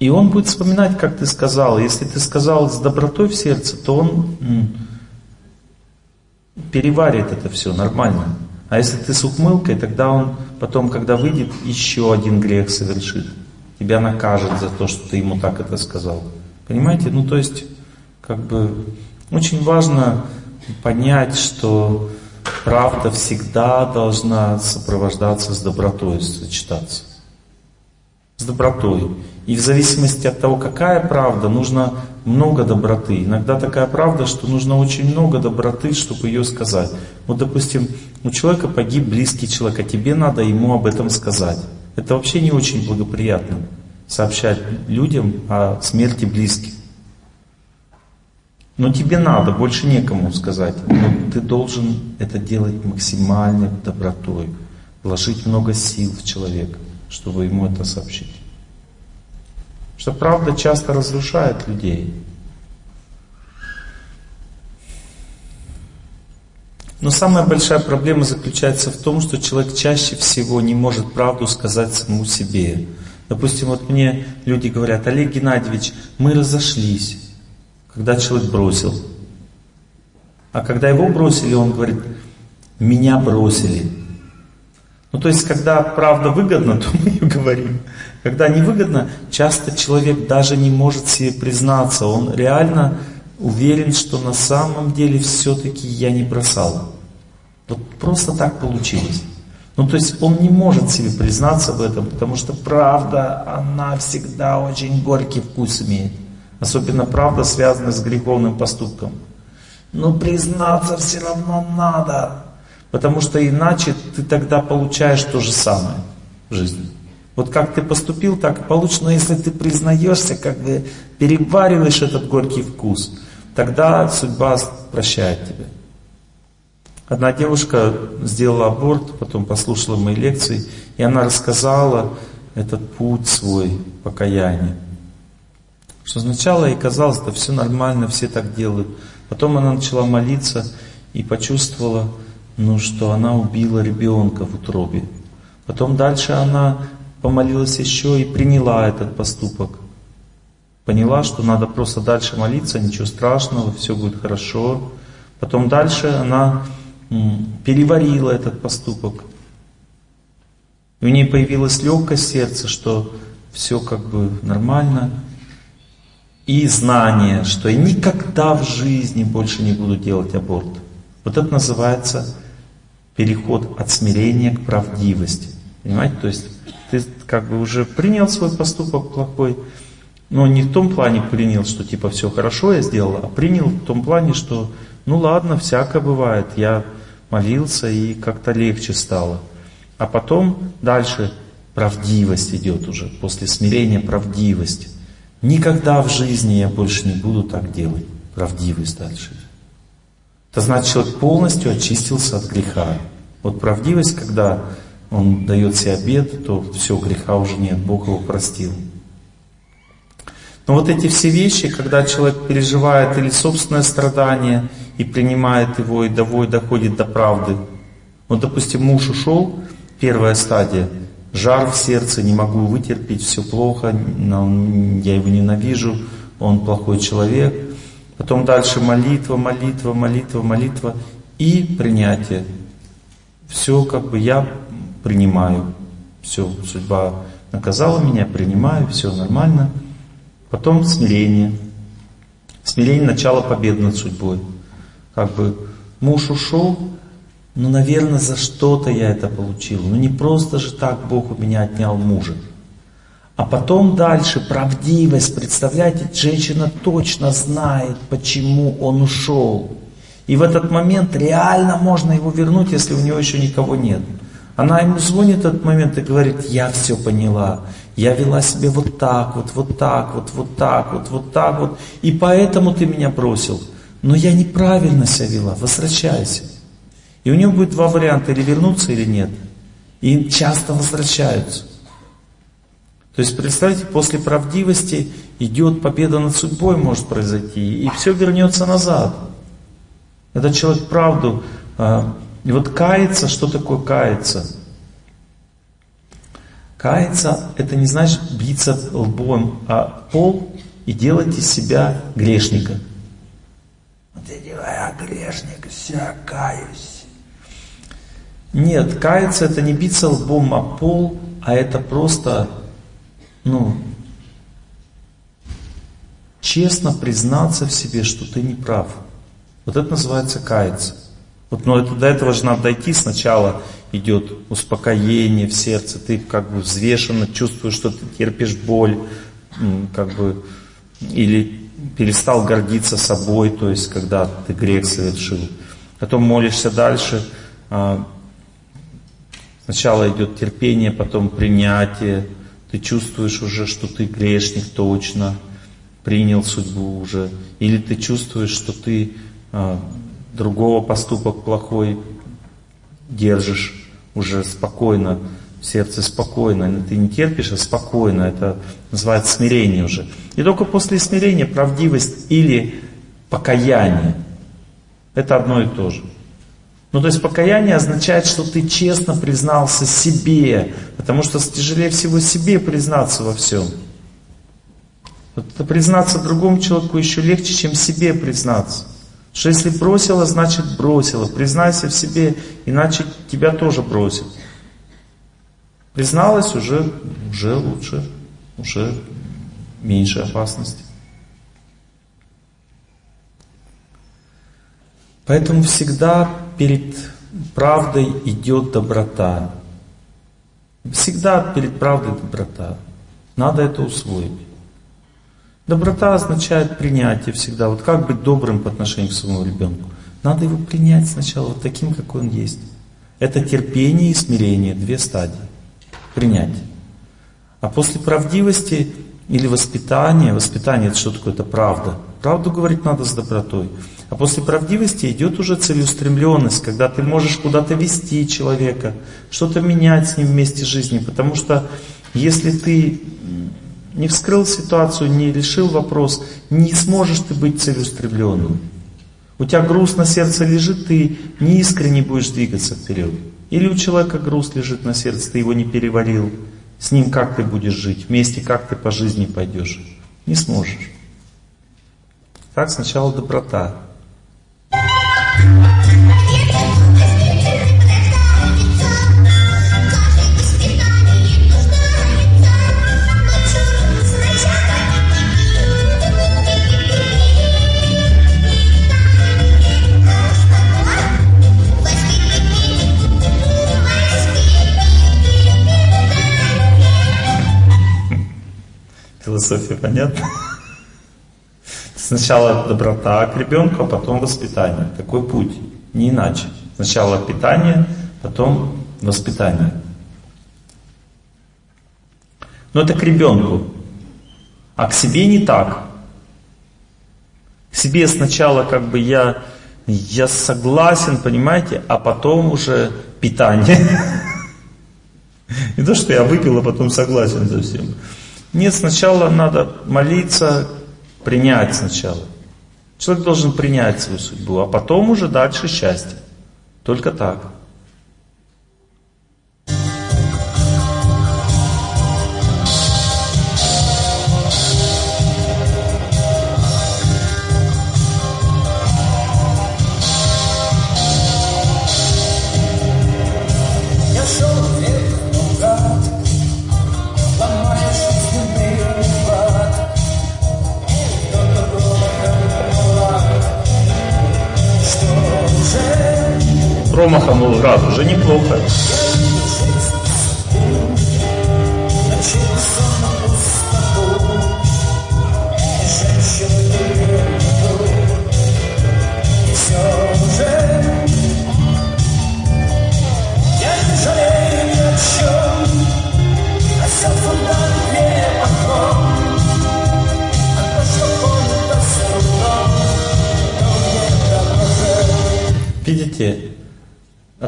Speaker 1: И он будет вспоминать, как ты сказал. Если ты сказал с добротой в сердце, то он переварит это все нормально. А если ты с ухмылкой, тогда он потом, когда выйдет, еще один грех совершит. Тебя накажет за то, что ты ему так это сказал. Понимаете? Ну, то есть, как бы, очень важно понять, что правда всегда должна сопровождаться с добротой, сочетаться. С добротой. И в зависимости от того, какая правда, нужно много доброты. Иногда такая правда, что нужно очень много доброты, чтобы ее сказать. Вот, допустим, у человека погиб близкий человек, а тебе надо ему об этом сказать. Это вообще не очень благоприятно сообщать людям о смерти близких. Но тебе надо, больше некому сказать. Но ты должен это делать максимальной добротой, вложить много сил в человека, чтобы ему это сообщить. Что правда часто разрушает людей. Но самая большая проблема заключается в том, что человек чаще всего не может правду сказать самому себе. Допустим, вот мне люди говорят, Олег Геннадьевич, мы разошлись, когда человек бросил. А когда его бросили, он говорит, меня бросили. Ну то есть, когда правда выгодна, то мы ее говорим. Когда невыгодно, часто человек даже не может себе признаться. Он реально уверен, что на самом деле все-таки я не бросал. Вот просто так получилось. Ну, то есть он не может себе признаться в этом, потому что правда, она всегда очень горький вкус имеет. Особенно правда, связанная с греховным поступком. Но признаться все равно надо, потому что иначе ты тогда получаешь то же самое в жизни. Вот как ты поступил, так и получишь. Но если ты признаешься, как бы перевариваешь этот горький вкус, тогда судьба прощает тебя. Одна девушка сделала аборт, потом послушала мои лекции, и она рассказала этот путь свой покаяния. Что сначала ей казалось, да все нормально, все так делают. Потом она начала молиться и почувствовала, ну, что она убила ребенка в утробе. Потом дальше она помолилась еще и приняла этот поступок. Поняла, что надо просто дальше молиться, ничего страшного, все будет хорошо. Потом дальше она переварила этот поступок. И у нее появилась легкость сердца, что все как бы нормально. И знание, что я никогда в жизни больше не буду делать аборт. Вот это называется переход от смирения к правдивости. Понимаете? То есть ты как бы уже принял свой поступок плохой, но не в том плане принял, что типа все хорошо я сделал, а принял в том плане, что ну ладно, всякое бывает, я молился и как-то легче стало. А потом дальше правдивость идет уже, после смирения правдивость. Никогда в жизни я больше не буду так делать. Правдивость дальше. Это значит, человек полностью очистился от греха. Вот правдивость, когда он дает себе обед, то все, греха уже нет, Бог его простил. Но вот эти все вещи, когда человек переживает или собственное страдание и принимает его, и доходит до правды. Вот, допустим, муж ушел, первая стадия, жар в сердце, не могу вытерпеть, все плохо, я его ненавижу, он плохой человек. Потом дальше молитва, молитва, молитва, молитва и принятие. Все как бы я принимаю. Все, судьба наказала меня, принимаю, все нормально. Потом смирение. Смирение – начало победы над судьбой. Как бы муж ушел, ну, наверное, за что-то я это получил. Ну, не просто же так Бог у меня отнял мужа. А потом дальше правдивость. Представляете, женщина точно знает, почему он ушел. И в этот момент реально можно его вернуть, если у него еще никого нет. Она ему звонит в этот момент и говорит, я все поняла, я вела себя вот так вот, вот так вот, вот так вот, вот так вот, и поэтому ты меня бросил. Но я неправильно себя вела, возвращайся. И у него будет два варианта, или вернуться, или нет. И часто возвращаются. То есть, представьте, после правдивости идет победа над судьбой, может произойти, и все вернется назад. Этот человек правду а, и вот каяться, что такое каяться? Каяться это не значит биться лбом а пол и делать из себя грешника. Вот я делаю, я грешник, все, каюсь. Нет, каяться это не биться лбом о пол, а это просто, ну, честно признаться в себе, что ты не прав. Вот это называется каяться. Вот, но это, до этого же надо дойти. Сначала идет успокоение в сердце, ты как бы взвешенно чувствуешь, что ты терпишь боль, как бы, или перестал гордиться собой, то есть когда ты грех совершил. Потом молишься дальше, а, сначала идет терпение, потом принятие, ты чувствуешь уже, что ты грешник точно, принял судьбу уже, или ты чувствуешь, что ты а, другого поступок плохой держишь уже спокойно, в сердце спокойно. Ты не терпишь, а спокойно. Это называется смирение уже. И только после смирения правдивость или покаяние. Это одно и то же. Ну, то есть покаяние означает, что ты честно признался себе, потому что тяжелее всего себе признаться во всем. Вот это признаться другому человеку еще легче, чем себе признаться. Что если бросила, значит бросила. Признайся в себе, иначе тебя тоже бросят. Призналась уже, уже лучше, уже меньше опасности. Поэтому всегда перед правдой идет доброта. Всегда перед правдой доброта. Надо это усвоить. Доброта означает принятие всегда. Вот как быть добрым по отношению к своему ребенку? Надо его принять сначала вот таким, какой он есть. Это терпение и смирение, две стадии. Принять. А после правдивости или воспитания, воспитание это что такое? Это правда. Правду говорить надо с добротой. А после правдивости идет уже целеустремленность, когда ты можешь куда-то вести человека, что-то менять с ним вместе жизни. Потому что если ты не вскрыл ситуацию, не решил вопрос, не сможешь ты быть целеустремленным. У тебя груз на сердце лежит, ты не искренне будешь двигаться вперед. Или у человека груз лежит на сердце, ты его не переварил. С ним как ты будешь жить, вместе как ты по жизни пойдешь. Не сможешь. Так сначала доброта. Философия понятна? Сначала доброта к ребенку, а потом воспитание. Такой путь, не иначе. Сначала питание, потом воспитание. Но это к ребенку. А к себе не так. К себе сначала как бы я, я согласен, понимаете, а потом уже питание. Не то, что я выпил, а потом согласен со всем. Нет, сначала надо молиться, принять сначала. Человек должен принять свою судьбу, а потом уже дальше счастье. Только так. Промахом раз уже неплохо.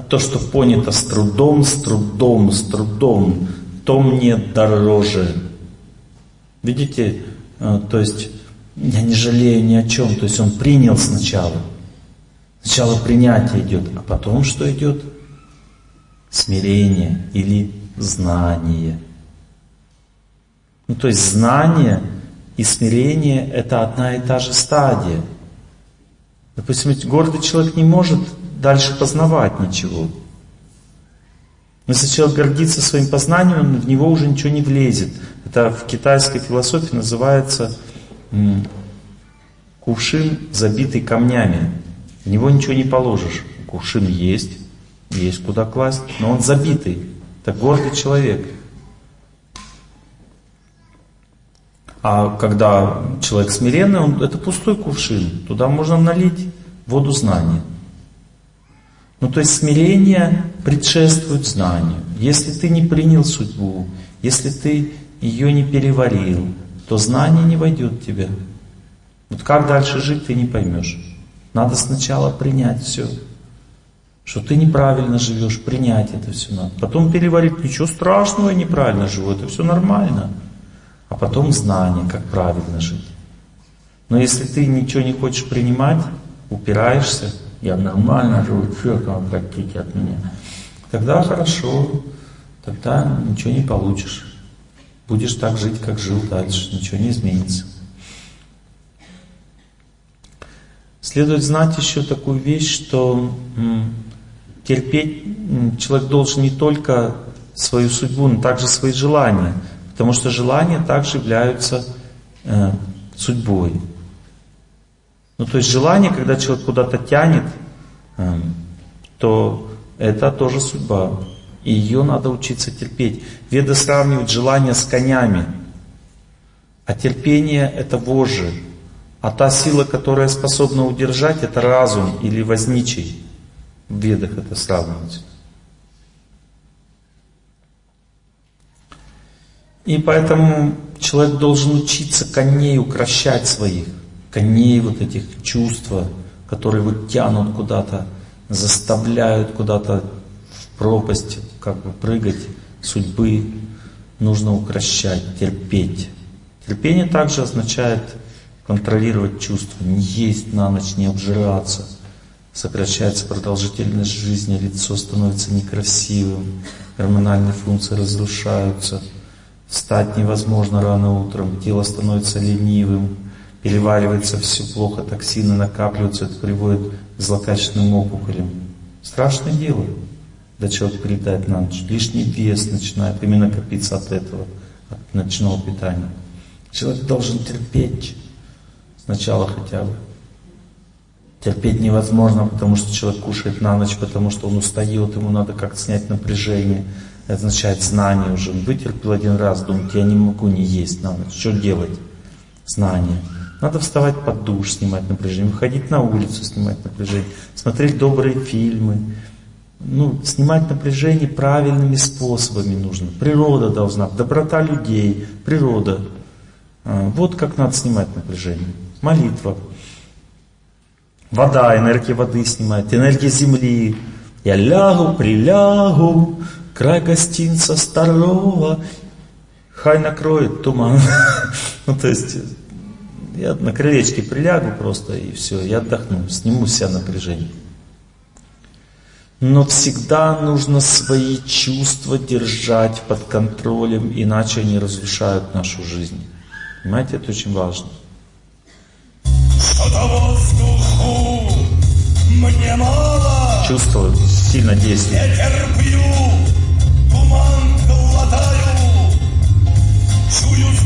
Speaker 1: То, что понято с трудом, с трудом, с трудом, то мне дороже. Видите, э, то есть я не жалею ни о чем. То есть он принял сначала. Сначала принятие идет, а потом что идет? Смирение или знание. Ну то есть знание и смирение это одна и та же стадия. Допустим, гордый человек не может дальше познавать ничего. Но если человек гордится своим познанием, в него уже ничего не влезет. Это в китайской философии называется кувшин, забитый камнями. В него ничего не положишь. Кувшин есть, есть куда класть, но он забитый. Это гордый человек. А когда человек смиренный, он, это пустой кувшин. Туда можно налить воду знания. Ну то есть смирение предшествует знанию. Если ты не принял судьбу, если ты ее не переварил, то знание не войдет в тебя. Вот как дальше жить, ты не поймешь. Надо сначала принять все. Что ты неправильно живешь, принять это все надо. Потом переварить, ничего страшного, я неправильно живу, это все нормально. А потом знание, как правильно жить. Но если ты ничего не хочешь принимать, упираешься, я нормально живу, что там хотите от меня, тогда хорошо, тогда ничего не получишь. Будешь так жить, как жил дальше, ничего не изменится. Следует знать еще такую вещь, что терпеть человек должен не только свою судьбу, но также свои желания. Потому что желания также являются э, судьбой. Ну, то есть желание, когда человек куда-то тянет, э, то это тоже судьба. И ее надо учиться терпеть. Веды сравнивают желание с конями. А терпение это вожжи. А та сила, которая способна удержать, это разум или возничий. В ведах это сравнивается. И поэтому человек должен учиться коней укращать своих, коней вот этих чувства, которые вот тянут куда-то, заставляют куда-то в пропасть, как бы прыгать судьбы, нужно укращать, терпеть. Терпение также означает контролировать чувства, не есть на ночь, не обжираться. Сокращается продолжительность жизни, лицо становится некрасивым, гормональные функции разрушаются – Встать невозможно рано утром, тело становится ленивым, переваривается все плохо, токсины накапливаются, это приводит к злокачественным опухолям. Страшное дело, когда человек передает на ночь. Лишний вес начинает именно копиться от этого, от ночного питания. Человек должен терпеть сначала хотя бы. Терпеть невозможно, потому что человек кушает на ночь, потому что он устает, ему надо как-то снять напряжение. Это означает знание уже. Он вытерпел один раз, думает, я не могу не есть на ночь. Что делать? Знание. Надо вставать под душ, снимать напряжение, выходить на улицу, снимать напряжение, смотреть добрые фильмы. Ну, снимать напряжение правильными способами нужно. Природа должна, доброта людей, природа. А, вот как надо снимать напряжение. Молитва. Вода, энергия воды снимает, энергия земли. Я лягу, прилягу, край гостинца старого, хай накроет туман. ну, то есть, я на крылечке прилягу просто и все, я отдохну, сниму себя напряжение. Но всегда нужно свои чувства держать под контролем, иначе они разрушают нашу жизнь. Понимаете, это очень важно. Чувство сильно действует. Чую с гибельным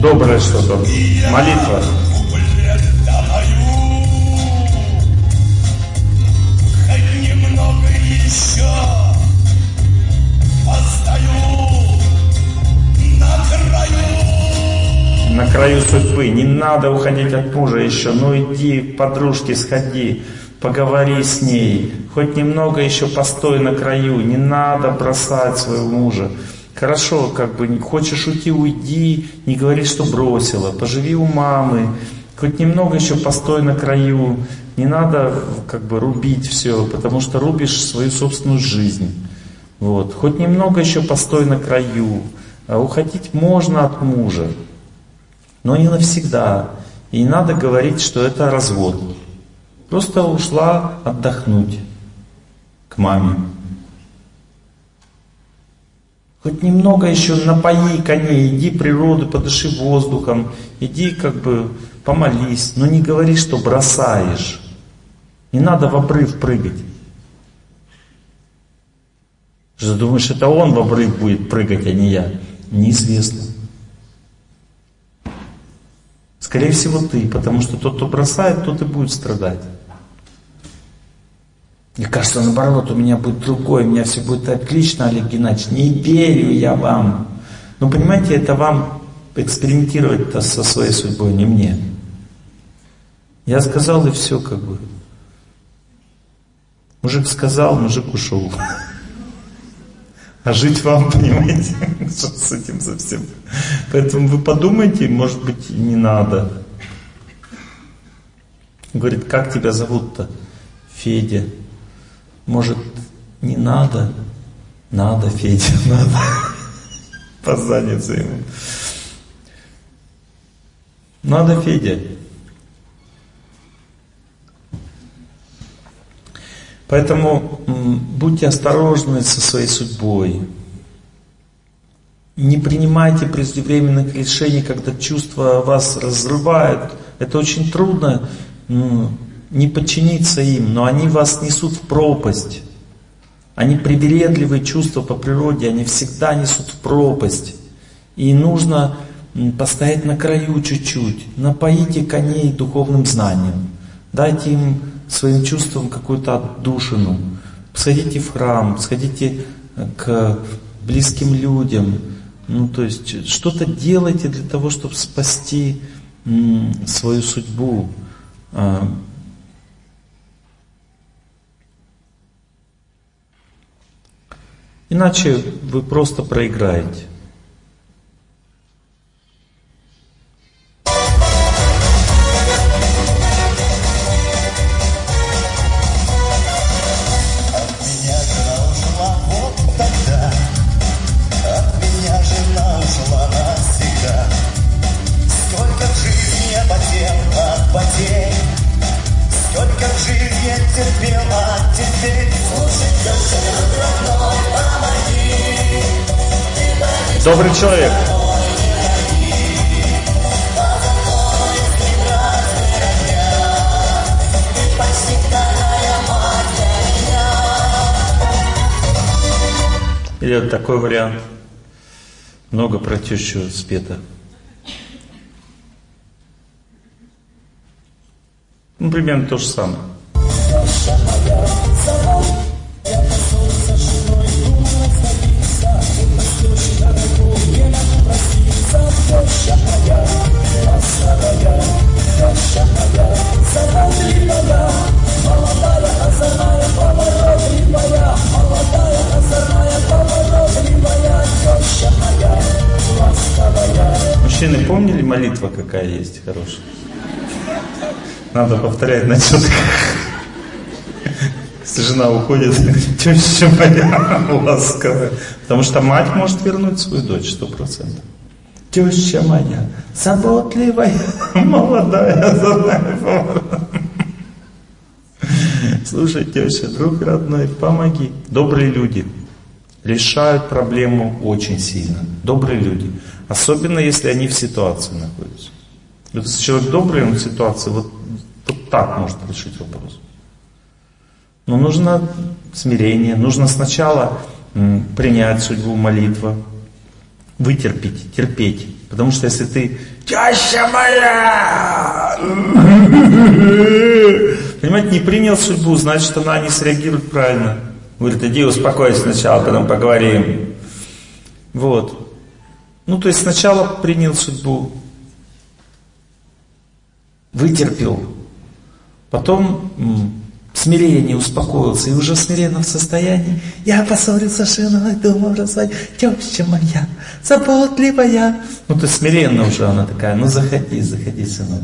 Speaker 1: Доброе что-то, молитва. На краю судьбы, не надо уходить от мужа еще, ну иди к подружке сходи, поговори с ней, хоть немного еще постой на краю, не надо бросать своего мужа. Хорошо, как бы хочешь уйти, уйди, не говори, что бросила, поживи у мамы, хоть немного еще постой на краю, не надо как бы рубить все, потому что рубишь свою собственную жизнь. Вот. Хоть немного еще постой на краю, а уходить можно от мужа, но не навсегда. И не надо говорить, что это развод. Просто ушла отдохнуть к маме. Хоть немного еще напои коней, иди природу, подыши воздухом, иди как бы помолись, но не говори, что бросаешь. Не надо в обрыв прыгать. Что думаешь, это он в обрыв будет прыгать, а не я? Неизвестно. Скорее всего ты, потому что тот, кто бросает, тот и будет страдать. Мне кажется, наоборот, у меня будет другой, у меня все будет отлично, Олег Геннадьевич, не верю я вам. Но понимаете, это вам экспериментировать-то со своей судьбой, не мне. Я сказал и все как бы. Мужик сказал, мужик ушел. А жить вам, понимаете, что с этим совсем. Поэтому вы подумайте, может быть, не надо. Говорит, как тебя зовут-то? Федя. Может, не надо? Надо, Федя, надо. Позаниться ему. Надо, Федя. Поэтому будьте осторожны со своей судьбой. Не принимайте преждевременных решений, когда чувства вас разрывают. Это очень трудно не подчиниться им, но они вас несут в пропасть. Они привередливые чувства по природе, они всегда несут в пропасть. И нужно постоять на краю чуть-чуть. Напоите коней духовным знанием. Дайте им своим чувствам какую-то отдушину. Сходите в храм, сходите э, к близким людям. Ну, то есть что-то делайте для того, чтобы спасти свою судьбу. А, иначе вы просто проиграете. Добрый человек. Или вот такой вариант. Много про тещу спето. Ну, примерно то же самое. Мужчины, помнили молитва какая есть хорошая? Надо повторять на четко. Если жена уходит, теща моя ласковая. Потому что мать может вернуть свою дочь, сто процентов. Теща моя, заботливая, молодая, золотая. Слушай, теща, друг родной, помоги. Добрые люди решают проблему очень сильно. Добрые люди. Особенно, если они в ситуации находятся. Если человек добрый, он в ситуации, вот, вот так может решить вопрос. Но нужно смирение, нужно сначала принять судьбу молитва, вытерпеть, терпеть. Потому что если ты «Теща моя!» Понимаете, не принял судьбу, значит, она не среагирует правильно. Говорит, иди успокойся сначала, потом поговорим. Вот. Ну, то есть сначала принял судьбу, вытерпел, потом смирение, успокоился, и уже в смиренном состоянии я поссорился с женой, думал разводить, теща моя, заботливая. Ну, то есть смиренно уже она такая, ну, заходи, заходи, сынок.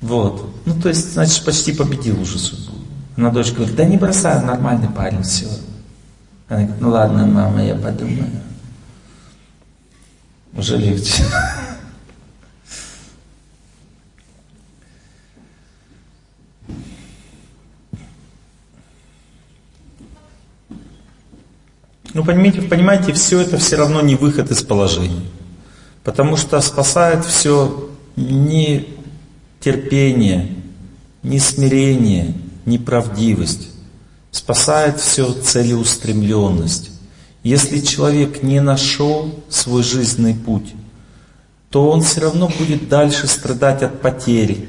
Speaker 1: Вот. Ну, то есть, значит, почти победил уже судьбу. Она дочь говорит, да не бросай, нормальный парень, все. Она говорит, ну ладно, мама, я подумаю. Уже легче. Ну, понимаете, понимаете, все это все равно не выход из положения. Потому что спасает все не терпение, не смирение, не правдивость. Спасает все целеустремленность. Если человек не нашел свой жизненный путь, то он все равно будет дальше страдать от потери.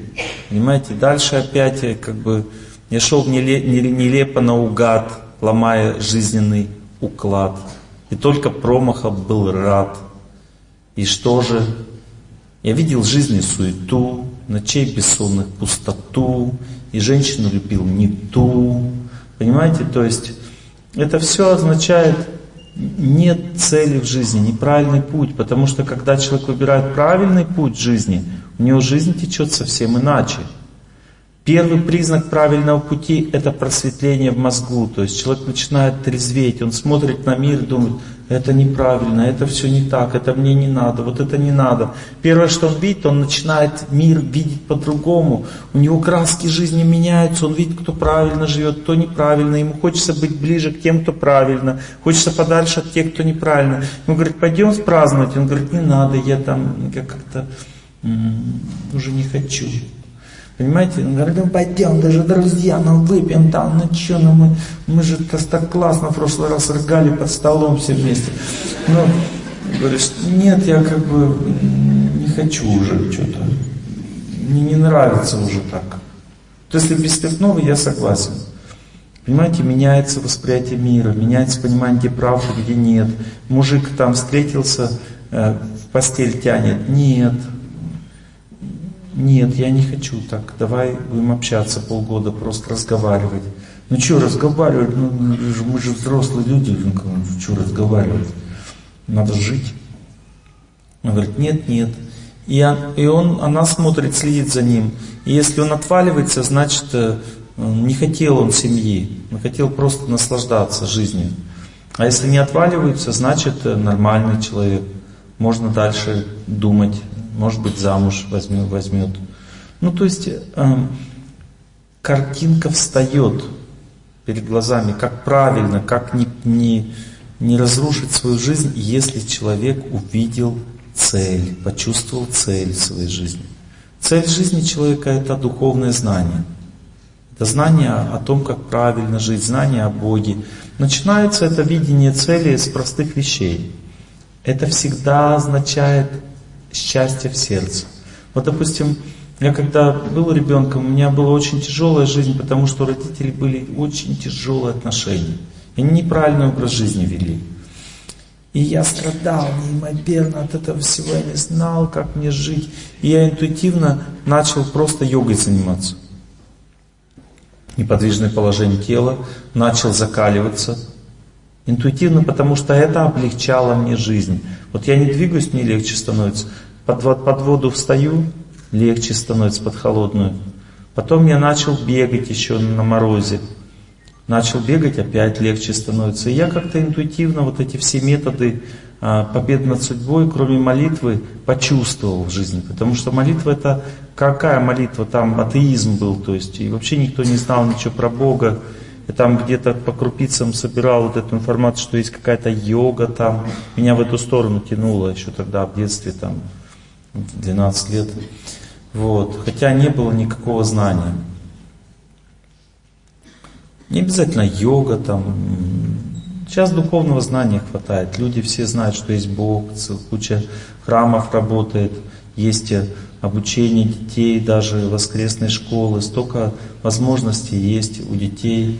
Speaker 1: Понимаете, дальше опять как бы я шел нелепо наугад, ломая жизненный уклад. И только промахов был рад. И что же? Я видел жизнь суету, ночей бессонных пустоту, и женщину любил не ту. Понимаете, то есть это все означает нет цели в жизни, неправильный путь, потому что когда человек выбирает правильный путь жизни, у него жизнь течет совсем иначе. Первый признак правильного пути – это просветление в мозгу. То есть человек начинает трезветь, он смотрит на мир и думает, это неправильно, это все не так, это мне не надо, вот это не надо. Первое, что он видит, он начинает мир видеть по-другому. У него краски жизни меняются, он видит, кто правильно живет, кто неправильно. Ему хочется быть ближе к тем, кто правильно, хочется подальше от тех, кто неправильно. Ему говорит, пойдем праздновать. Он говорит, не надо, я там как-то уже не хочу. Понимаете? Он говорит, ну пойдем, даже друзья, ну выпьем там, ну что, ну мы, мы же так классно в прошлый раз рыгали под столом все вместе. Ну, говоришь, нет, я как бы не хочу уже что-то. Мне не нравится уже так. То есть, если без спиртного, я согласен. Понимаете, меняется восприятие мира, меняется понимание, где правда, где нет. Мужик там встретился, э, в постель тянет. Нет, нет, я не хочу так, давай будем общаться полгода, просто разговаривать. Ну что разговаривать, ну, мы же взрослые люди, ну что разговаривать, надо жить. Он говорит, нет, нет. И, он, и он, она смотрит, следит за ним. И если он отваливается, значит, э, не хотел он семьи, он хотел просто наслаждаться жизнью. А если не отваливается, значит, э, нормальный человек. Можно дальше думать, может быть, замуж возьмет. возьмет. Ну, то есть, э, картинка встает перед глазами, как правильно, как не, не, не разрушить свою жизнь, если человек увидел цель, почувствовал цель своей жизни. Цель жизни человека – это духовное знание. Это знание о том, как правильно жить, знание о Боге. Начинается это видение цели с простых вещей. Это всегда означает счастье в сердце. Вот, допустим, я когда был ребенком, у меня была очень тяжелая жизнь, потому что родители были очень тяжелые отношения. И они неправильный образ жизни вели. И я страдал неимоверно от этого всего, я не знал, как мне жить. И я интуитивно начал просто йогой заниматься. Неподвижное положение тела, начал закаливаться. Интуитивно, потому что это облегчало мне жизнь. Вот я не двигаюсь, мне легче становится. Под, под воду встаю, легче становится под холодную. Потом я начал бегать еще на морозе. Начал бегать, опять легче становится. И я как-то интуитивно вот эти все методы а, победы над судьбой, кроме молитвы, почувствовал в жизни. Потому что молитва это какая молитва? Там атеизм был, то есть и вообще никто не знал ничего про Бога. Я там где-то по крупицам собирал вот эту информацию, что есть какая-то йога там. Меня в эту сторону тянуло еще тогда в детстве, там, в 12 лет. Вот. Хотя не было никакого знания. Не обязательно йога, там, Сейчас духовного знания хватает. Люди все знают, что есть Бог, куча храмов работает, есть обучение детей, даже воскресной школы, столько возможностей есть у детей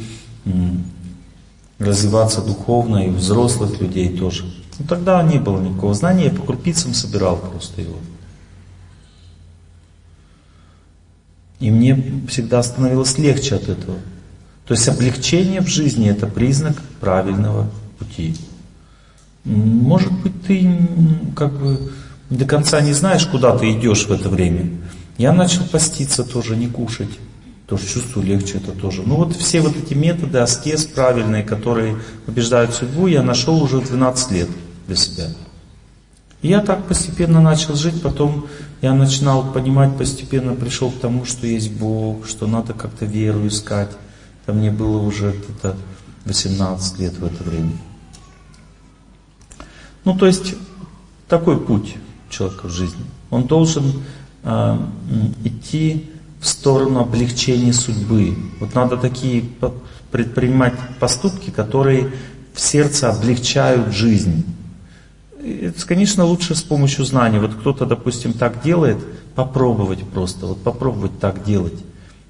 Speaker 1: развиваться духовно, и взрослых людей тоже. Но тогда не было никакого знания, я по крупицам собирал просто его. И мне всегда становилось легче от этого. То есть облегчение в жизни это признак правильного пути. Может быть, ты как бы до конца не знаешь, куда ты идешь в это время. Я начал поститься тоже, не кушать. Тоже чувствую легче это тоже. Ну вот все вот эти методы аскез правильные, которые побеждают судьбу, я нашел уже 12 лет для себя. И я так постепенно начал жить, потом я начинал понимать, постепенно пришел к тому, что есть Бог, что надо как-то веру искать. А мне было уже где-то 18 лет в это время. Ну, то есть, такой путь человека в жизни. Он должен э, идти в сторону облегчения судьбы. Вот надо такие предпринимать поступки, которые в сердце облегчают жизнь. Это, конечно, лучше с помощью знаний. Вот кто-то, допустим, так делает, попробовать просто, вот попробовать так делать.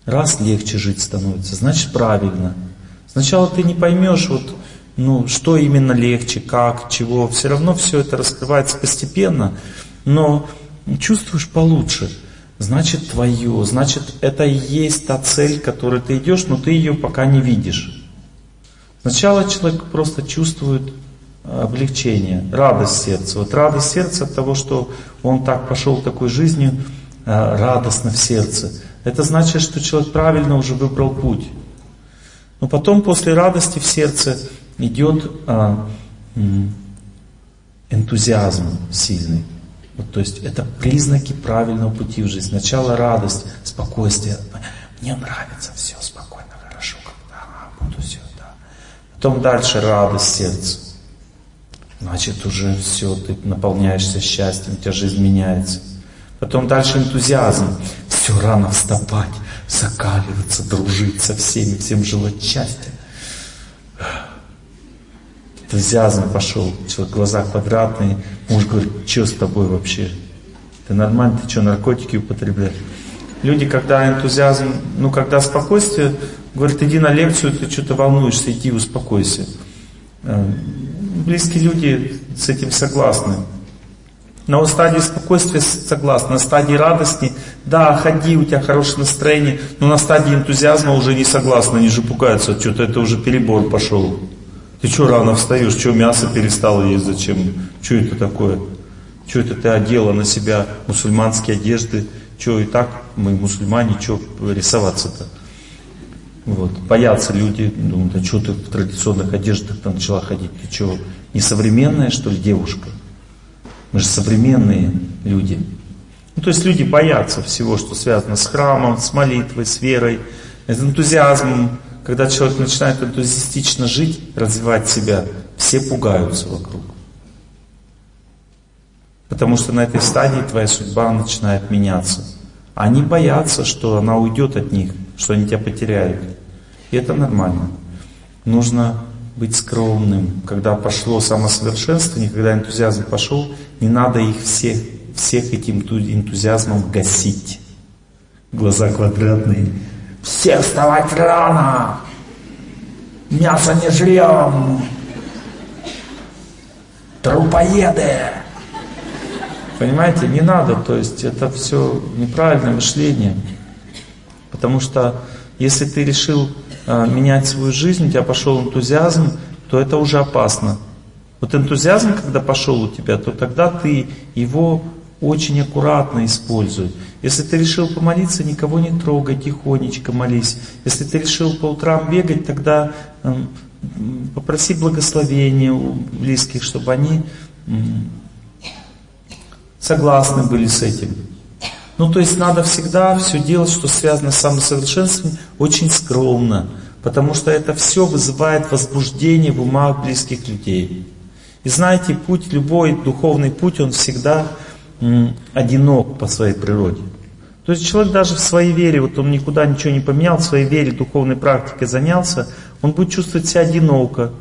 Speaker 1: Раз легче жить становится, значит правильно. Сначала ты не поймешь, вот, ну, что именно легче, как, чего. Все равно все это раскрывается постепенно, но чувствуешь получше. Значит твое, значит это и есть та цель, к которой ты идешь, но ты ее пока не видишь. Сначала человек просто чувствует э, облегчение, радость сердца. Вот радость сердца от того, что он так пошел такой жизнью, э, радостно в сердце. Это значит, что человек правильно уже выбрал путь. Но потом после радости в сердце идет а, энтузиазм сильный. Вот, то есть это признаки правильного пути в жизнь. Сначала радость, спокойствие. Мне нравится все спокойно, хорошо, когда буду все, да. Потом дальше радость сердца. Значит, уже все, ты наполняешься счастьем, у тебя жизнь меняется. Потом дальше энтузиазм. Все рано вставать, закаливаться, дружить со всеми, всем желать счастья. Энтузиазм пошел, человек, глаза квадратные. Муж говорит, что с тобой вообще? Ты нормально, ты что, наркотики употребляешь? Люди, когда энтузиазм, ну, когда спокойствие, говорят, иди на лекцию, ты что-то волнуешься, иди успокойся. Э, близкие люди с этим согласны. На стадии спокойствия согласна, на стадии радости, да, ходи, у тебя хорошее настроение, но на стадии энтузиазма уже не согласны, они же пугаются, что-то это уже перебор пошел. Ты что рано встаешь, что мясо перестало есть, зачем? Что это такое? Что это ты одела на себя мусульманские одежды? Что и так мы мусульмане, что рисоваться-то? Вот. Боятся люди, думают, а что ты в традиционных одеждах начала ходить? Ты что, не современная, что ли, девушка? Мы же современные люди. Ну, то есть люди боятся всего, что связано с храмом, с молитвой, с верой, с энтузиазмом. Когда человек начинает энтузиастично жить, развивать себя, все пугаются вокруг. Потому что на этой стадии твоя судьба начинает меняться. Они боятся, что она уйдет от них, что они тебя потеряют. И это нормально. Нужно быть скромным. Когда пошло самосовершенствование, когда энтузиазм пошел, не надо их всех, всех этим энтузиазмом гасить. Глаза квадратные. Все вставать рано! Мясо не жрем! Трупоеды! Понимаете, не надо, то есть это все неправильное мышление. Потому что если ты решил э, менять свою жизнь, у тебя пошел энтузиазм, то это уже опасно. Вот энтузиазм, когда пошел у тебя, то тогда ты его очень аккуратно используй. Если ты решил помолиться, никого не трогай, тихонечко молись. Если ты решил по утрам бегать, тогда э, попроси благословения у близких, чтобы они согласны были с этим. Ну, то есть надо всегда все делать, что связано с самосовершенствованием, очень скромно, потому что это все вызывает возбуждение в умах близких людей. И знаете, путь, любой духовный путь, он всегда одинок по своей природе. То есть человек даже в своей вере, вот он никуда ничего не поменял, в своей вере, духовной практикой занялся, он будет чувствовать себя одиноко.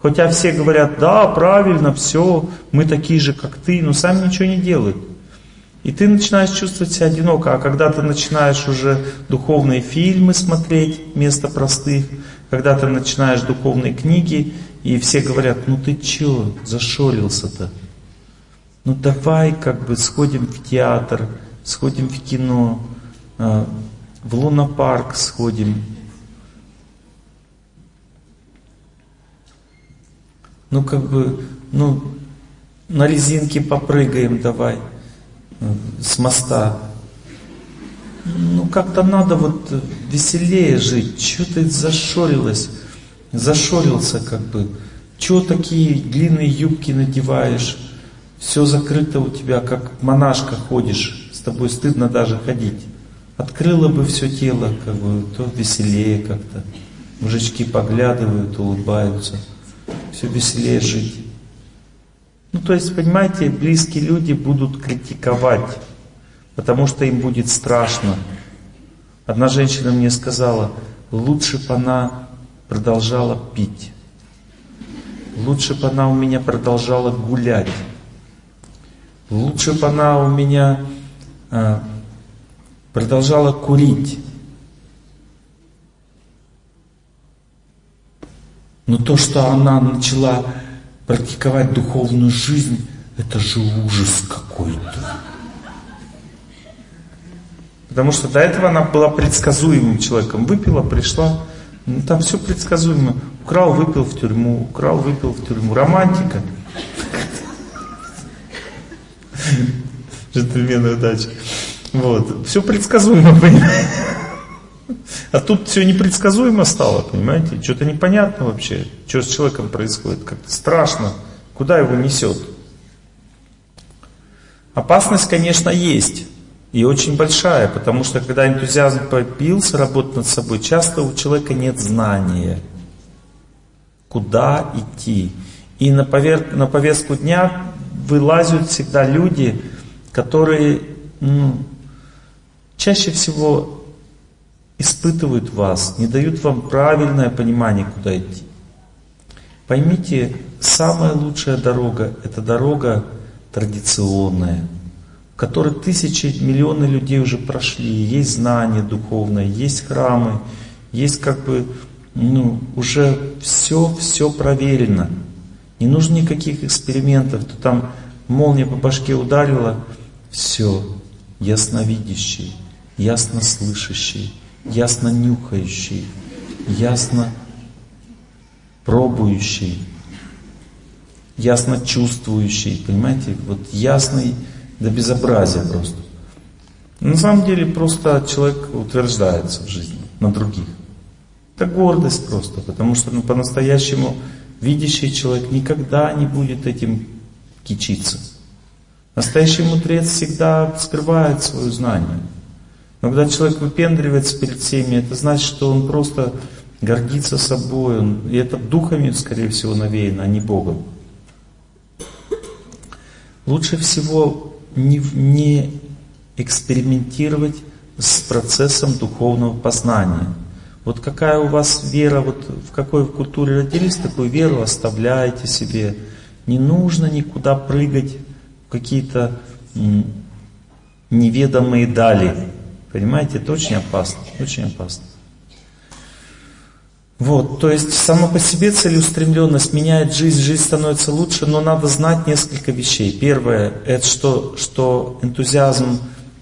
Speaker 1: Хотя все говорят, да, правильно, все, мы такие же, как ты, но сами ничего не делают. И ты начинаешь чувствовать себя одиноко, а когда ты начинаешь уже духовные фильмы смотреть вместо простых, когда ты начинаешь духовные книги, и все говорят, ну ты че, зашорился-то? Ну давай как бы сходим в театр, сходим в кино, а, в лунопарк сходим. Ну как бы, ну на резинке попрыгаем давай э, с моста. Ну как-то надо вот веселее жить. Чего ты зашорилась? Зашорился как бы. Чего такие длинные юбки надеваешь? Все закрыто у тебя, как монашка ходишь. С тобой стыдно даже ходить. Открыла бы все тело, как бы, то веселее как-то. Мужички поглядывают, улыбаются. Все веселее жить. Ну, то есть, понимаете, близкие люди будут критиковать, потому что им будет страшно. Одна женщина мне сказала, лучше бы она продолжала пить. Лучше бы она у меня продолжала гулять. Лучше бы она у меня а, продолжала курить. Но то, что она начала практиковать духовную жизнь, это же ужас какой-то. Потому что до этого она была предсказуемым человеком. Выпила, пришла, ну, там все предсказуемо. Украл, выпил в тюрьму, украл, выпил в тюрьму. Романтика. Джентльмены удачи. Вот. Все предсказуемо, понимаете? А тут все непредсказуемо стало, понимаете? Что-то непонятно вообще, что с человеком происходит. Как-то страшно, куда его несет. Опасность, конечно, есть. И очень большая, потому что когда энтузиазм появился, работать над собой, часто у человека нет знания, куда идти. И на, повер... на повестку дня вылазят всегда люди, которые ну, чаще всего испытывают вас, не дают вам правильное понимание, куда идти. Поймите, самая лучшая дорога – это дорога традиционная, в которой тысячи, миллионы людей уже прошли, есть знания духовные, есть храмы, есть как бы, ну, уже все, все проверено. Не нужно никаких экспериментов, то там молния по башке ударила, все, ясновидящий, ясно слышащий, ясно нюхающий, ясно пробующий, ясно чувствующий, понимаете, вот ясный до безобразия просто. На самом деле просто человек утверждается в жизни на других. Это гордость просто, потому что ну, по-настоящему видящий человек никогда не будет этим кичиться. Настоящий мудрец всегда скрывает свое знание. Но когда человек выпендривается перед всеми, это значит, что он просто гордится собой. Он, и это духами, скорее всего, навеяно, а не Богом. Лучше всего не, не экспериментировать с процессом духовного познания. Вот какая у вас вера, вот в какой культуре родились, такую веру оставляете себе. Не нужно никуда прыгать в какие-то неведомые дали. Понимаете, это очень опасно, очень опасно. Вот, то есть само по себе целеустремленность меняет жизнь, жизнь становится лучше, но надо знать несколько вещей. Первое, это что, что энтузиазм,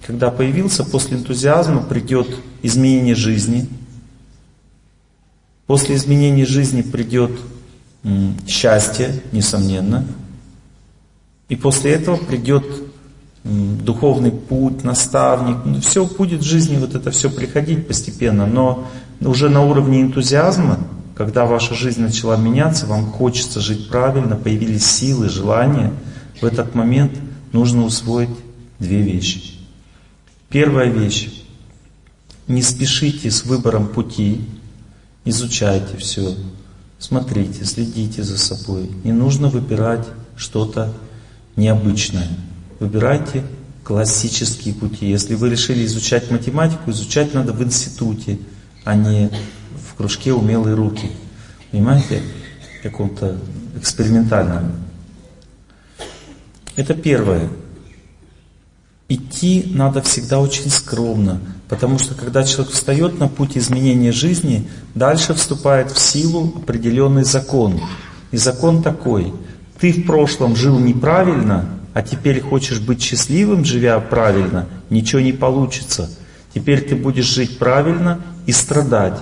Speaker 1: когда появился, после энтузиазма придет изменение жизни. После изменения жизни придет счастье, несомненно. И после этого придет духовный путь, наставник. Ну, все будет в жизни вот это все приходить постепенно, но уже на уровне энтузиазма, когда ваша жизнь начала меняться, вам хочется жить правильно, появились силы, желания, в этот момент нужно усвоить две вещи. Первая вещь. Не спешите с выбором пути, изучайте все, смотрите, следите за собой. Не нужно выбирать что-то необычное. Выбирайте классические пути. Если вы решили изучать математику, изучать надо в институте, а не в кружке умелые руки. Понимаете? каком-то экспериментальном. Это первое. Идти надо всегда очень скромно, потому что когда человек встает на путь изменения жизни, дальше вступает в силу определенный закон. И закон такой. Ты в прошлом жил неправильно, а теперь хочешь быть счастливым, живя правильно, ничего не получится. Теперь ты будешь жить правильно и страдать.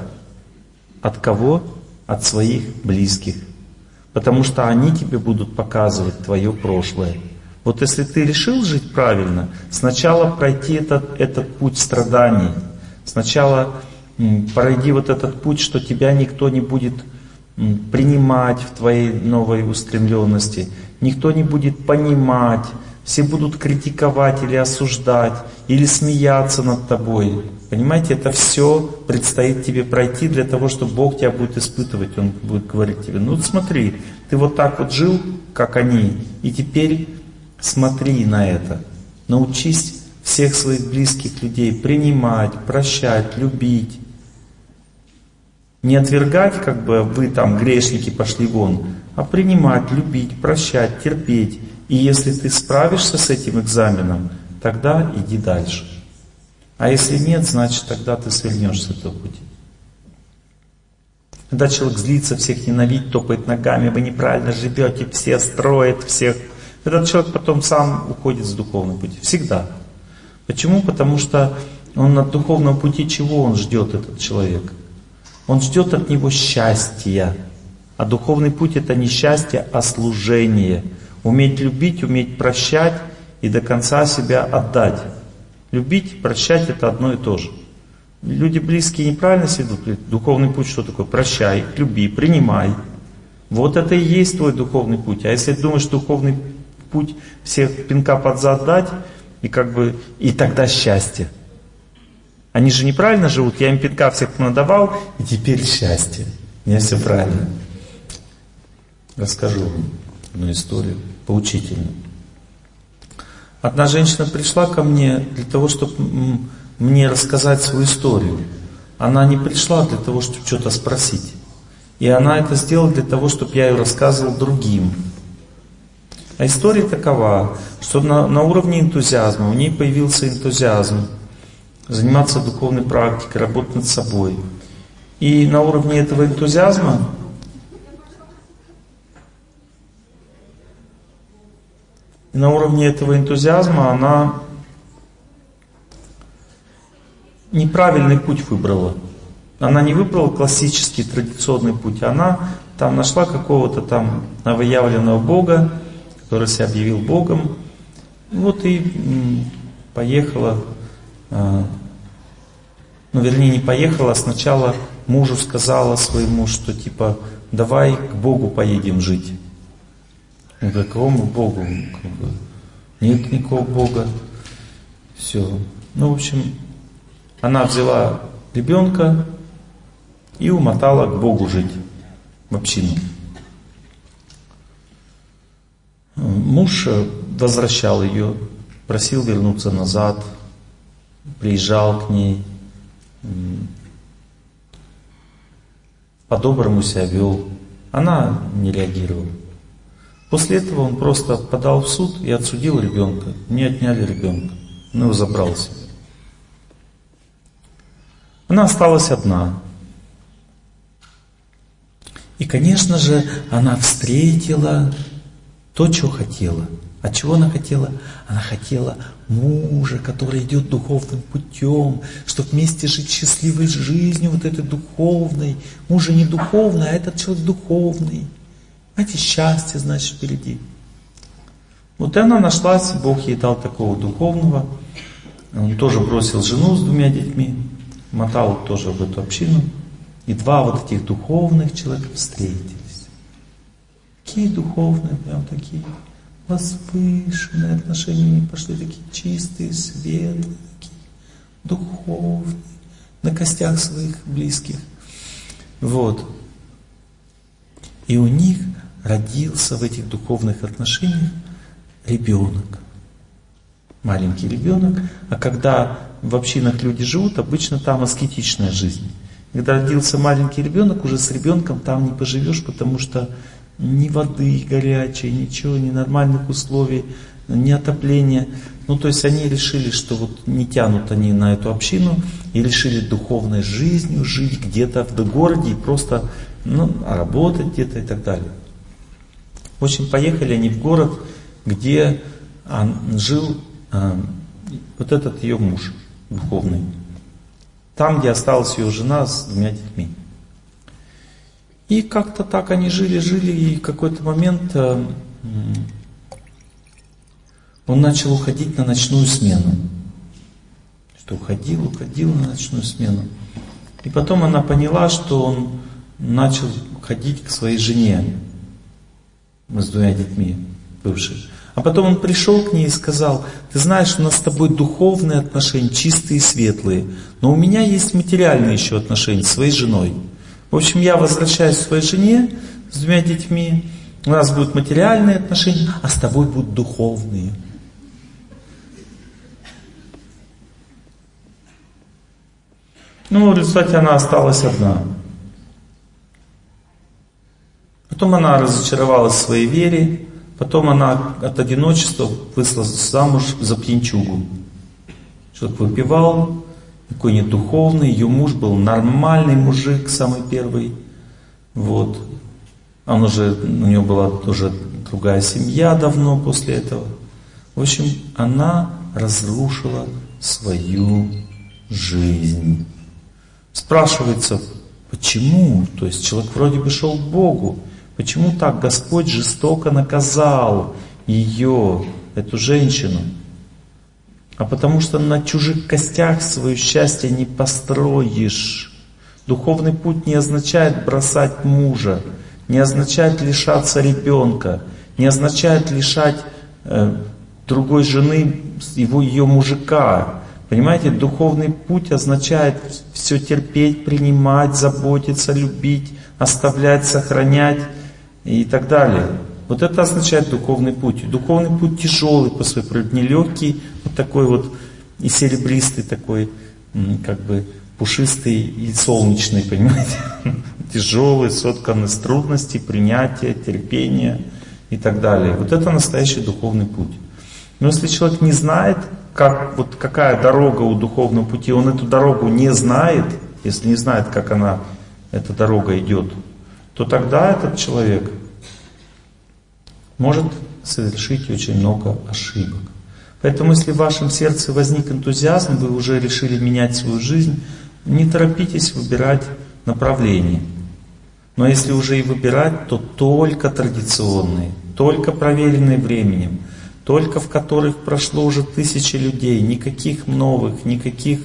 Speaker 1: От кого? От своих близких. Потому что они тебе будут показывать твое прошлое. Вот если ты решил жить правильно, сначала пройти этот, этот путь страданий, сначала пройди вот этот путь, что тебя никто не будет принимать в твоей новой устремленности, никто не будет понимать, все будут критиковать или осуждать, или смеяться над тобой. Понимаете, это все предстоит тебе пройти для того, чтобы Бог тебя будет испытывать. Он будет говорить тебе, ну смотри, ты вот так вот жил, как они, и теперь Смотри на это. Научись всех своих близких людей принимать, прощать, любить. Не отвергать, как бы вы там грешники пошли вон, а принимать, любить, прощать, терпеть. И если ты справишься с этим экзаменом, тогда иди дальше. А если нет, значит тогда ты свернешь с этого пути. Когда человек злится, всех ненавидит, топает ногами, вы неправильно живете, все строят, всех этот человек потом сам уходит с духовного пути. Всегда. Почему? Потому что он на духовном пути чего он ждет, этот человек? Он ждет от него счастья. А духовный путь это не счастье, а служение. Уметь любить, уметь прощать и до конца себя отдать. Любить, прощать это одно и то же. Люди близкие неправильно ведут. Духовный путь что такое? Прощай, люби, принимай. Вот это и есть твой духовный путь. А если думаешь, духовный путь всех пинка под зад дать, и как бы, и тогда счастье. Они же неправильно живут, я им пинка всех надавал, и теперь счастье. Меня все правильно. Расскажу одну историю, поучительную. Одна женщина пришла ко мне для того, чтобы мне рассказать свою историю. Она не пришла для того, чтобы что-то спросить. И она это сделала для того, чтобы я ее рассказывал другим. А история такова, что на, на уровне энтузиазма, у ней появился энтузиазм заниматься духовной практикой, работать над собой. И на уровне этого энтузиазма на уровне этого энтузиазма она неправильный путь выбрала. Она не выбрала классический, традиционный путь, она там нашла какого-то там новоявленного Бога, который себя объявил Богом. Вот и поехала, а, ну вернее не поехала, а сначала мужу сказала своему, что типа давай к Богу поедем жить. Говорит, какому Богу? Нет никакого Бога. Все. Ну, в общем, она взяла ребенка и умотала к Богу жить в общину. Муж э, возвращал ее, просил вернуться назад, приезжал к ней, по-доброму себя вел. Она не реагировала. После этого он просто подал в суд и отсудил ребенка. Не отняли ребенка. Он его забрал себе. Она осталась одна. И, конечно же, она встретила то, что хотела. А чего она хотела? Она хотела мужа, который идет духовным путем, чтобы вместе жить счастливой жизнью, вот этой духовной. Муж же не духовный, а этот человек духовный. Знаете, счастье, значит, впереди. Вот и она нашлась, Бог ей дал такого духовного. Он тоже бросил жену с двумя детьми, мотал тоже в эту общину. И два вот этих духовных человека встретились. Какие духовные, прям такие возвышенные отношения, они пошли такие чистые, светлые, такие духовные, на костях своих близких. Вот. И у них родился в этих духовных отношениях ребенок. Маленький ребенок. А когда в общинах люди живут, обычно там аскетичная жизнь. Когда родился маленький ребенок, уже с ребенком там не поживешь, потому что ни воды горячей, ничего, ни нормальных условий, ни отопления. Ну, то есть они решили, что вот не тянут они на эту общину и решили духовной жизнью жить где-то в городе и просто ну, работать где-то и так далее. В общем, поехали они в город, где жил а, вот этот ее муж духовный. Там, где осталась ее жена с двумя детьми. И как-то так они жили, жили, и какой-то момент а, он начал уходить на ночную смену. Что уходил, уходил на ночную смену. И потом она поняла, что он начал ходить к своей жене с двумя детьми бывшей. А потом он пришел к ней и сказал, ты знаешь, у нас с тобой духовные отношения, чистые и светлые, но у меня есть материальные еще отношения с своей женой. В общем, я возвращаюсь к своей жене с двумя детьми, у нас будут материальные отношения, а с тобой будут духовные. Ну, в результате она осталась одна. Потом она разочаровалась в своей вере, потом она от одиночества вышла замуж за пьянчугу. Человек выпивал, такой не духовный, ее муж был нормальный мужик, самый первый. Вот. Он уже, у нее была уже другая семья давно после этого. В общем, она разрушила свою жизнь. Спрашивается, почему? То есть человек вроде бы шел к Богу. Почему так Господь жестоко наказал ее, эту женщину? А потому что на чужих костях свое счастье не построишь. Духовный путь не означает бросать мужа, не означает лишаться ребенка, не означает лишать э, другой жены его ее мужика. Понимаете, духовный путь означает все терпеть, принимать, заботиться, любить, оставлять, сохранять и так далее. Вот это означает духовный путь. Духовный путь тяжелый по своей природе, нелегкий, вот такой вот и серебристый такой, как бы пушистый и солнечный, понимаете? Тяжелый, сотканный с трудностей, принятия, терпения и так далее. Вот это настоящий духовный путь. Но если человек не знает, как, вот какая дорога у духовного пути, он эту дорогу не знает, если не знает, как она, эта дорога идет, то тогда этот человек может совершить очень много ошибок. Поэтому если в вашем сердце возник энтузиазм, вы уже решили менять свою жизнь, не торопитесь выбирать направление. Но если уже и выбирать, то только традиционные, только проверенные временем – только в которых прошло уже тысячи людей, никаких новых, никаких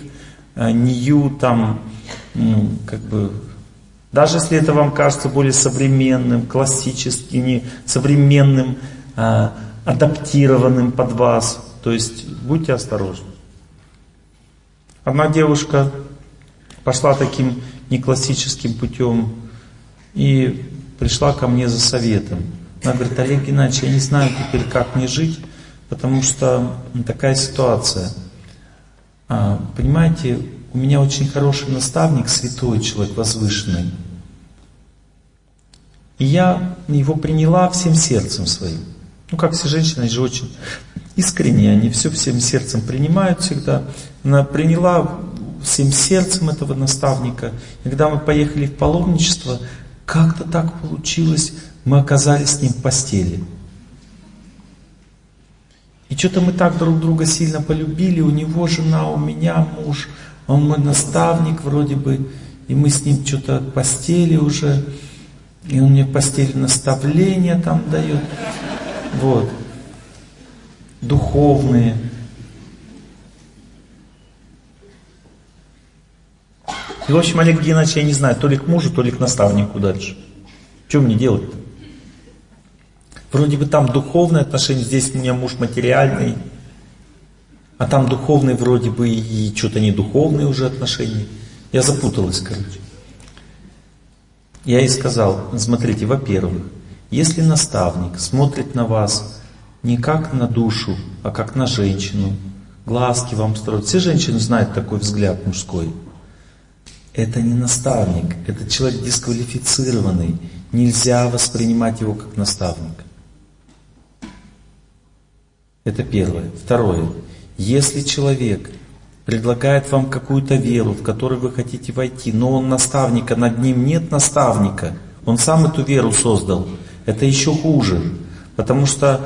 Speaker 1: э, нью там, как бы, даже если это вам кажется более современным, классическим, не современным, э, адаптированным под вас, то есть будьте осторожны. Одна девушка пошла таким неклассическим путем и пришла ко мне за советом. Она говорит, Олег Геннадьевич, я не знаю теперь, как мне жить, потому что такая ситуация. А, понимаете, у меня очень хороший наставник, святой человек, возвышенный. И я его приняла всем сердцем своим. Ну, как все женщины, они же очень искренние, они все всем сердцем принимают всегда. Она приняла всем сердцем этого наставника. И когда мы поехали в паломничество, как-то так получилось, мы оказались с ним в постели. И что-то мы так друг друга сильно полюбили, у него жена, у меня муж, он мой наставник вроде бы, и мы с ним что-то в постели уже, и он мне постели наставления там дает, вот, духовные. И, в общем, Олег Геннадьевич, я не знаю, то ли к мужу, то ли к наставнику дальше. Что мне делать-то? Вроде бы там духовные отношения, здесь у меня муж материальный, а там духовные вроде бы и что-то не духовные уже отношения. Я запуталась, короче. Я ей сказал, смотрите, во-первых, если наставник смотрит на вас не как на душу, а как на женщину, глазки вам строят, все женщины знают такой взгляд мужской. Это не наставник, это человек дисквалифицированный, нельзя воспринимать его как наставника. Это первое. Второе. Если человек предлагает вам какую-то веру, в которую вы хотите войти, но он наставника, над ним нет наставника, он сам эту веру создал, это еще хуже. Потому что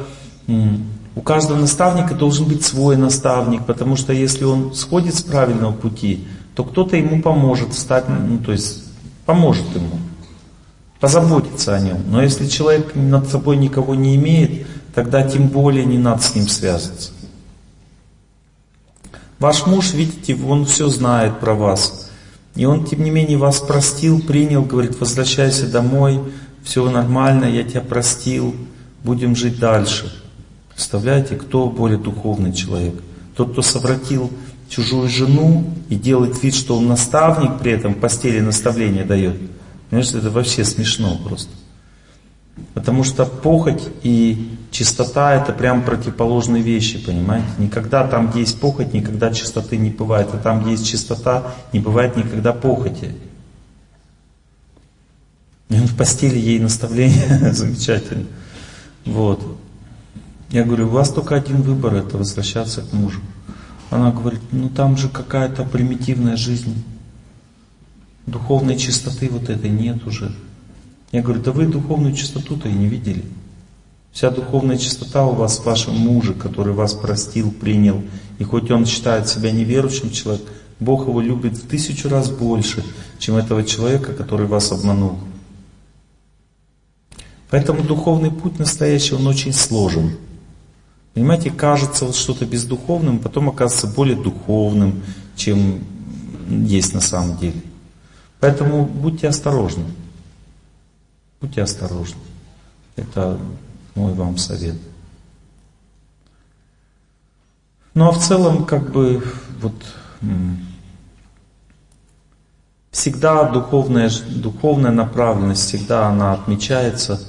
Speaker 1: у каждого наставника должен быть свой наставник, потому что если он сходит с правильного пути, то кто-то ему поможет встать, ну, то есть поможет ему, позаботиться о нем. Но если человек над собой никого не имеет, тогда тем более не надо с ним связываться. Ваш муж, видите, он все знает про вас. И он, тем не менее, вас простил, принял, говорит, возвращайся домой, все нормально, я тебя простил, будем жить дальше. Представляете, кто более духовный человек? Тот, кто совратил чужую жену и делает вид, что он наставник, при этом в постели наставления дает. Понимаешь, это вообще смешно просто. Потому что похоть и чистота это прям противоположные вещи, понимаете? Никогда там, где есть похоть, никогда чистоты не бывает. А там, где есть чистота, не бывает никогда похоти. И он в постели ей наставление замечательно. Вот. Я говорю, у вас только один выбор, это возвращаться к мужу. Она говорит, ну там же какая-то примитивная жизнь. Духовной чистоты вот этой нет уже. Я говорю, да вы духовную чистоту-то и не видели. Вся духовная чистота у вас в вашем муже, который вас простил, принял. И хоть он считает себя неверующим человеком, Бог его любит в тысячу раз больше, чем этого человека, который вас обманул. Поэтому духовный путь настоящий, он очень сложен. Понимаете, кажется вот что-то бездуховным, потом оказывается более духовным, чем есть на самом деле. Поэтому будьте осторожны. Будьте осторожны. Это мой вам совет. Ну а в целом, как бы, вот всегда духовная, духовная направленность, всегда она отмечается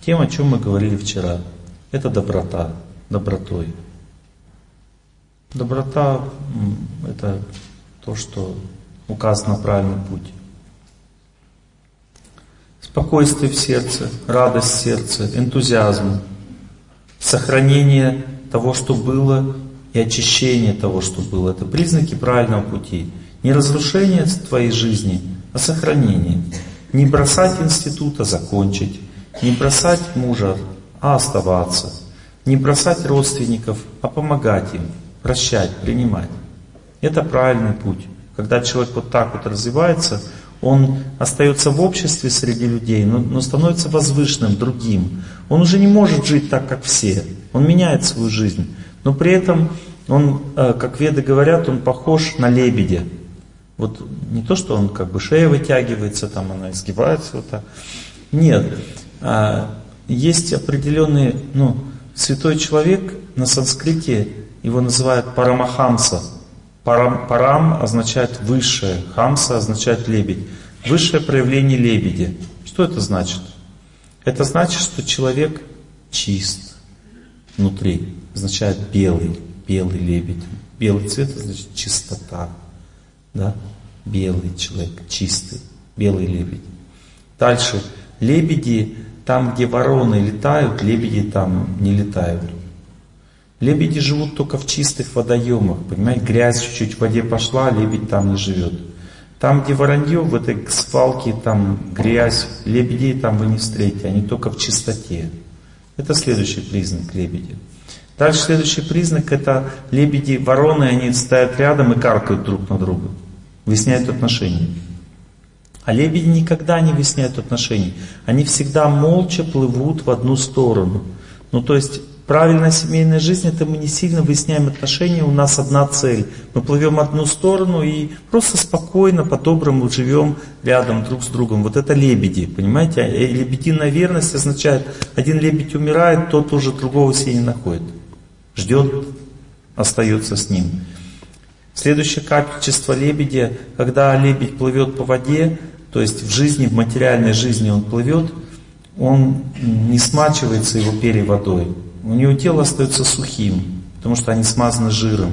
Speaker 1: тем, о чем мы говорили вчера. Это доброта, добротой. Доброта – это то, что указано правильный путь. Спокойствие в сердце, радость в сердце, энтузиазм, сохранение того, что было, и очищение того, что было. Это признаки правильного пути. Не разрушение твоей жизни, а сохранение. Не бросать института, закончить. Не бросать мужа, а оставаться. Не бросать родственников, а помогать им, прощать, принимать. Это правильный путь. Когда человек вот так вот развивается, он остается в обществе среди людей, но, но становится возвышенным, другим. Он уже не может жить так, как все. Он меняет свою жизнь. Но при этом он, э, как веды говорят, он похож на лебедя. Вот не то, что он как бы шея вытягивается, там она изгибается вот так. Нет. А, есть определенный, ну, святой человек на санскрите, его называют парамахамса. Парам, парам означает высшее, хамса означает лебедь. Высшее проявление лебедя. Что это значит? Это значит, что человек чист внутри. Означает белый, белый лебедь. Белый цвет значит чистота. Да? Белый человек, чистый, белый лебедь. Дальше. Лебеди, там, где вороны летают, лебеди там не летают. Лебеди живут только в чистых водоемах. Понимаете, грязь чуть-чуть в воде пошла, лебедь там не живет. Там, где воронье, в этой свалке, там грязь, лебедей там вы не встретите, они только в чистоте. Это следующий признак лебеди. Дальше следующий признак это лебеди, вороны, они стоят рядом и каркают друг на друга. Выясняют отношения. А лебеди никогда не выясняют отношений. Они всегда молча плывут в одну сторону. Ну то есть Правильная семейная жизнь, это мы не сильно выясняем отношения, у нас одна цель. Мы плывем одну сторону и просто спокойно, по-доброму живем рядом друг с другом. Вот это лебеди, понимаете? А, лебединая верность означает, один лебедь умирает, тот уже другого себе не находит. Ждет, остается с ним. Следующее качество лебедя, когда лебедь плывет по воде, то есть в жизни, в материальной жизни он плывет, он не смачивается его перья водой у него тело остается сухим, потому что они смазаны жиром.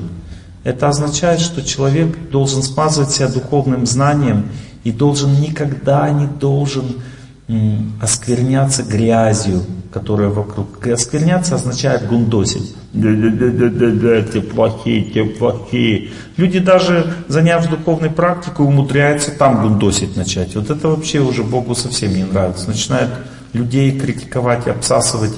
Speaker 1: Это означает, что человек должен смазывать себя духовным знанием и должен никогда не должен оскверняться грязью, которая вокруг. Оскверняться означает гундосить. Те плохие, те плохие. Люди даже, заняв духовной практикой, умудряются там гундосить начать. Вот это вообще уже Богу совсем не нравится. Начинают людей критиковать и обсасывать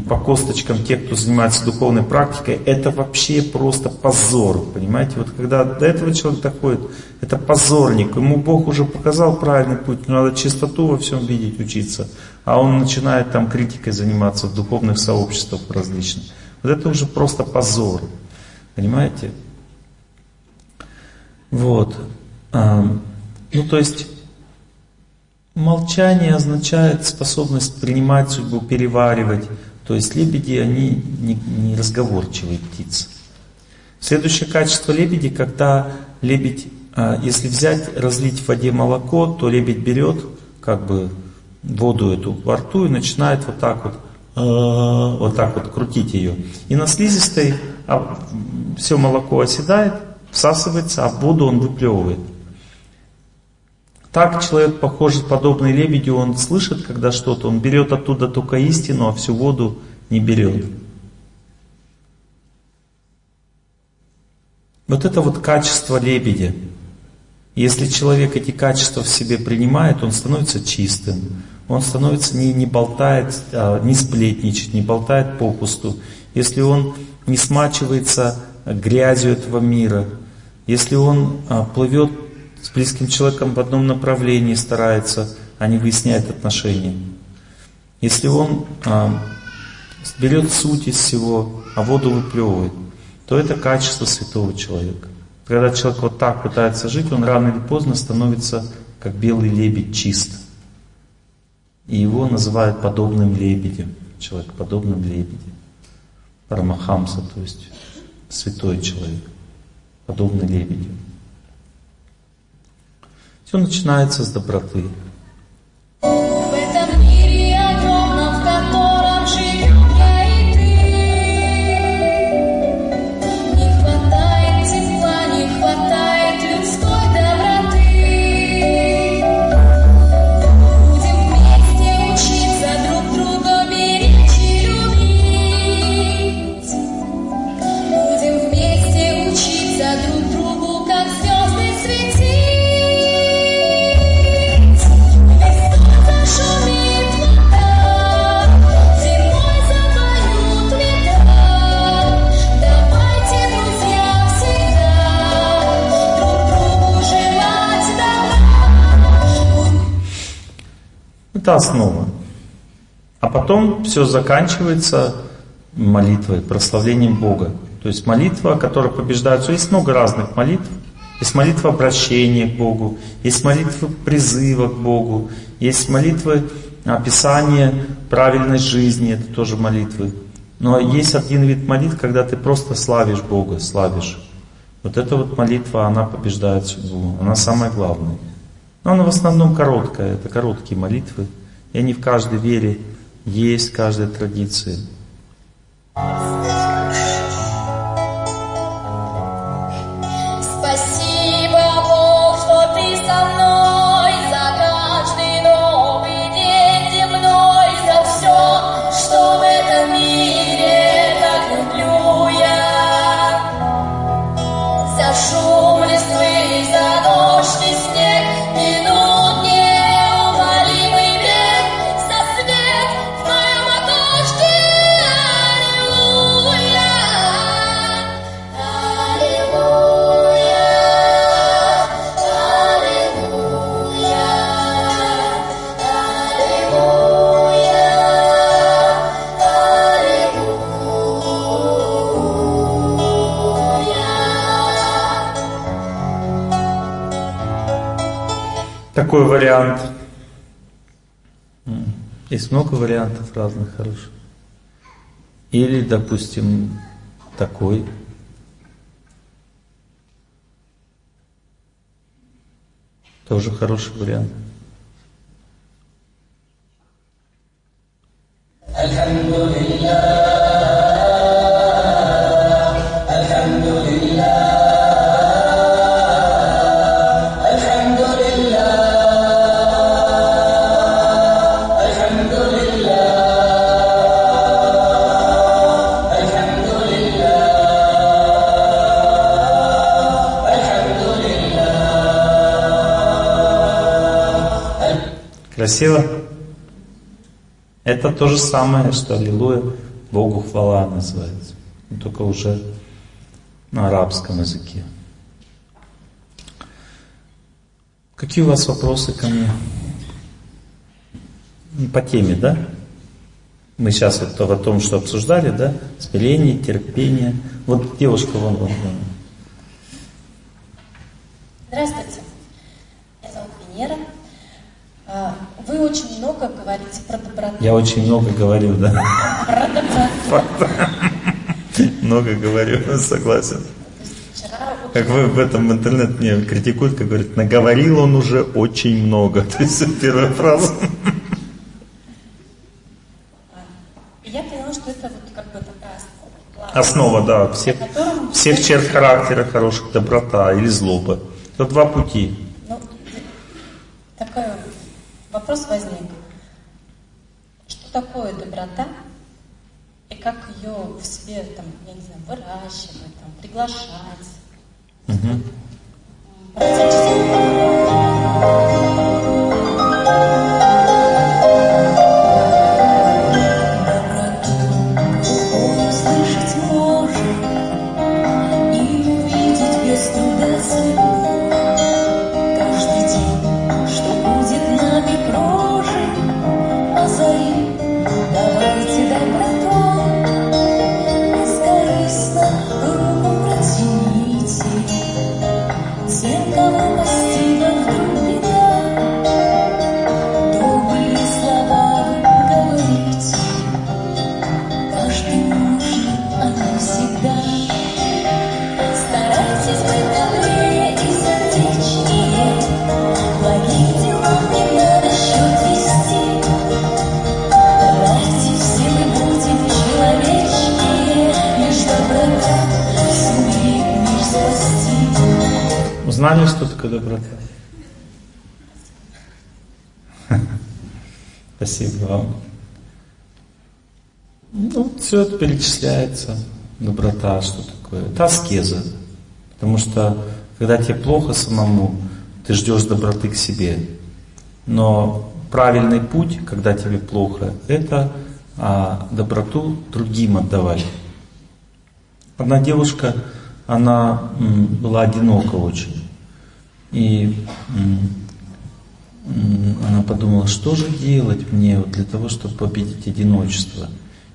Speaker 1: по косточкам тех, кто занимается духовной практикой, это вообще просто позор, понимаете? Вот когда до этого человек доходит, это позорник, ему Бог уже показал правильный путь, но надо чистоту во всем видеть, учиться, а он начинает там критикой заниматься в духовных сообществах различных. Вот это уже просто позор, понимаете? Вот. Ну, то есть, молчание означает способность принимать судьбу, переваривать, то есть лебеди, они не, не разговорчивые птицы. Следующее качество лебеди, когда лебедь, а, если взять, разлить в воде молоко, то лебедь берет как бы воду эту во рту и начинает вот так вот, а, вот так вот крутить ее. И на слизистой а, все молоко оседает, всасывается, а воду он выплевывает. Так человек похож, подобный лебедю, он слышит, когда что-то, он берет оттуда только истину, а всю воду не берет. Вот это вот качество лебедя. Если человек эти качества в себе принимает, он становится чистым. Он становится не, не болтает, а, не сплетничает, не болтает попусту. Если он не смачивается грязью этого мира, если он а, плывет с близким человеком в одном направлении старается, а не выясняет отношения. Если он а, берет суть из всего, а воду выплевывает, то это качество святого человека. Когда человек вот так пытается жить, он рано или поздно становится как белый лебедь чист. И его называют подобным лебедем. Человек подобным лебедем. Парамахамса, то есть святой человек, подобный лебедю. Все начинается с доброты. Это основа. А потом все заканчивается молитвой, прославлением Бога. То есть молитва, которая побеждает. Есть много разных молитв. Есть молитва обращения к Богу, есть молитва призыва к Богу, есть молитвы описания правильной жизни, это тоже молитвы. Но есть один вид молитв, когда ты просто славишь Бога, славишь. Вот эта вот молитва, она побеждает судьбу, она самая главная. Но она в основном короткая, это короткие молитвы. И они в каждой вере есть, в каждой традиции. Такой вариант. Есть много вариантов разных хороших. Или, допустим, такой. Тоже хороший вариант.
Speaker 9: الحمد لله
Speaker 1: Красиво? Это то же самое, что Аллилуйя, Богу хвала называется. Только уже на арабском языке. Какие у вас вопросы ко мне? По теме, да? Мы сейчас вот о том, что обсуждали, да? Смирение, терпение. Вот девушка вон, вон, вон.
Speaker 10: Здравствуйте. Меня зовут Венера. А, вы очень много говорите про доброту.
Speaker 1: Я очень много говорю, да.
Speaker 10: Про доброту.
Speaker 1: Много говорю, согласен. Как вы в этом интернет мне критикуют, как говорят, наговорил он уже очень много. То есть первая фраза.
Speaker 10: Я поняла, что это вот как бы такая основа.
Speaker 1: Основа, да, всех, всех черт характера хороших, доброта или злоба. Это два пути.
Speaker 10: Вопрос возник. Что такое доброта и как ее в себе, там, я не знаю, выращивать, там, приглашать?
Speaker 8: Услышать
Speaker 1: Узнали, что такое доброта? Спасибо вам. Ну, все это перечисляется. Доброта, что такое? Это аскеза. Потому что, когда тебе плохо самому, ты ждешь доброты к себе. Но правильный путь, когда тебе плохо, это а, доброту другим отдавать. Одна девушка, она была одинока очень. И она подумала, что же делать мне вот для того, чтобы победить одиночество.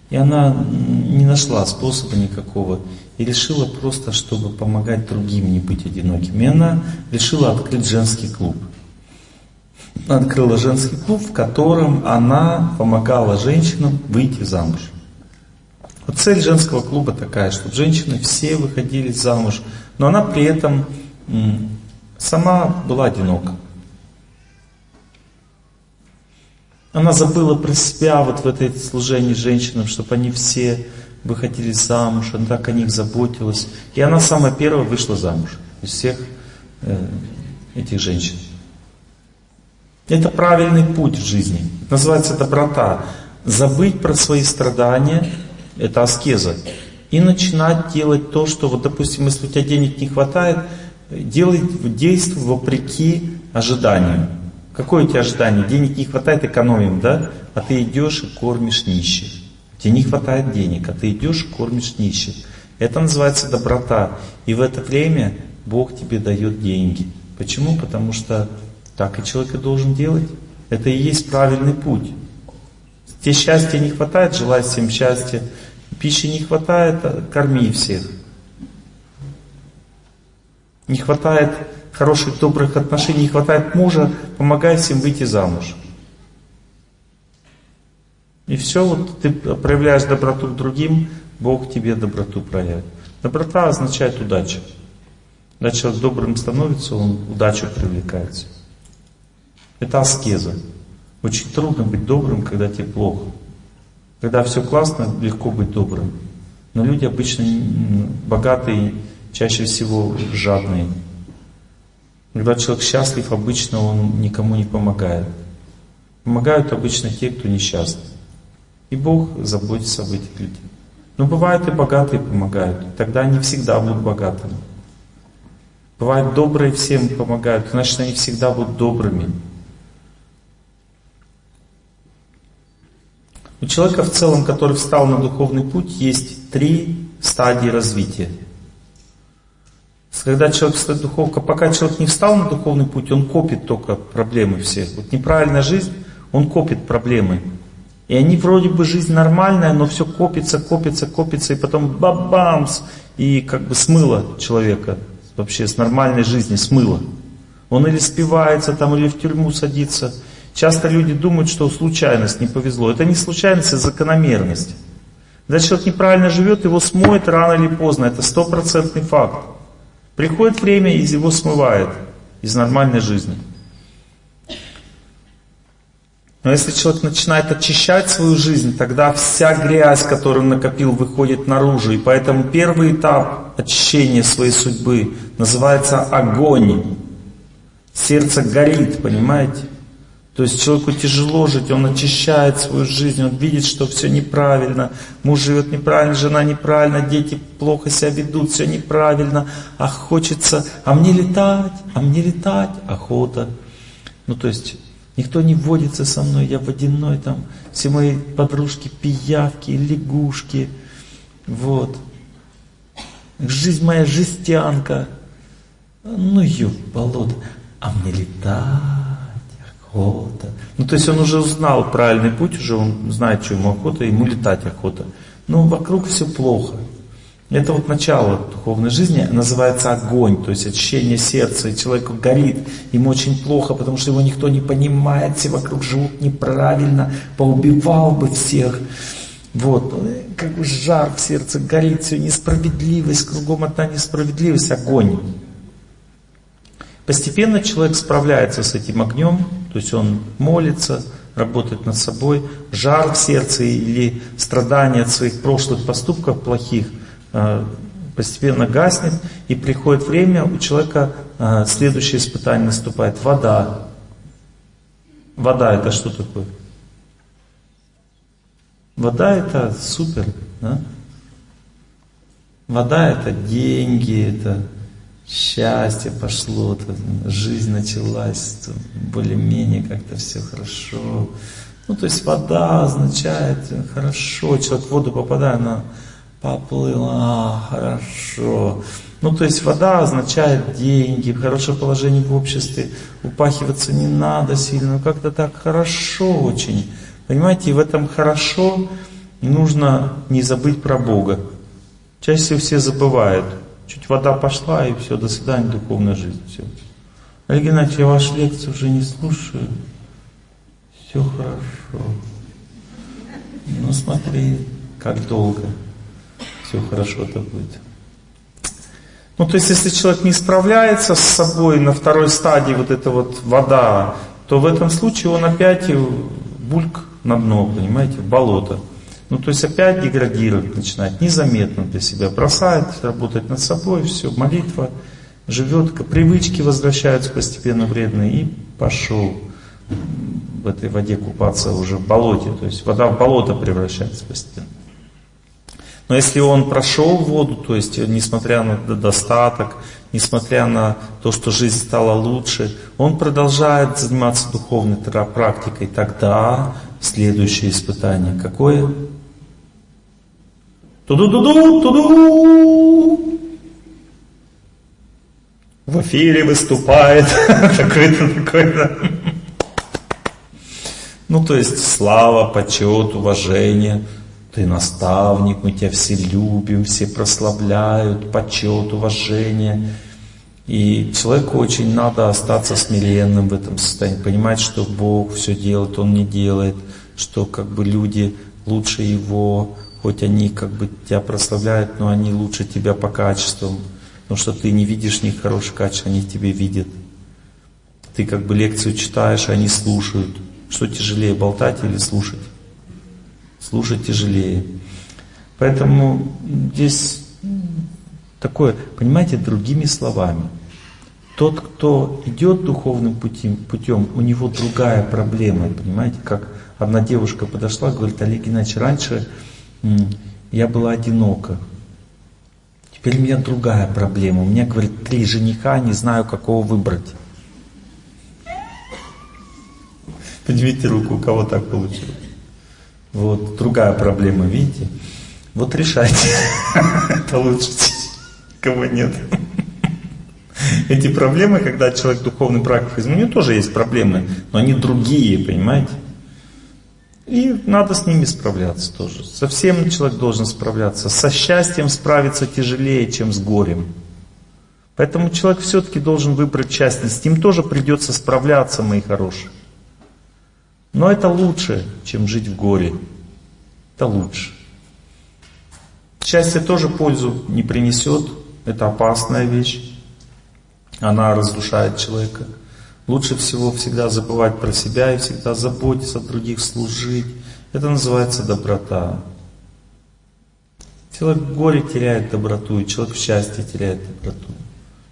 Speaker 1: И она не нашла способа никакого. И решила просто, чтобы помогать другим не быть одиноким. И она решила открыть женский клуб. Она открыла женский клуб, в котором она помогала женщинам выйти замуж. Вот цель женского клуба такая, чтобы женщины все выходили замуж, но она при этом сама была одинока. Она забыла про себя вот в этой служении женщинам, чтобы они все выходили замуж, она так о них заботилась. И она самая первая вышла замуж из всех э, этих женщин. Это правильный путь в жизни. Называется доброта. Забыть про свои страдания, это аскеза. И начинать делать то, что, вот, допустим, если у тебя денег не хватает, делай, действуй вопреки ожиданию. Какое у тебя ожидание? Денег не хватает, экономим, да? А ты идешь и кормишь нищих. Тебе не хватает денег, а ты идешь и кормишь нищих. Это называется доброта. И в это время Бог тебе дает деньги. Почему? Потому что так и человек и должен делать. Это и есть правильный путь. Тебе счастья не хватает, желай всем счастья. Пищи не хватает, а корми всех. Не хватает хороших, добрых отношений, не хватает мужа, помогай всем выйти замуж. И все, вот ты проявляешь доброту к другим, Бог тебе доброту проявит. Доброта означает удачу. Когда человек добрым становится, он удачу привлекается. Это аскеза. Очень трудно быть добрым, когда тебе плохо. Когда все классно, легко быть добрым. Но люди обычно богатые, чаще всего жадные. Когда человек счастлив, обычно он никому не помогает. Помогают обычно те, кто несчастный. И Бог заботится об этих людях. Но бывают и богатые помогают. Тогда они всегда будут богатыми. Бывают добрые всем помогают, значит они всегда будут добрыми. У человека в целом, который встал на духовный путь, есть три стадии развития. Когда человек духовка, пока человек не встал на духовный путь, он копит только проблемы все. Вот неправильная жизнь, он копит проблемы. И они вроде бы жизнь нормальная, но все копится, копится, копится, и потом бабамс, и как бы смыло человека вообще с нормальной жизни, смыло. Он или спивается там, или в тюрьму садится. Часто люди думают, что случайность не повезло. Это не случайность, это закономерность. Когда человек неправильно живет, его смоет рано или поздно. Это стопроцентный факт. Приходит время, и его смывает из нормальной жизни. Но если человек начинает очищать свою жизнь, тогда вся грязь, которую он накопил, выходит наружу. И поэтому первый этап очищения своей судьбы называется огонь. Сердце горит, понимаете? То есть человеку тяжело жить, он очищает свою жизнь, он видит, что все неправильно, муж живет неправильно, жена неправильно, дети плохо себя ведут, все неправильно, а хочется, а мне летать, а мне летать, охота. Ну то есть никто не водится со мной, я водяной там, все мои подружки пиявки, лягушки, вот. Жизнь моя жестянка, ну ё, болото, а мне летать охота. Ну, то есть он уже узнал правильный путь, уже он знает, что ему охота, ему летать охота. Но вокруг все плохо. Это вот начало духовной жизни, называется огонь, то есть очищение сердца, и человек горит, ему очень плохо, потому что его никто не понимает, все вокруг живут неправильно, поубивал бы всех. Вот, как бы жар в сердце горит, все несправедливость, кругом одна несправедливость, огонь. Постепенно человек справляется с этим огнем, то есть он молится, работает над собой, жар в сердце или страдания от своих прошлых поступков плохих э, постепенно гаснет, и приходит время, у человека э, следующее испытание наступает, вода. Вода это что такое? Вода это супер, да? Вода это деньги, это счастье пошло, жизнь началась, более-менее как-то все хорошо. Ну, то есть вода означает хорошо, человек в воду попадает, она поплыла, хорошо. Ну, то есть вода означает деньги, хорошее положение в обществе, упахиваться не надо сильно, но как-то так хорошо очень. Понимаете, и в этом хорошо нужно не забыть про Бога. Чаще всего все забывают. Чуть вода пошла, и все, до свидания, духовная жизнь. Все. Олег Геннадьевич, я вашу лекцию уже не слушаю. Все хорошо. Ну смотри, как долго все хорошо это будет. Ну, то есть, если человек не справляется с собой на второй стадии, вот эта вот вода, то в этом случае он опять бульк на дно, понимаете, в болото. Ну, то есть опять деградировать начинает, незаметно для себя, бросает работать над собой, все, молитва живет, привычки возвращаются постепенно вредные, и пошел в этой воде купаться уже в болоте, то есть вода в болото превращается постепенно. Но если он прошел воду, то есть несмотря на достаток, несмотря на то, что жизнь стала лучше, он продолжает заниматься духовной практикой, тогда следующее испытание какое? Ту-ду-ду-ду, ту-ду! В эфире выступает такой-то, такой-то. Ну, то есть слава, почет, уважение. Ты наставник, мы тебя все любим, все прославляют, почет, уважение. И человеку очень надо остаться смиренным в этом состоянии, понимать, что Бог все делает, Он не делает, что как бы люди лучше Его, хоть они как бы тебя прославляют, но они лучше тебя по качествам, потому что ты не видишь них хороших качеств, они тебе видят. Ты как бы лекцию читаешь, они слушают. Что тяжелее, болтать или слушать? Слушать тяжелее. Поэтому здесь такое, понимаете, другими словами. Тот, кто идет духовным путем, путем, у него другая проблема, понимаете, как одна девушка подошла, говорит, Олег Геннадьевич, раньше я была одинока. Теперь у меня другая проблема. У меня, говорит, три жениха, не знаю, какого выбрать. Поднимите руку, у кого так получилось. Вот другая проблема, видите? Вот решайте. Это лучше, кого нет. Эти проблемы, когда человек духовный практик, у него тоже есть проблемы, но они другие, понимаете? И надо с ними справляться тоже. Со всем человек должен справляться. Со счастьем справиться тяжелее, чем с горем. Поэтому человек все-таки должен выбрать счастье. С ним тоже придется справляться, мои хорошие. Но это лучше, чем жить в горе. Это лучше. Счастье тоже пользу не принесет. Это опасная вещь. Она разрушает человека. Лучше всего всегда забывать про себя и всегда заботиться о других, служить. Это называется доброта. Человек в горе теряет доброту, и человек в счастье теряет доброту.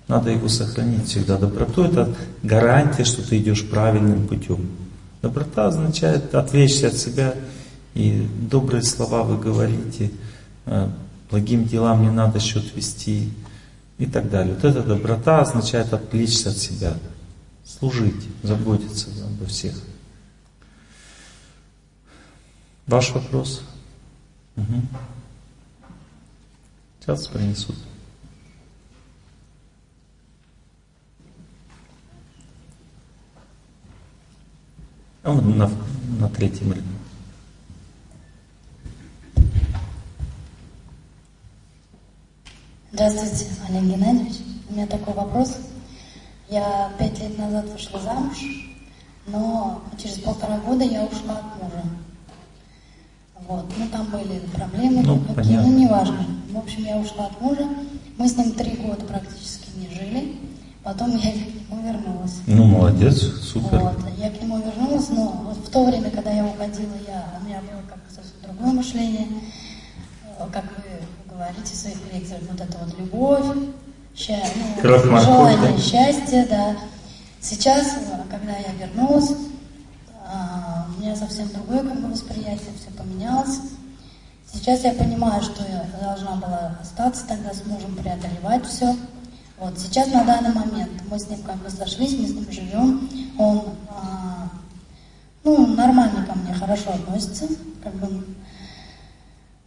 Speaker 1: Надо его сохранить всегда. Доброту это гарантия, что ты идешь правильным путем. Доброта означает отвлечься от себя, и добрые слова вы говорите, э, благим делам не надо счет вести и так далее. Вот эта доброта означает отвлечься от себя, служить, заботиться обо всех. Ваш вопрос? Угу. Сейчас принесут. А вот на, на третьем ряду.
Speaker 8: Здравствуйте, Олег Геннадьевич. У меня такой вопрос. Я пять лет назад вышла замуж, но через полтора года я ушла от мужа. Вот. Ну, там были проблемы,
Speaker 1: Ну,
Speaker 8: какие,
Speaker 1: понятно.
Speaker 8: ну, неважно. В общем, я ушла от мужа. Мы с ним три года практически не жили. Потом я к нему вернулась.
Speaker 1: Ну, молодец, супер.
Speaker 8: Вот. Я к нему вернулась, но вот в то время, когда я уходила, я, у меня было как совсем другое мышление. Э, Как вы говорите в своих лекциях, вот это вот любовь, ща, ну,
Speaker 1: Кровь морковь,
Speaker 8: желание
Speaker 1: да?
Speaker 8: счастья, да. Сейчас, когда я вернулась, а, у меня совсем другое как бы восприятие, все поменялось. Сейчас я понимаю, что я должна была остаться тогда с мужем, преодолевать все. Вот сейчас на данный момент мы с ним как бы сошлись, мы с ним живем. Он а, ну, нормально ко мне, хорошо относится. Как бы,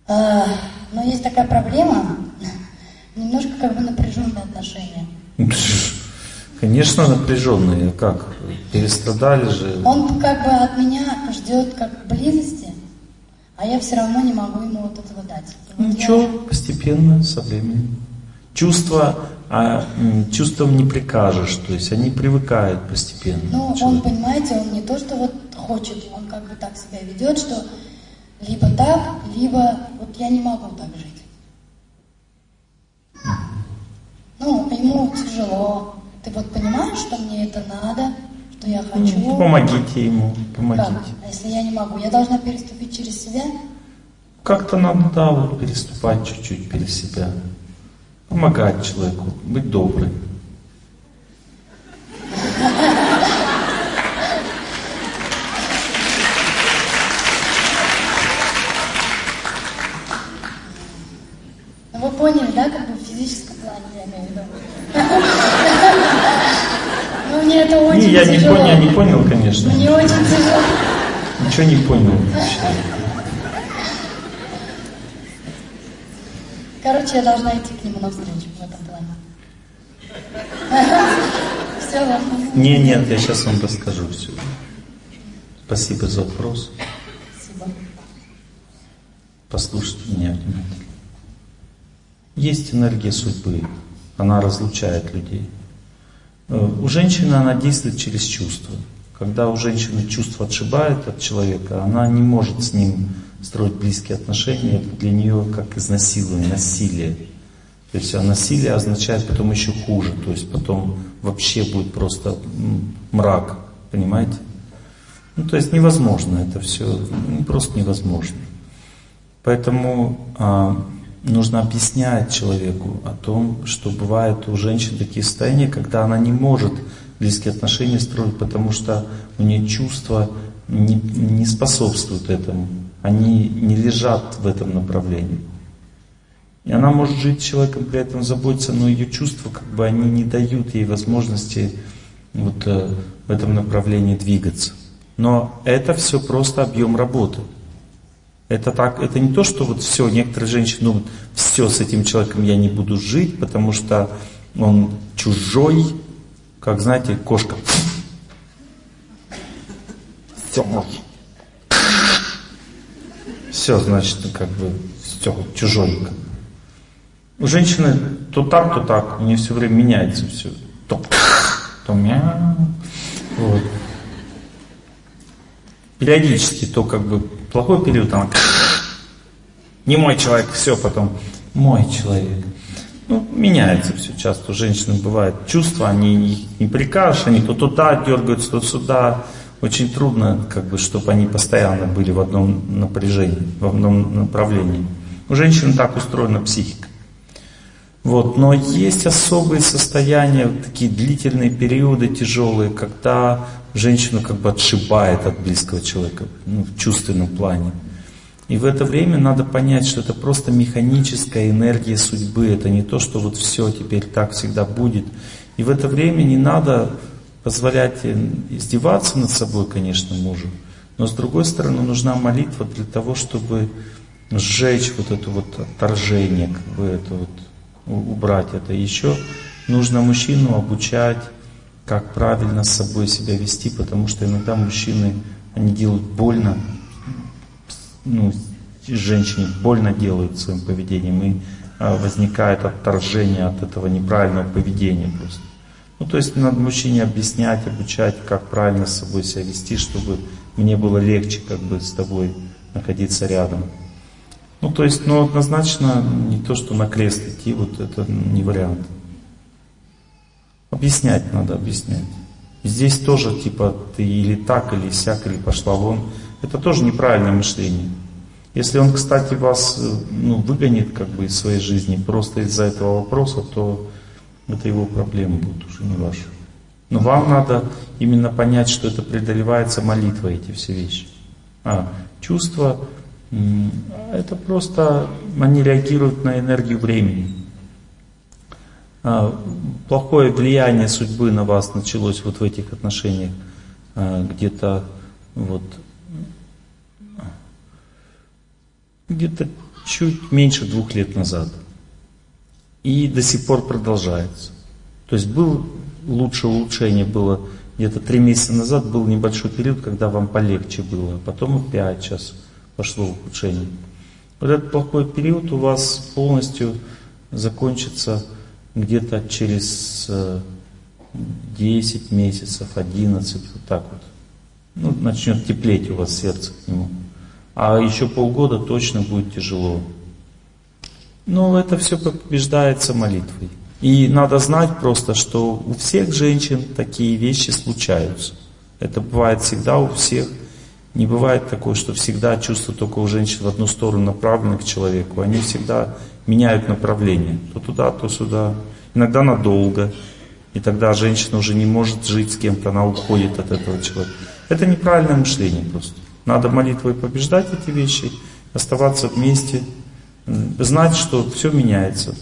Speaker 8: а, но есть такая проблема, немножко как бы напряженные отношения.
Speaker 1: Конечно, напряженные. Как? Перестрадали же.
Speaker 8: Он как бы от меня ждет как близости, а я все равно не могу ему вот этого дать. И вот я-
Speaker 1: Ничего, постепенно, со временем. Чувства, а, чувствам не прикажешь, то есть они привыкают постепенно.
Speaker 8: Ну, он, понимаете, он не то, что вот хочет, он как бы так себя ведет, что либо так, либо вот я не могу так жить. Ну, ему тяжело. Ты вот понимаешь, что мне это надо, что я хочу?
Speaker 1: Ну, Помогите ему,
Speaker 8: Как?
Speaker 1: помогите.
Speaker 8: А если я не могу? Я должна переступить через себя?
Speaker 1: Как-то надо, да, вот переступать чуть-чуть перед себя. Помогать человеку, быть добрым.
Speaker 8: Ну, вы поняли, да, как бы в физическом плане я имею в виду? Ну, мне это очень
Speaker 1: Не, я не
Speaker 8: тяжело.
Speaker 1: понял, я не понял, конечно.
Speaker 8: Мне очень тяжело.
Speaker 1: Ничего не понял. вообще.
Speaker 8: Короче, я должна идти к нему навстречу в этом плане. Все, ладно.
Speaker 1: Не, нет, я сейчас вам расскажу все. Спасибо за вопрос.
Speaker 8: Спасибо.
Speaker 1: Послушайте меня внимательно. Есть энергия судьбы, она разлучает людей. Э, У женщины она действует через чувства. Когда у женщины чувство отшибает от человека, она не может с ним строить близкие отношения. Это для нее как изнасилование, насилие. То есть а насилие означает потом еще хуже. То есть потом вообще будет просто мрак. Понимаете? Ну, то есть невозможно это все, ну, просто невозможно. Поэтому а, нужно объяснять человеку о том, что бывает у женщин такие состояния, когда она не может близкие отношения строить, потому что у нее чувства не, не способствуют этому. Они не лежат в этом направлении. И она может жить с человеком, при этом заботиться, но ее чувства как бы они не дают ей возможности вот э, в этом направлении двигаться. Но это все просто объем работы. Это так, это не то, что вот все, некоторые женщины думают, все, с этим человеком я не буду жить, потому что он чужой, как знаете, кошка. Все, все, значит, как бы, все, чужой. У женщины то так, то так, у нее все время меняется все. То, то мяу. Вот. Периодически то как бы плохой период, она не мой человек, все, потом мой человек. Ну, меняется все часто. У женщин бывает чувства, они не прикажешь, они то туда дергаются, то сюда. Очень трудно, как бы, чтобы они постоянно были в одном напряжении, в одном направлении. У женщин так устроена психика. Вот. Но есть особые состояния, такие длительные периоды тяжелые, когда женщину как бы отшибает от близкого человека ну, в чувственном плане. И в это время надо понять, что это просто механическая энергия судьбы. Это не то, что вот все теперь так всегда будет. И в это время не надо позволять издеваться над собой, конечно, мужу. Но с другой стороны, нужна молитва для того, чтобы сжечь вот это вот отторжение, как бы это вот убрать это. Еще нужно мужчину обучать, как правильно с собой себя вести, потому что иногда мужчины, они делают больно, ну, женщине больно делают своим поведением, и а, возникает отторжение от этого неправильного поведения просто. Ну, то есть надо мужчине объяснять, обучать, как правильно с собой себя вести, чтобы мне было легче как бы с тобой находиться рядом. Ну, то есть, ну, однозначно не то, что на крест идти, вот это не вариант. Объяснять надо, объяснять. здесь тоже, типа, ты или так, или сяк, или пошла вон. Это тоже неправильное мышление. Если он, кстати, вас ну, выгонит как бы из своей жизни просто из-за этого вопроса, то это его проблемы будут уже не ваши. Но вам надо именно понять, что это преодолевается молитвой, эти все вещи. А чувства, это просто, они реагируют на энергию времени. А, плохое влияние судьбы на вас началось вот в этих отношениях а, где-то вот где-то чуть меньше двух лет назад. И до сих пор продолжается. То есть был лучше улучшение было где-то три месяца назад был небольшой период, когда вам полегче было, а потом опять сейчас пошло ухудшение. Вот этот плохой период у вас полностью закончится где-то через 10 э, месяцев, 11, вот так вот. Ну, начнет теплеть у вас сердце к нему. А еще полгода точно будет тяжело. Но это все побеждается молитвой. И надо знать просто, что у всех женщин такие вещи случаются. Это бывает всегда у всех. Не бывает такое, что всегда чувства только у женщин в одну сторону направлены к человеку. Они всегда меняют направление. То туда, то сюда. Иногда надолго. И тогда женщина уже не может жить с кем-то, она уходит от этого человека. Это неправильное мышление просто. Надо молитвой побеждать эти вещи, оставаться вместе, знать, что все меняется.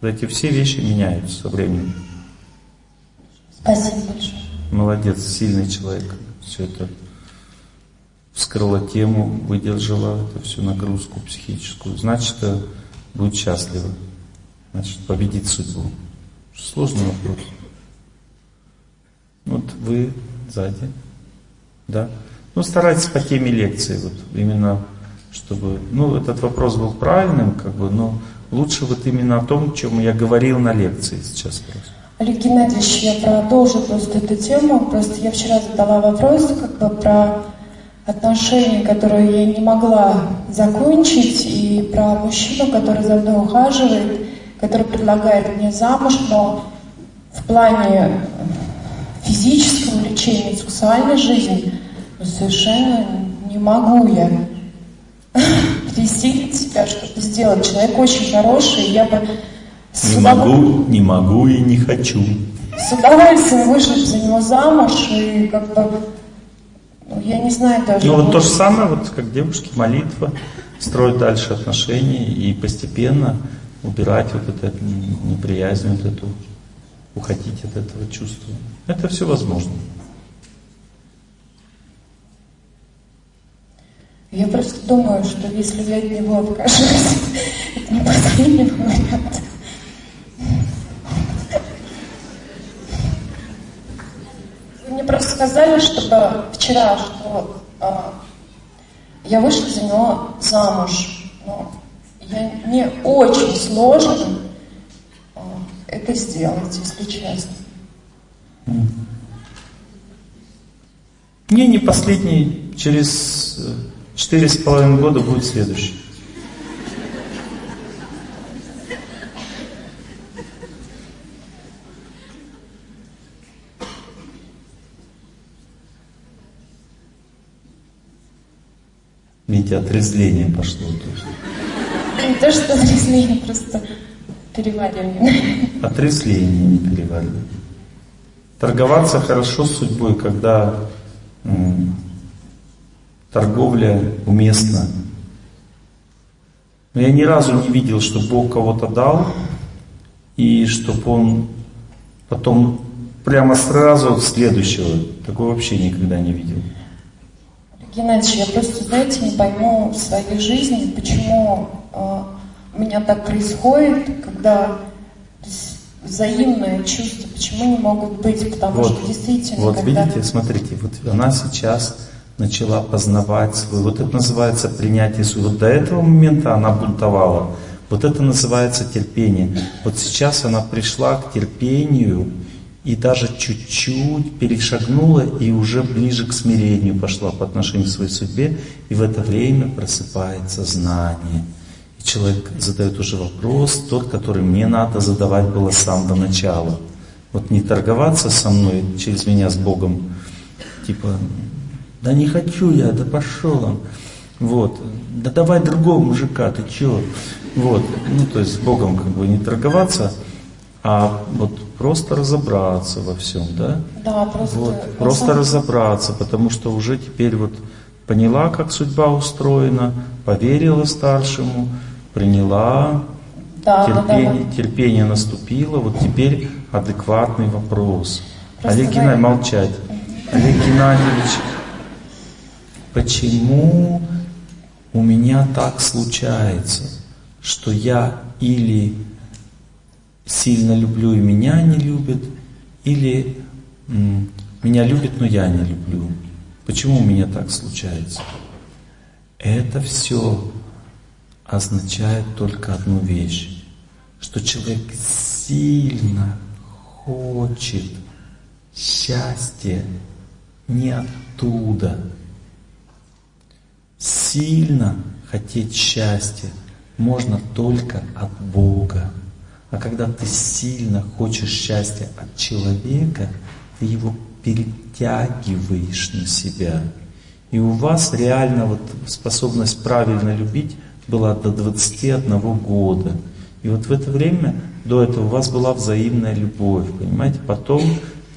Speaker 1: Эти все вещи меняются со временем.
Speaker 11: Спасибо большое.
Speaker 1: Молодец, сильный человек. Все это вскрыла тему, выдержала эту всю нагрузку психическую. Значит, будет счастлива. Значит, победить судьбу. Сложный вопрос. Вот вы сзади. Да? Ну, старайтесь по теме лекции, вот именно, чтобы, ну, этот вопрос был правильным, как бы, но лучше вот именно о том, чем я говорил на лекции сейчас просто.
Speaker 5: Олег Геннадьевич, я продолжу просто эту тему. Просто я вчера задала вопрос как бы про отношения, которые я не могла закончить, и про мужчину, который за мной ухаживает, который предлагает мне замуж, но в плане физического влечения, сексуальной жизни совершенно не могу я пересилить себя, чтобы сделать. Человек очень хороший, я бы
Speaker 1: не могу, не могу и не хочу.
Speaker 5: С удовольствием вышла за него замуж и как бы, ну, я не знаю даже.
Speaker 1: Ну вот то же самое, вот как девушки, молитва, строить дальше отношения и постепенно убирать вот эту неприязнь, вот эту, уходить от этого чувства. Это все возможно.
Speaker 5: Я просто думаю, что если я от него откажусь, это не последний вариант. Просто сказали, чтобы вчера, что а, я вышла за него замуж. Но я, мне очень сложно а, это сделать, если честно.
Speaker 1: Не, не последний, через э, четыре с половиной года будет следующий. Видите, отрезвление пошло.
Speaker 5: Не то, что отрезвление, просто переваривание.
Speaker 1: Отрезвление, не переваривание. Торговаться хорошо с судьбой, когда м, торговля уместна. Но я ни разу не видел, что Бог кого-то дал, и чтобы он потом прямо сразу следующего. Такого вообще никогда не видел.
Speaker 5: Геннадьевич, я просто, знаете, не пойму в своей жизни, почему э, у меня так происходит, когда взаимное чувство, почему не могут быть, потому
Speaker 1: вот,
Speaker 5: что действительно,
Speaker 1: Вот
Speaker 5: когда...
Speaker 1: видите, смотрите, вот она сейчас начала познавать свой, вот это называется принятие свой. Вот до этого момента она бунтовала. Вот это называется терпение. Вот сейчас она пришла к терпению и даже чуть-чуть перешагнула и уже ближе к смирению пошла по отношению к своей судьбе. И в это время просыпается знание. И человек задает уже вопрос, тот, который мне надо задавать было с самого начала. Вот не торговаться со мной, через меня с Богом, типа, да не хочу я, да пошел он. Вот. Да давай другого мужика, ты чё? Вот. Ну, то есть с Богом как бы не торговаться, а вот просто разобраться во всем, да?
Speaker 5: Да, просто...
Speaker 1: Вот. Просто разобраться, потому что уже теперь вот поняла, как судьба устроена, поверила старшему, приняла,
Speaker 5: Да, да,
Speaker 1: терпение,
Speaker 5: да.
Speaker 1: терпение наступило, вот теперь адекватный вопрос.
Speaker 5: Просто
Speaker 1: Олег Геннадьевич, молчать. Олег Геннадьевич, почему у меня так случается, что я или сильно люблю и меня не любят, или меня любят, но я не люблю. Почему у меня так случается? Это все означает только одну вещь, что человек сильно хочет счастья не оттуда. Сильно хотеть счастья можно только от Бога. А когда ты сильно хочешь счастья от человека, ты его перетягиваешь на себя. И у вас реально вот способность правильно любить была до 21 года. И вот в это время, до этого у вас была взаимная любовь, понимаете? Потом,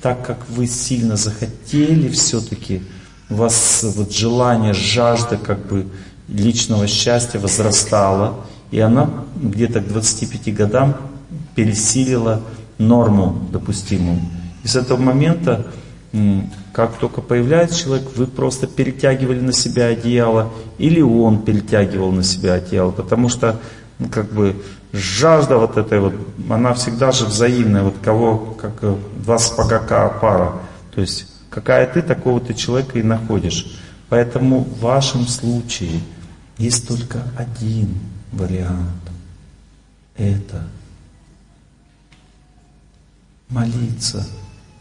Speaker 1: так как вы сильно захотели все-таки, у вас вот желание, жажда как бы личного счастья возрастала, и она где-то к 25 годам пересилила норму допустимую. И с этого момента, как только появляется человек, вы просто перетягивали на себя одеяло, или он перетягивал на себя одеяло, потому что ну, как бы жажда вот этой вот, она всегда же взаимная, вот кого, как э, два спагака пара, то есть какая ты, такого ты человека и находишь. Поэтому в вашем случае есть только один вариант. Это молиться,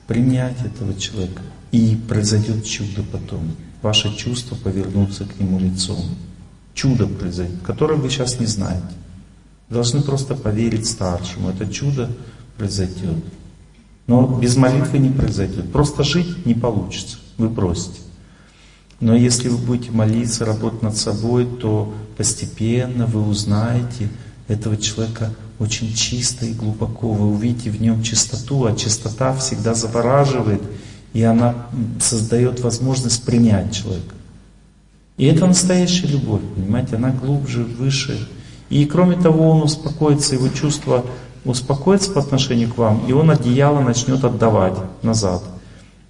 Speaker 1: принять этого человека, и произойдет чудо потом. Ваши чувства повернутся к нему лицом. Чудо произойдет, которое вы сейчас не знаете. Должны просто поверить старшему. Это чудо произойдет. Но без молитвы не произойдет. Просто жить не получится. Вы просите. Но если вы будете молиться, работать над собой, то постепенно вы узнаете этого человека очень чисто и глубоко. Вы увидите в нем чистоту, а чистота всегда завораживает, и она создает возможность принять человека. И это настоящая любовь, понимаете, она глубже, выше. И кроме того, он успокоится, его чувства успокоится по отношению к вам, и он одеяло начнет отдавать назад.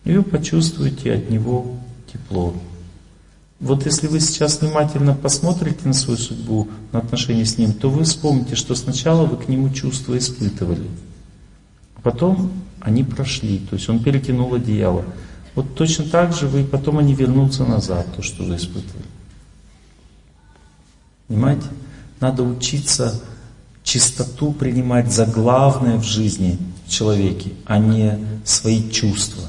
Speaker 1: И вы почувствуете от него тепло. Вот если вы сейчас внимательно посмотрите на свою судьбу, на отношения с ним, то вы вспомните, что сначала вы к нему чувства испытывали, а потом они прошли, то есть он перекинул одеяло. Вот точно так же вы потом они вернутся назад, то, что вы испытывали. Понимаете? Надо учиться чистоту принимать за главное в жизни человеке, а не свои чувства.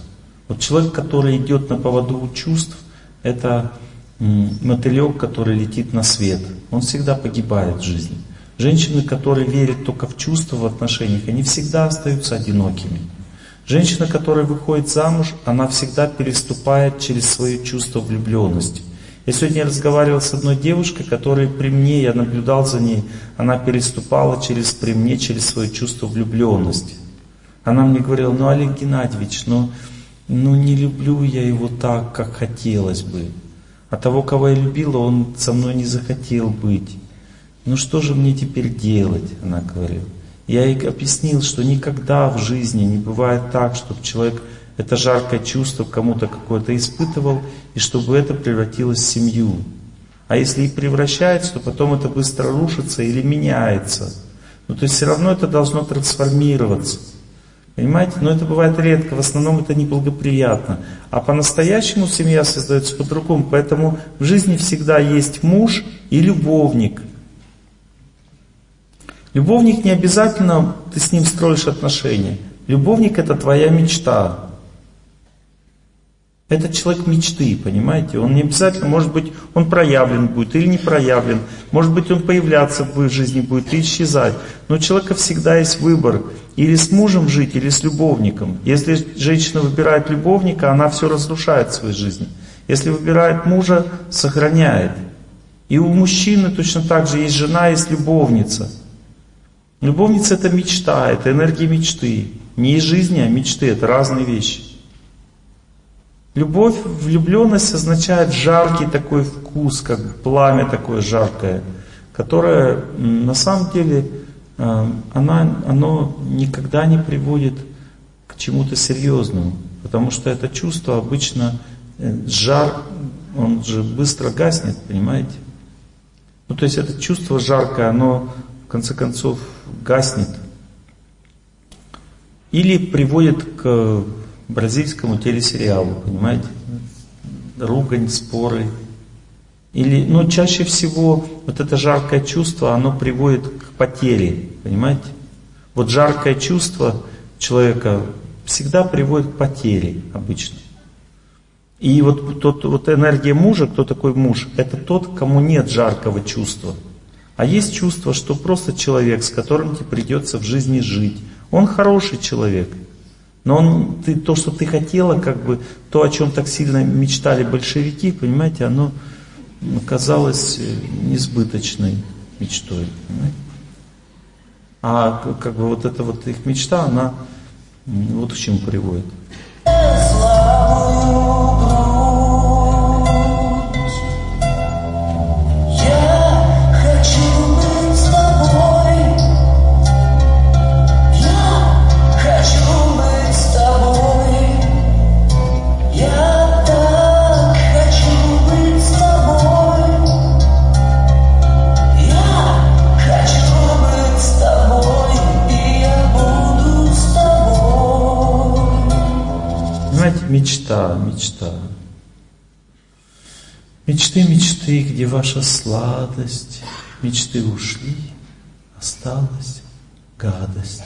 Speaker 1: Вот человек, который идет на поводу чувств, это мотылек, который летит на свет. Он всегда погибает в жизни. Женщины, которые верят только в чувства в отношениях, они всегда остаются одинокими. Женщина, которая выходит замуж, она всегда переступает через свое чувство влюбленности. Я сегодня разговаривал с одной девушкой, которая при мне, я наблюдал за ней, она переступала через при мне, через свое чувство влюбленности. Она мне говорила, ну Олег Геннадьевич, ну, ну не люблю я его так, как хотелось бы. А того, кого я любила, он со мной не захотел быть. Ну что же мне теперь делать, она говорила. Я ей объяснил, что никогда в жизни не бывает так, чтобы человек это жаркое чувство кому-то какое-то испытывал, и чтобы это превратилось в семью. А если и превращается, то потом это быстро рушится или меняется. Ну, то есть все равно это должно трансформироваться. Понимаете? Но это бывает редко, в основном это неблагоприятно. А по-настоящему семья создается по-другому. Поэтому в жизни всегда есть муж и любовник. Любовник не обязательно ты с ним строишь отношения. Любовник это твоя мечта. Это человек мечты, понимаете? Он не обязательно, может быть, он проявлен будет или не проявлен. Может быть, он появляться в жизни будет и исчезать. Но у человека всегда есть выбор. Или с мужем жить, или с любовником. Если женщина выбирает любовника, она все разрушает в своей жизни. Если выбирает мужа, сохраняет. И у мужчины точно так же есть жена, есть любовница. Любовница это мечта, это энергия мечты. Не из жизни, а мечты, это разные вещи. Любовь, влюбленность означает жаркий такой вкус, как пламя такое жаркое, которое на самом деле э, она, оно никогда не приводит к чему-то серьезному, потому что это чувство обычно э, жар, он же быстро гаснет, понимаете? Ну то есть это чувство жаркое, оно в конце концов гаснет. Или приводит к бразильскому телесериалу, понимаете? Ругань, споры. Или, ну, чаще всего вот это жаркое чувство, оно приводит к потере, понимаете? Вот жаркое чувство человека всегда приводит к потере обычно. И вот, тот, вот энергия мужа, кто такой муж, это тот, кому нет жаркого чувства. А есть чувство, что просто человек, с которым тебе придется в жизни жить. Он хороший человек – но он, ты, то, что ты хотела, как бы, то, о чем так сильно мечтали большевики, понимаете, оно оказалось э, несбыточной мечтой. Понимаете? А как бы вот эта вот их мечта, она вот к чему приводит. Мечта, мечта. Мечты, мечты, где ваша сладость, мечты ушли, осталась гадость.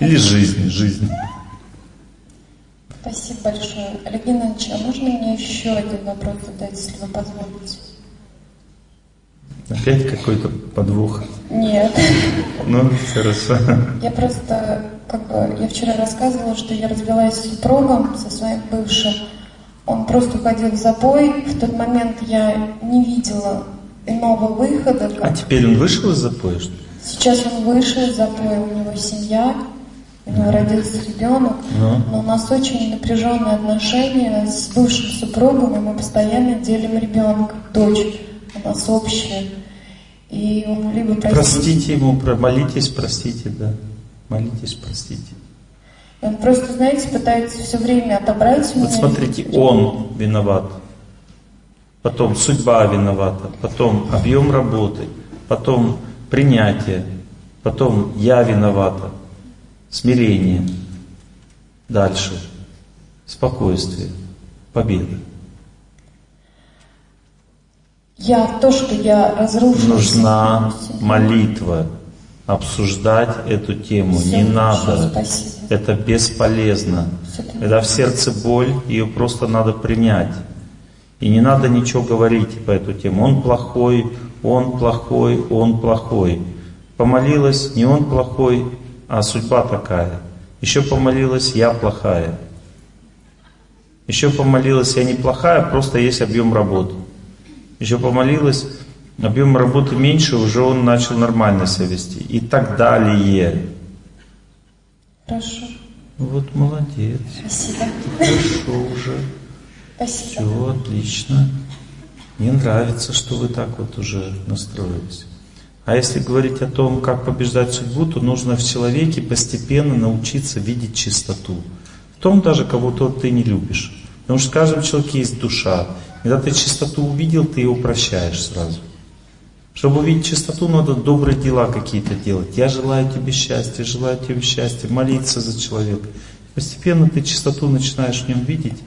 Speaker 1: Или жизнь, жизнь.
Speaker 5: Спасибо большое. Олег Геннадьевич, а можно мне еще один вопрос задать, если вы позволите?
Speaker 1: Опять какой-то подвох?
Speaker 5: Нет.
Speaker 1: Ну, хорошо.
Speaker 5: Я просто, как бы, я вчера рассказывала, что я развелась с супругом, со своим бывшим. Он просто уходил в запой. В тот момент я не видела иного выхода.
Speaker 1: Как... А теперь он вышел из запоя, что ли?
Speaker 5: Сейчас он вышел из запоя, у него семья, у него родился ребенок,
Speaker 1: ну.
Speaker 5: но у нас очень напряженные отношения с бывшим супругом, и мы постоянно делим ребенка, дочь у нас общая. И он либо
Speaker 1: простите ему, молитесь, простите, да. Молитесь, простите.
Speaker 5: Он просто, знаете, пытается все время отобрать меня.
Speaker 1: Вот смотрите, он виноват, потом судьба виновата, потом объем работы, потом принятие, потом я виновата, смирение, дальше спокойствие, победа.
Speaker 5: Я то, что я разрушила.
Speaker 1: Нужна молитва. Обсуждать эту тему
Speaker 5: Всё,
Speaker 1: не надо.
Speaker 5: спасибо.
Speaker 1: Это бесполезно.
Speaker 5: Конечно.
Speaker 1: Когда в сердце боль, ее просто надо принять. И не надо ничего говорить по эту тему. Он плохой, он плохой, он плохой. Помолилась, не он плохой, а судьба такая. Еще помолилась, я плохая. Еще помолилась, я неплохая, просто есть объем работы. Еще помолилась, объем работы меньше, уже он начал нормально себя вести. И так далее.
Speaker 5: Хорошо.
Speaker 1: Вот молодец.
Speaker 5: Спасибо.
Speaker 1: Хорошо уже.
Speaker 5: Спасибо.
Speaker 1: Все отлично. Мне нравится, что вы так вот уже настроились. А если говорить о том, как побеждать судьбу, то нужно в человеке постепенно научиться видеть чистоту. В том даже, кого-то ты не любишь. Потому что в каждом человеке есть душа. Когда ты чистоту увидел, ты его прощаешь сразу. Чтобы увидеть чистоту, надо добрые дела какие-то делать. Я желаю тебе счастья, желаю тебе счастья, молиться за человека. Постепенно ты чистоту начинаешь в нем видеть.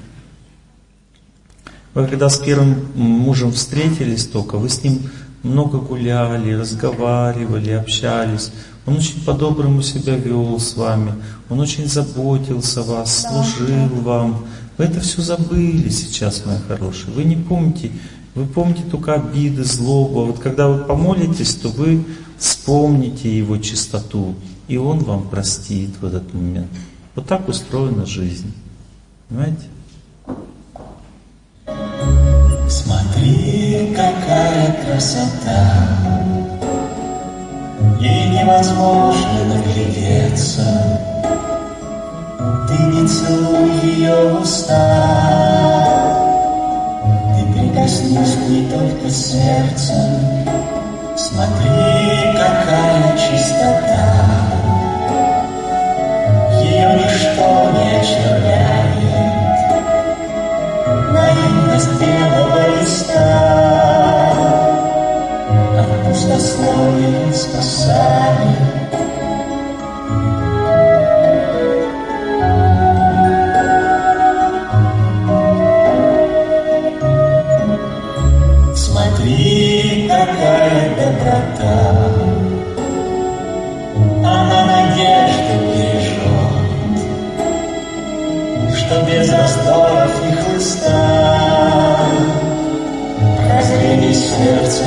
Speaker 1: Вы когда с первым мужем встретились только, вы с ним много гуляли, разговаривали, общались. Он очень по-доброму себя вел с вами, он очень заботился о вас, служил вам. Вы это все забыли сейчас, мои хорошие. Вы не помните, вы помните только обиды, злобу. Вот когда вы помолитесь, то вы вспомните его чистоту, и он вам простит в этот момент. Вот так устроена жизнь. Понимаете?
Speaker 8: Смотри, какая красота, Ей невозможно наглядеться. Ты не целуй ее уста, Ты прикоснись к ней только сердцем. Смотри, какая чистота, Ее ничто не очерняет, наивность белого листа от пустословия спасает.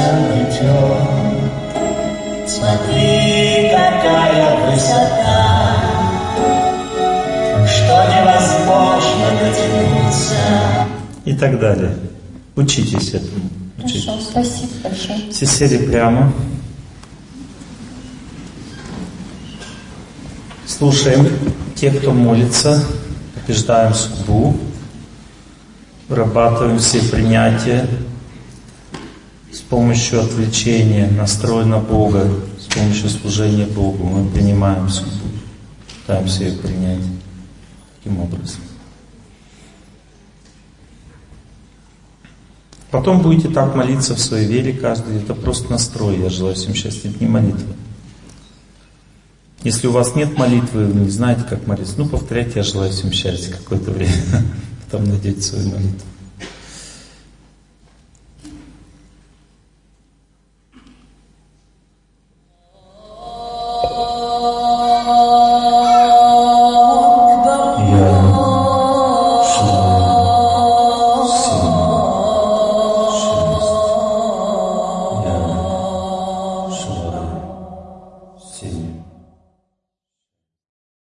Speaker 8: Обретет. Смотри, какая высота, что невозможно дотянуться.
Speaker 1: И так далее. Учитесь этому. Учитесь.
Speaker 5: Хорошо, спасибо большое.
Speaker 1: Все сели прямо. Слушаем те, кто молится, побеждаем судьбу, вырабатываем все принятия помощью отвлечения, настрой на Бога, с помощью служения Богу. Мы принимаем судьбу, пытаемся ее принять таким образом. Потом будете так молиться в своей вере каждый. Это просто настрой. Я желаю всем счастья. Это не молитва. Если у вас нет молитвы, вы не знаете, как молиться, ну повторяйте, я желаю всем счастья какое-то время. Потом найдете свою молитву.